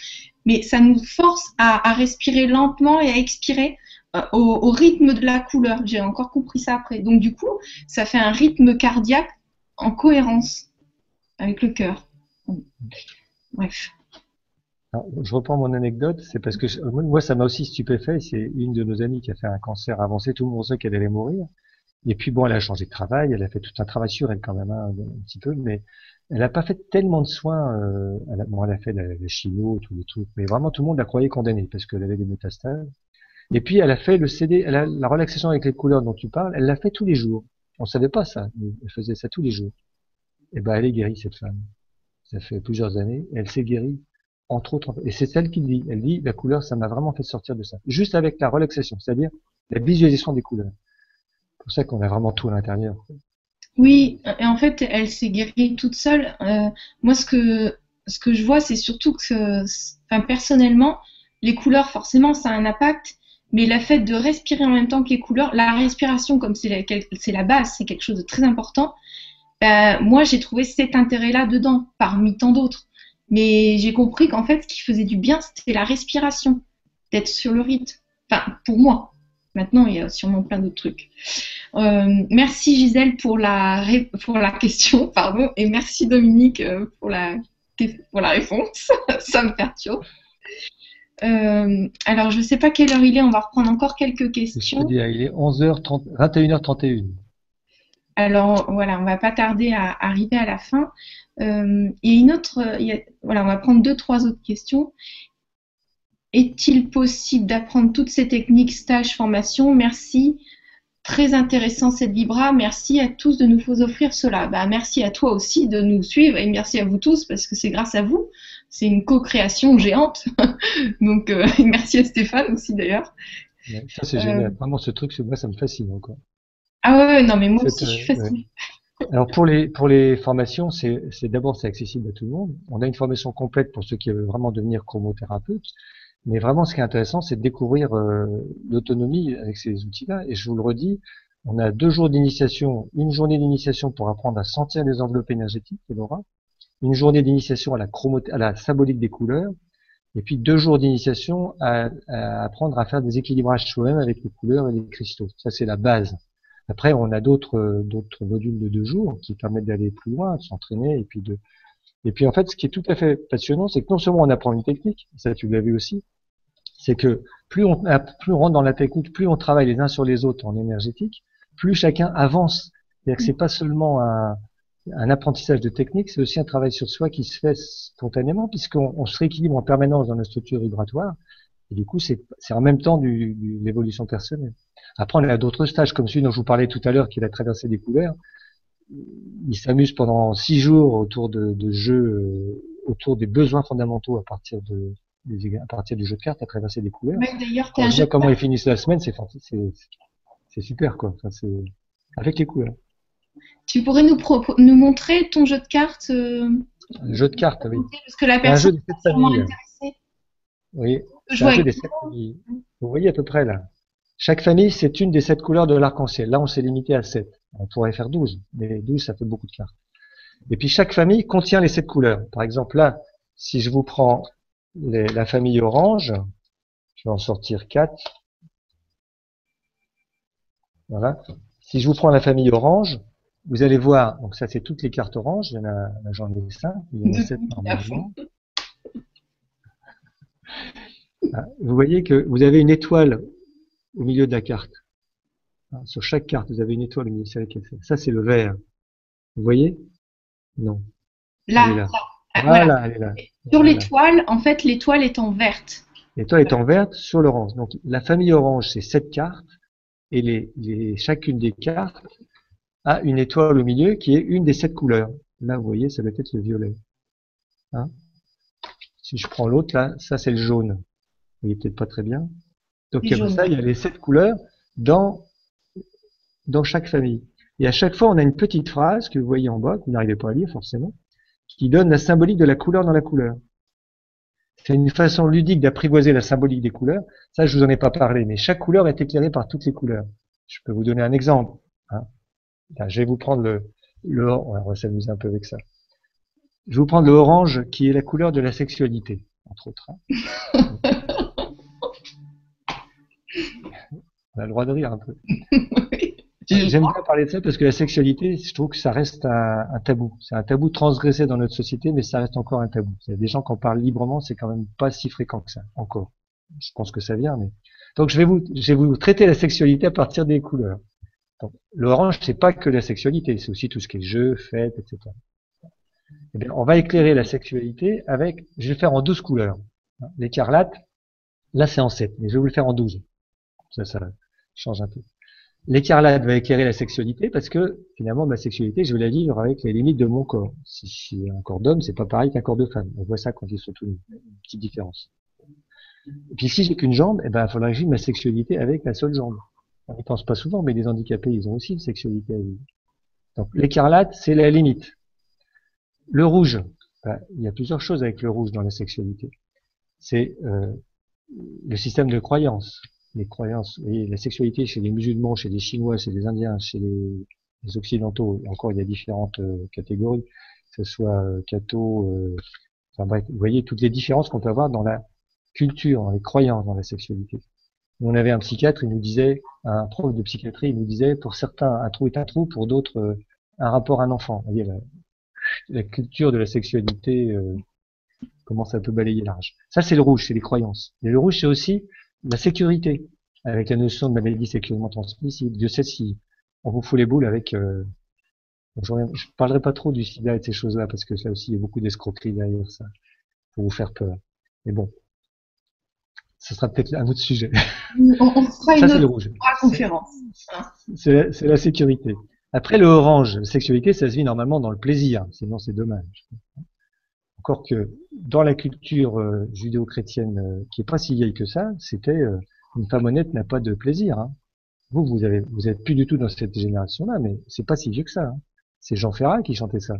mais ça nous force à, respirer lentement et à expirer euh, au, rythme de la couleur. J'ai encore compris ça après. Donc du coup, ça fait un rythme cardiaque en cohérence avec le cœur. Bref. Je reprends mon anecdote, c'est parce que moi ça m'a aussi stupéfait. C'est une de nos amies qui a fait un cancer avancé, tout le monde sait qu'elle allait mourir. Et puis bon, elle a changé de travail, elle a fait tout un travail sur elle quand même hein, un petit peu, mais elle n'a pas fait tellement de soins. Euh, elle, a, bon, elle a fait la, la chimio, tous les mais vraiment tout le monde la croyait condamnée parce qu'elle avait des métastases. Et puis elle a fait le CD, elle a, la relaxation avec les couleurs dont tu parles, elle l'a fait tous les jours. On savait pas ça, elle faisait ça tous les jours. Et ben elle est guérie cette femme. Ça fait plusieurs années, elle s'est guérie entre autres. Et c'est celle qui dit, elle dit la couleur, ça m'a vraiment fait sortir de ça. Juste avec la relaxation, c'est-à-dire la visualisation des couleurs. C'est pour ça qu'on a vraiment tout à l'intérieur. Oui, et en fait, elle s'est guérie toute seule. Euh, moi, ce que ce que je vois, c'est surtout que, enfin, personnellement, les couleurs, forcément, ça a un impact. Mais le fait de respirer en même temps que les couleurs, la respiration, comme c'est la, la, base, c'est quelque chose de très important. Ben, moi, j'ai trouvé cet intérêt-là dedans, parmi tant d'autres. Mais j'ai compris qu'en fait, ce qui faisait du bien, c'était la respiration, d'être sur le rythme. Enfin, pour moi. Maintenant, il y a sûrement plein d'autres trucs. Euh, merci Gisèle pour la, pour la question, (laughs) pardon, et merci Dominique euh, pour la, pour la réponse. (laughs) Ça me perturbe. Euh, alors, je ne sais pas quelle heure il est, on va reprendre encore quelques questions. Je dire, il est 11h30, 21h31. Alors, voilà, on va pas tarder à arriver à la fin. Euh, il y a une autre, voilà, on va prendre deux, trois autres questions. Est-il possible d'apprendre toutes ces techniques, stage, formation Merci. Très intéressant cette Libra. Merci à tous de nous offrir cela. Bah, merci à toi aussi de nous suivre et merci à vous tous parce que c'est grâce à vous c'est une co-création géante. (laughs) Donc, euh, (laughs) merci à Stéphane aussi d'ailleurs. ça, c'est génial. Euh, Vraiment, ce truc, moi, ça me fascine encore. Ah ouais, non, mais moi aussi, je suis fascinée. Alors pour les pour les formations, c'est d'abord c'est accessible à tout le monde. On a une formation complète pour ceux qui veulent vraiment devenir chromothérapeute. Mais vraiment, ce qui est intéressant, c'est de découvrir euh, l'autonomie avec ces outils-là. Et je vous le redis, on a deux jours d'initiation, une journée d'initiation pour apprendre à sentir les enveloppes énergétiques de l'aura, une journée d'initiation à la à la symbolique des couleurs, et puis deux jours d'initiation à, apprendre à faire des équilibrages soi-même avec les couleurs et les cristaux. Ça, c'est la base. Après, on a d'autres d'autres modules de deux jours qui permettent d'aller plus loin, de s'entraîner et puis de et puis en fait, ce qui est tout à fait passionnant, c'est que non seulement on apprend une technique, ça tu l'as vu aussi, c'est que plus on plus on rentre dans la technique, plus on travaille les uns sur les autres en énergétique, plus chacun avance. C'est-à-dire que c'est pas seulement un un apprentissage de technique, c'est aussi un travail sur soi qui se fait spontanément, puisqu'on on se rééquilibre en permanence dans notre structure vibratoire. Et du coup, c'est en même temps du, du l'évolution personnelle. Après, on a d'autres stages, comme celui dont je vous parlais tout à l'heure, qui est la traversée des couleurs. Il s'amuse pendant six jours autour de, de jeux, euh, autour des besoins fondamentaux à partir de, à partir du jeu de cartes, à traverser des couleurs. d'ailleurs, comment ils finissent la semaine, c'est c'est super quoi. Enfin, c'est avec les couleurs. Tu pourrais nous, nous montrer ton jeu de cartes euh, Jeu de cartes, oui. Parce que la personne est vraiment intéressée. Oui, un jeu des sept familles. Vous voyez à peu près là. Chaque famille, c'est une des sept couleurs de l'arc-en-ciel. Là, on s'est limité à sept. On pourrait faire douze, mais douze, ça fait beaucoup de cartes. Et puis chaque famille contient les sept couleurs. Par exemple, là, si je vous prends la famille orange, je vais en sortir quatre. Voilà. Si je vous prends la famille orange, vous allez voir, donc ça c'est toutes les cartes oranges, il y en a, j'en ai cinq, il y en a sept normalement. Ah, vous voyez que vous avez une étoile au milieu de la carte. Sur chaque carte, vous avez une étoile au milieu. Ça c'est le vert. Vous voyez? Non. Là, Elle est là. là. Voilà, voilà. elle est là. Sur l'étoile, en fait, l'étoile est en verte. L'étoile est en verte sur l'orange. Donc la famille orange, c'est sept cartes, et les, les- chacune des cartes a une étoile au milieu qui est une des sept couleurs. Là, vous voyez, ça doit être le violet. Hein? Si je prends l'autre, là, ça c'est le jaune. Vous voyez peut-être pas très bien. Donc comme jaune. ça, il y a les sept couleurs dans dans chaque famille. Et à chaque fois, on a une petite phrase que vous voyez en bas, que vous n'arrivez pas à lire forcément, qui donne la symbolique de la couleur dans la couleur. C'est une façon ludique d'apprivoiser la symbolique des couleurs. Ça, je vous en ai pas parlé, mais chaque couleur est éclairée par toutes les couleurs. Je peux vous donner un exemple. hein. Là, je vais vous prendre le, le, on va s'amuser un peu avec ça. Je vais vous prendre le orange, qui est la couleur de la sexualité, entre autres. hein. (laughs) on a le droit de rire un peu. (laughs) J'aime bien parler de ça parce que la sexualité, je trouve que ça reste un, un tabou. C'est un tabou transgressé dans notre société, mais ça reste encore un tabou. Il y a des gens qui en parlent librement, c'est quand même pas si fréquent que ça, encore. Je pense que ça vient, mais. Donc je vais vous, je vais vous traiter la sexualité à partir des couleurs. Donc, l'orange, c'est pas que la sexualité, c'est aussi tout ce qui est jeu, fête, etc. Eh bien, on va éclairer la sexualité avec, je vais le faire en 12 couleurs. L'écarlate, là c'est en 7, mais je vais vous le faire en 12. Ça, ça change un peu. L'écarlate va éclairer la sexualité parce que finalement ma sexualité, je vais la vivre avec les limites de mon corps. Si j'ai un corps d'homme, c'est pas pareil qu'un corps de femme. On voit ça quand ils sont tous. Une petite différence. Et puis si j'ai qu'une jambe, eh ben il faudra que je ma sexualité avec la seule jambe. On n'y pense pas souvent, mais les handicapés, ils ont aussi une sexualité à vivre. Donc l'écarlate, c'est la limite. Le rouge, ben, il y a plusieurs choses avec le rouge dans la sexualité. C'est euh, le système de croyance les croyances, voyez, la sexualité chez les musulmans, chez les chinois, chez les indiens, chez les, occidentaux, encore il y a différentes euh, catégories, que ce soit euh, catho, euh, enfin bref, vous voyez toutes les différences qu'on peut avoir dans la culture, dans les croyances, dans la sexualité. On avait un psychiatre, il nous disait, un prof de psychiatrie, il nous disait, pour certains, un trou est un trou, pour d'autres, euh, un rapport à un enfant. Vous voyez, la, la culture de la sexualité, euh, comment ça peut balayer large. Ça, c'est le rouge, c'est les croyances. Et le rouge, c'est aussi la sécurité, avec la notion de maladie sexuellement transmissible. Dieu sait si on vous fout les boules avec... Euh, je ne parlerai pas trop du sida et de ces choses-là, parce que là aussi, il y a beaucoup d'escroqueries derrière ça, pour vous faire peur. Mais bon, ce sera peut-être un autre sujet. On, on fera ça, une c'est le autre rouge. conférence. C'est la, c'est la sécurité. Après, le orange, la sexualité, ça se vit normalement dans le plaisir, sinon c'est dommage. Encore que dans la culture euh, judéo-chrétienne, euh, qui est pas si vieille que ça, c'était euh, une femme honnête n'a pas de plaisir. Hein. Vous, vous avez, vous êtes plus du tout dans cette génération-là, mais c'est pas si vieux que ça. Hein. C'est Jean Ferrat qui chantait ça,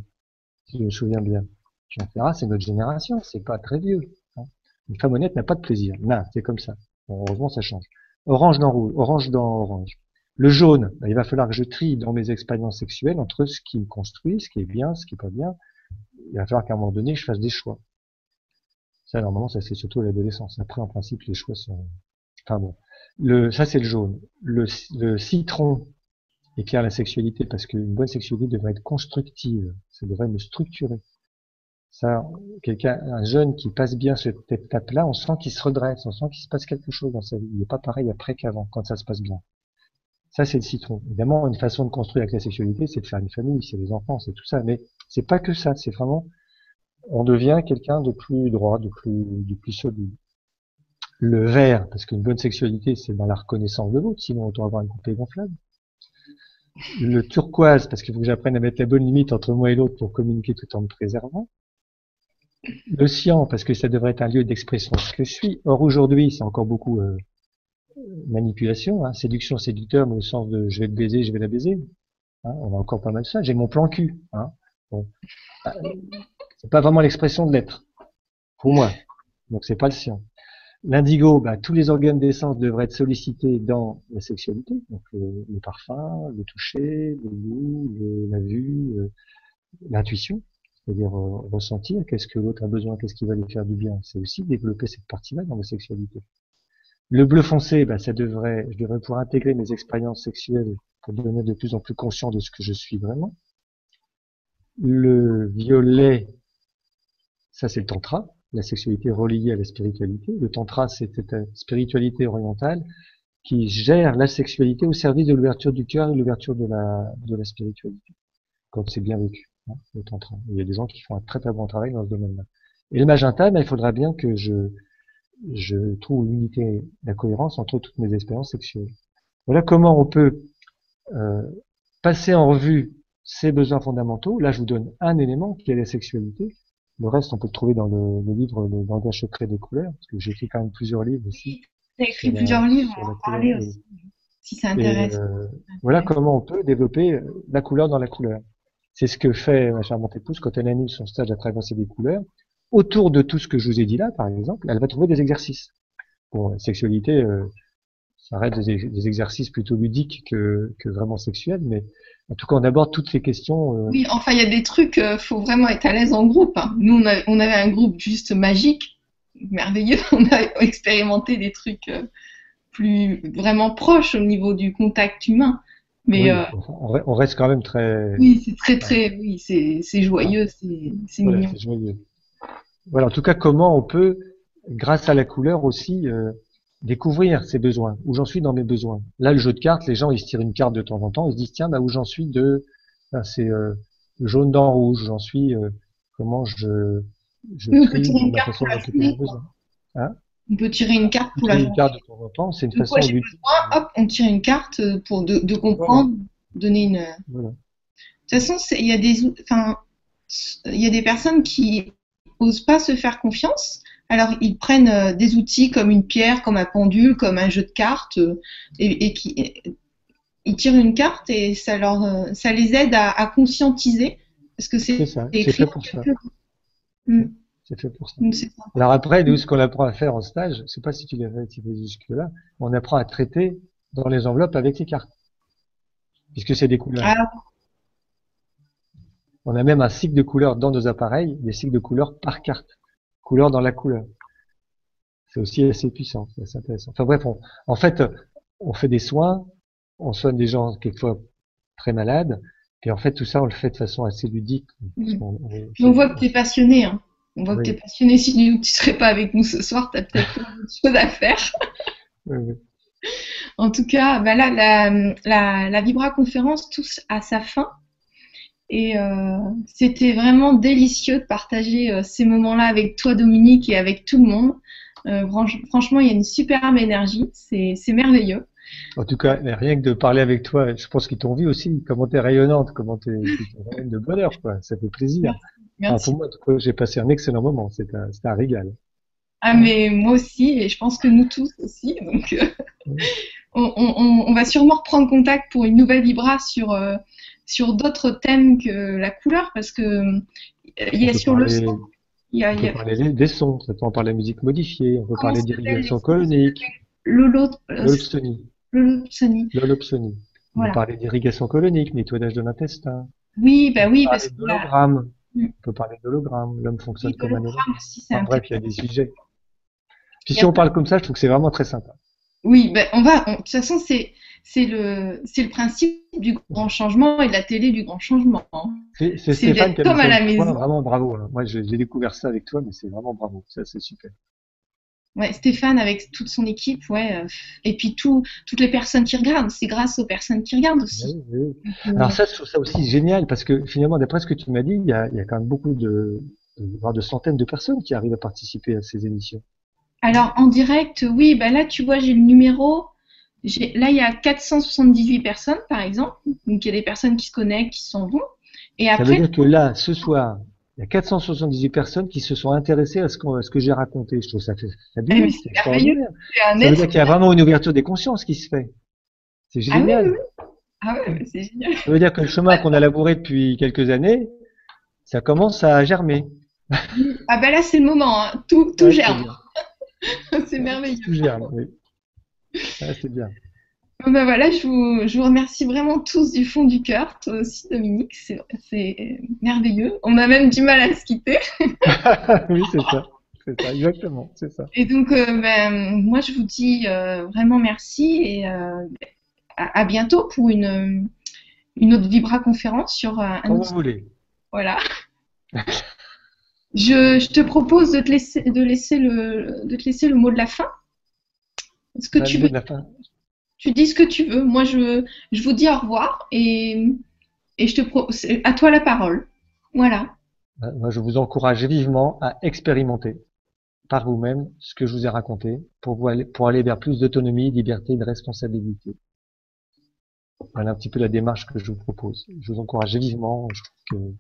si je me souviens bien. Jean Ferrat, c'est notre génération, c'est pas très vieux. Hein. Une femme honnête n'a pas de plaisir. Non, c'est comme ça. Heureusement, ça change. Orange dans rouge, orange dans orange. Le jaune, ben, il va falloir que je trie dans mes expériences sexuelles entre ce qui me construit, ce qui est bien, ce qui est pas bien. Il va falloir qu'à un moment donné, je fasse des choix. Ça, normalement, ça c'est surtout l'adolescence. Après, en principe, les choix sont. Enfin bon. Le, ça c'est le jaune. Le, le citron éclaire la sexualité parce qu'une bonne sexualité devrait être constructive. Ça devrait me structurer. Ça, quelqu'un, un jeune qui passe bien cette étape-là, on sent qu'il se redresse, on sent qu'il se passe quelque chose dans sa vie. Il n'est pas pareil après qu'avant, quand ça se passe bien. Ça, c'est le citron. Évidemment, une façon de construire avec la sexualité, c'est de faire une famille, c'est les enfants, c'est tout ça. Mais c'est pas que ça. C'est vraiment, on devient quelqu'un de plus droit, de plus, de plus solide. Le vert, parce qu'une bonne sexualité, c'est dans la reconnaissance de l'autre, sinon on doit avoir une poupée gonflable. Le turquoise, parce qu'il faut que j'apprenne à mettre la bonne limite entre moi et l'autre pour communiquer tout en me préservant. Le cyan, parce que ça devrait être un lieu d'expression de ce que je suis. Or aujourd'hui, c'est encore beaucoup euh, manipulation, hein, séduction, séducteur, mais au sens de je vais te baiser, je vais la baiser. Hein, on a encore pas mal ça. J'ai mon plan cul. Hein. Bon. C'est pas vraiment l'expression de l'être, pour moi. Donc c'est pas le sien. L'indigo, bah, tous les organes d'essence devraient être sollicités dans la sexualité, donc le, le parfum, le toucher, le goût, le, la vue, euh, l'intuition, c'est-à-dire euh, ressentir qu'est-ce que l'autre a besoin, qu'est-ce qui va lui faire du bien. C'est aussi développer cette partie-là dans la sexualité. Le bleu foncé, bah, ça devrait, je devrais pouvoir intégrer mes expériences sexuelles pour devenir de plus en plus conscient de ce que je suis vraiment. Le violet, ça c'est le tantra, la sexualité reliée à la spiritualité. Le tantra, c'est cette spiritualité orientale qui gère la sexualité au service de l'ouverture du cœur et l'ouverture de la, de la spiritualité, quand c'est bien vécu. hein, le tantra. Il y a des gens qui font un très très bon travail dans ce domaine-là. Et le magenta, ben, il faudra bien que je, je trouve l'unité, la cohérence entre toutes mes expériences sexuelles. Voilà comment on peut euh, passer en revue ces besoins fondamentaux. Là, je vous donne un élément qui est la sexualité. Le reste, on peut le trouver dans le, le livre Le langage secret des couleurs, parce que j'ai écrit quand même plusieurs livres aussi. Tu as écrit plusieurs livres, on va en parler aussi, si ça intéresse. Euh, voilà comment on peut développer la couleur dans la couleur. C'est ce que fait ma charmante épouse quand elle anime son stage à traverser des couleurs. Autour de tout ce que je vous ai dit là, par exemple, elle va trouver des exercices. Bon, la sexualité, euh, ça reste des, des, exercices plutôt ludiques que, que vraiment sexuels, mais en tout cas, on aborde toutes ces questions. Euh... Oui, enfin, il y a des trucs, euh, faut vraiment être à l'aise en groupe. Hein. Nous, on, a, on, avait un groupe juste magique, merveilleux. (laughs) On a expérimenté des trucs euh, plus vraiment proches au niveau du contact humain. Mais oui, euh, on reste quand même très. Oui, c'est très très, oui, c'est joyeux, c'est voilà, mignon. joyeux. Voilà, en tout cas, comment on peut, grâce à la couleur aussi, euh, découvrir ses besoins, où j'en suis dans mes besoins. Là, le jeu de cartes, les gens, ils se tirent une carte de temps en temps, ils se disent, tiens, bah, où j'en suis de, ben, c'est euh, jaune dans rouge, j'en suis, euh, comment je, je Oui, on peut trie tirer une la carte façon pour la dont j'ai journée, besoin. Hein On peut tirer une carte pour la une carte de temps en temps, c'est une De façon quoi ludique. besoin Hop, on tire une carte euh, pour de, de comprendre, donner une. De Voilà. toute façon, il y a des, enfin, il y a des personnes qui osent pas se faire confiance. Alors ils prennent euh, des outils comme une pierre, comme un pendule, comme un jeu de cartes, euh, et, et qui et- ils tirent une carte et ça leur, euh, ça les aide à, à conscientiser parce que c'est C'est ça, c'est écrit fait en pour ça. Mm. C'est fait pour ça. Alors après, nous, ce qu'on apprend à faire en stage, je sais pas si tu l'as fait, jusque-là, on apprend à traiter dans les enveloppes avec les cartes. Puisque c'est des couleurs. Ah, On a même un cycle de couleurs dans nos appareils, des cycles de couleurs par carte. Couleur dans la couleur. C'est aussi assez puissant, c'est assez intéressant. Enfin bref, on- en fait, on fait des soins, on soigne des gens quelquefois très malades, et en fait tout ça on le fait de façon assez ludique. on- on voit que tu es passionné. Hein. On voit que tu es passionné. Si tu ne serais pas avec nous ce soir, tu as peut-être d'autres choses à faire. (laughs) Oui, oui. En tout cas, bah là, la, la, la Vibra conférence touche à sa fin. Et euh, c'était vraiment délicieux de partager euh, ces moments-là avec toi, Dominique, et avec tout le monde. Euh, franch- franchement, il y a une superbe énergie. C'est c'est merveilleux. En tout cas, rien que de parler avec toi, je pense qu'ils t'ont vu aussi, comment t'es rayonnante, comment t'es t'es de bonheur, quoi. Ça fait plaisir. Enfin, Merci. pour moi, en tout cas, j'ai passé un excellent moment. C'était un, régal. Ah, mais moi aussi, et je pense que nous tous aussi. Donc. On, on- on va sûrement reprendre contact pour une nouvelle Vibra sur, euh, sur d'autres thèmes que la couleur, parce que euh, il y On a sur le son, il y a, On y peut a parler des- sons, ça peut en parler musique modifiée, on peut Comment parler d'irrigation colonique, Lolo, euh, Lolopsonie. On peut parler d'irrigation colonique, nettoyage de l'intestin, Oui, bah oui, on peut parce que là, Mm. on peut parler d'hologramme, l'homme fonctionne comme un hologramme. aussi, Enfin, bref, il y a des sujets. Puis si on parle comme ça, je trouve que c'est vraiment très sympa. Oui, ben on va. on- de toute façon, c'est c'est le c'est le principe du grand changement et de la télé du grand changement. hein. C'est Stéphane qui a comme à la point, maison. Vraiment bravo. hein. Moi, j'ai découvert ça avec toi, mais c'est vraiment bravo. Ça, c'est super. Ouais, Stéphane avec toute son équipe, ouais. euh, et puis tout, toutes les personnes qui regardent, c'est grâce aux personnes qui regardent aussi. Oui, oui. Donc, euh, Alors ça, je trouve ça aussi génial parce que finalement, d'après ce que tu m'as dit, il y a, il y a quand même beaucoup de, voire de centaines de personnes qui arrivent à participer à ces émissions. Alors en direct, oui, bah là tu vois, j'ai le numéro. Là, il y a 478 personnes, par exemple. Donc, il y a des personnes qui se connectent, qui s'en vont. Et Ça veut après, dire que là, ce soir, il y a 478 personnes qui se sont intéressées à ce, qu'on- à ce que j'ai raconté. Je trouve ça Eh, fabuleux, mais c'est merveilleux. extraordinaire. Ça veut dire qu'il y a vraiment une ouverture des consciences qui se fait. C'est Ah oui, génial. oui. Ah ouais, c'est génial. Ça veut dire que le chemin qu'on a labouré depuis quelques années, ça commence à germer. Ah bah là, c'est le moment. hein. Tout, tout Ouais, germe. (laughs) c'est merveilleux. Oui. C'est bien. Bon, bah voilà, je vous, je vous remercie vraiment tous du fond du cœur. Toi aussi, Dominique, c'est c'est merveilleux. On a même du mal à se quitter. (laughs) oui, c'est ça. C'est ça, exactement, c'est ça. Et donc, euh, ben, moi, je vous dis euh, vraiment merci et euh, à, à bientôt pour une, une autre Vibra conférence sur un Quand vous voulez. Voilà. (laughs) Je, je te propose de te laisser, de laisser le, de te laisser le mot de la fin. Est-ce que Bah, tu veux, tu dis ce que tu veux. Moi, je, je vous dis au revoir et, et je te pro, à toi la parole. Voilà. Euh, moi, je vous encourage vivement à expérimenter par vous-même ce que je vous ai raconté pour, vous aller, pour aller vers plus d'autonomie, de liberté, de responsabilité. Voilà un petit peu la démarche que je vous propose. Je vous encourage vivement. Je trouve que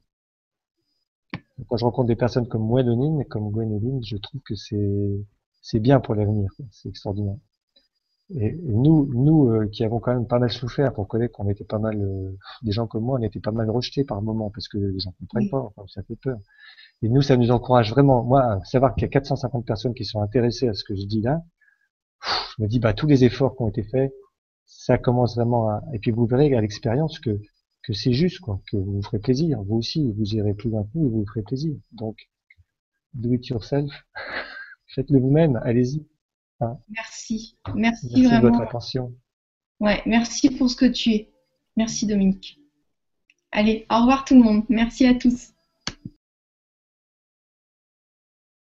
quand je rencontre des personnes comme Gwénoline, comme Gwénoline, je trouve que c'est c'est bien pour l'avenir. C'est extraordinaire. Et, nous, nous euh, qui avons quand même pas mal souffert pour connaître qu'on était pas mal, euh, des gens comme moi, on était pas mal rejetés par moment parce que les gens comprennent pas, enfin, ça fait peur. Et nous, ça nous encourage vraiment. Moi, savoir qu'il y a 450 personnes qui sont intéressées à ce que je dis là, je me dis, bah, tous les efforts qui ont été faits, ça commence vraiment à, et puis vous verrez à l'expérience que, que c'est juste, quoi, que vous vous ferez plaisir. Vous aussi, vous irez plus loin que nous et vous vous ferez plaisir. Donc, do it yourself. (laughs) Faites-le vous-même. Allez-y. Merci. Merci, merci vraiment. de votre attention. Ouais, merci pour ce que tu es. Merci Dominique. Allez, au revoir tout le monde. Merci à tous.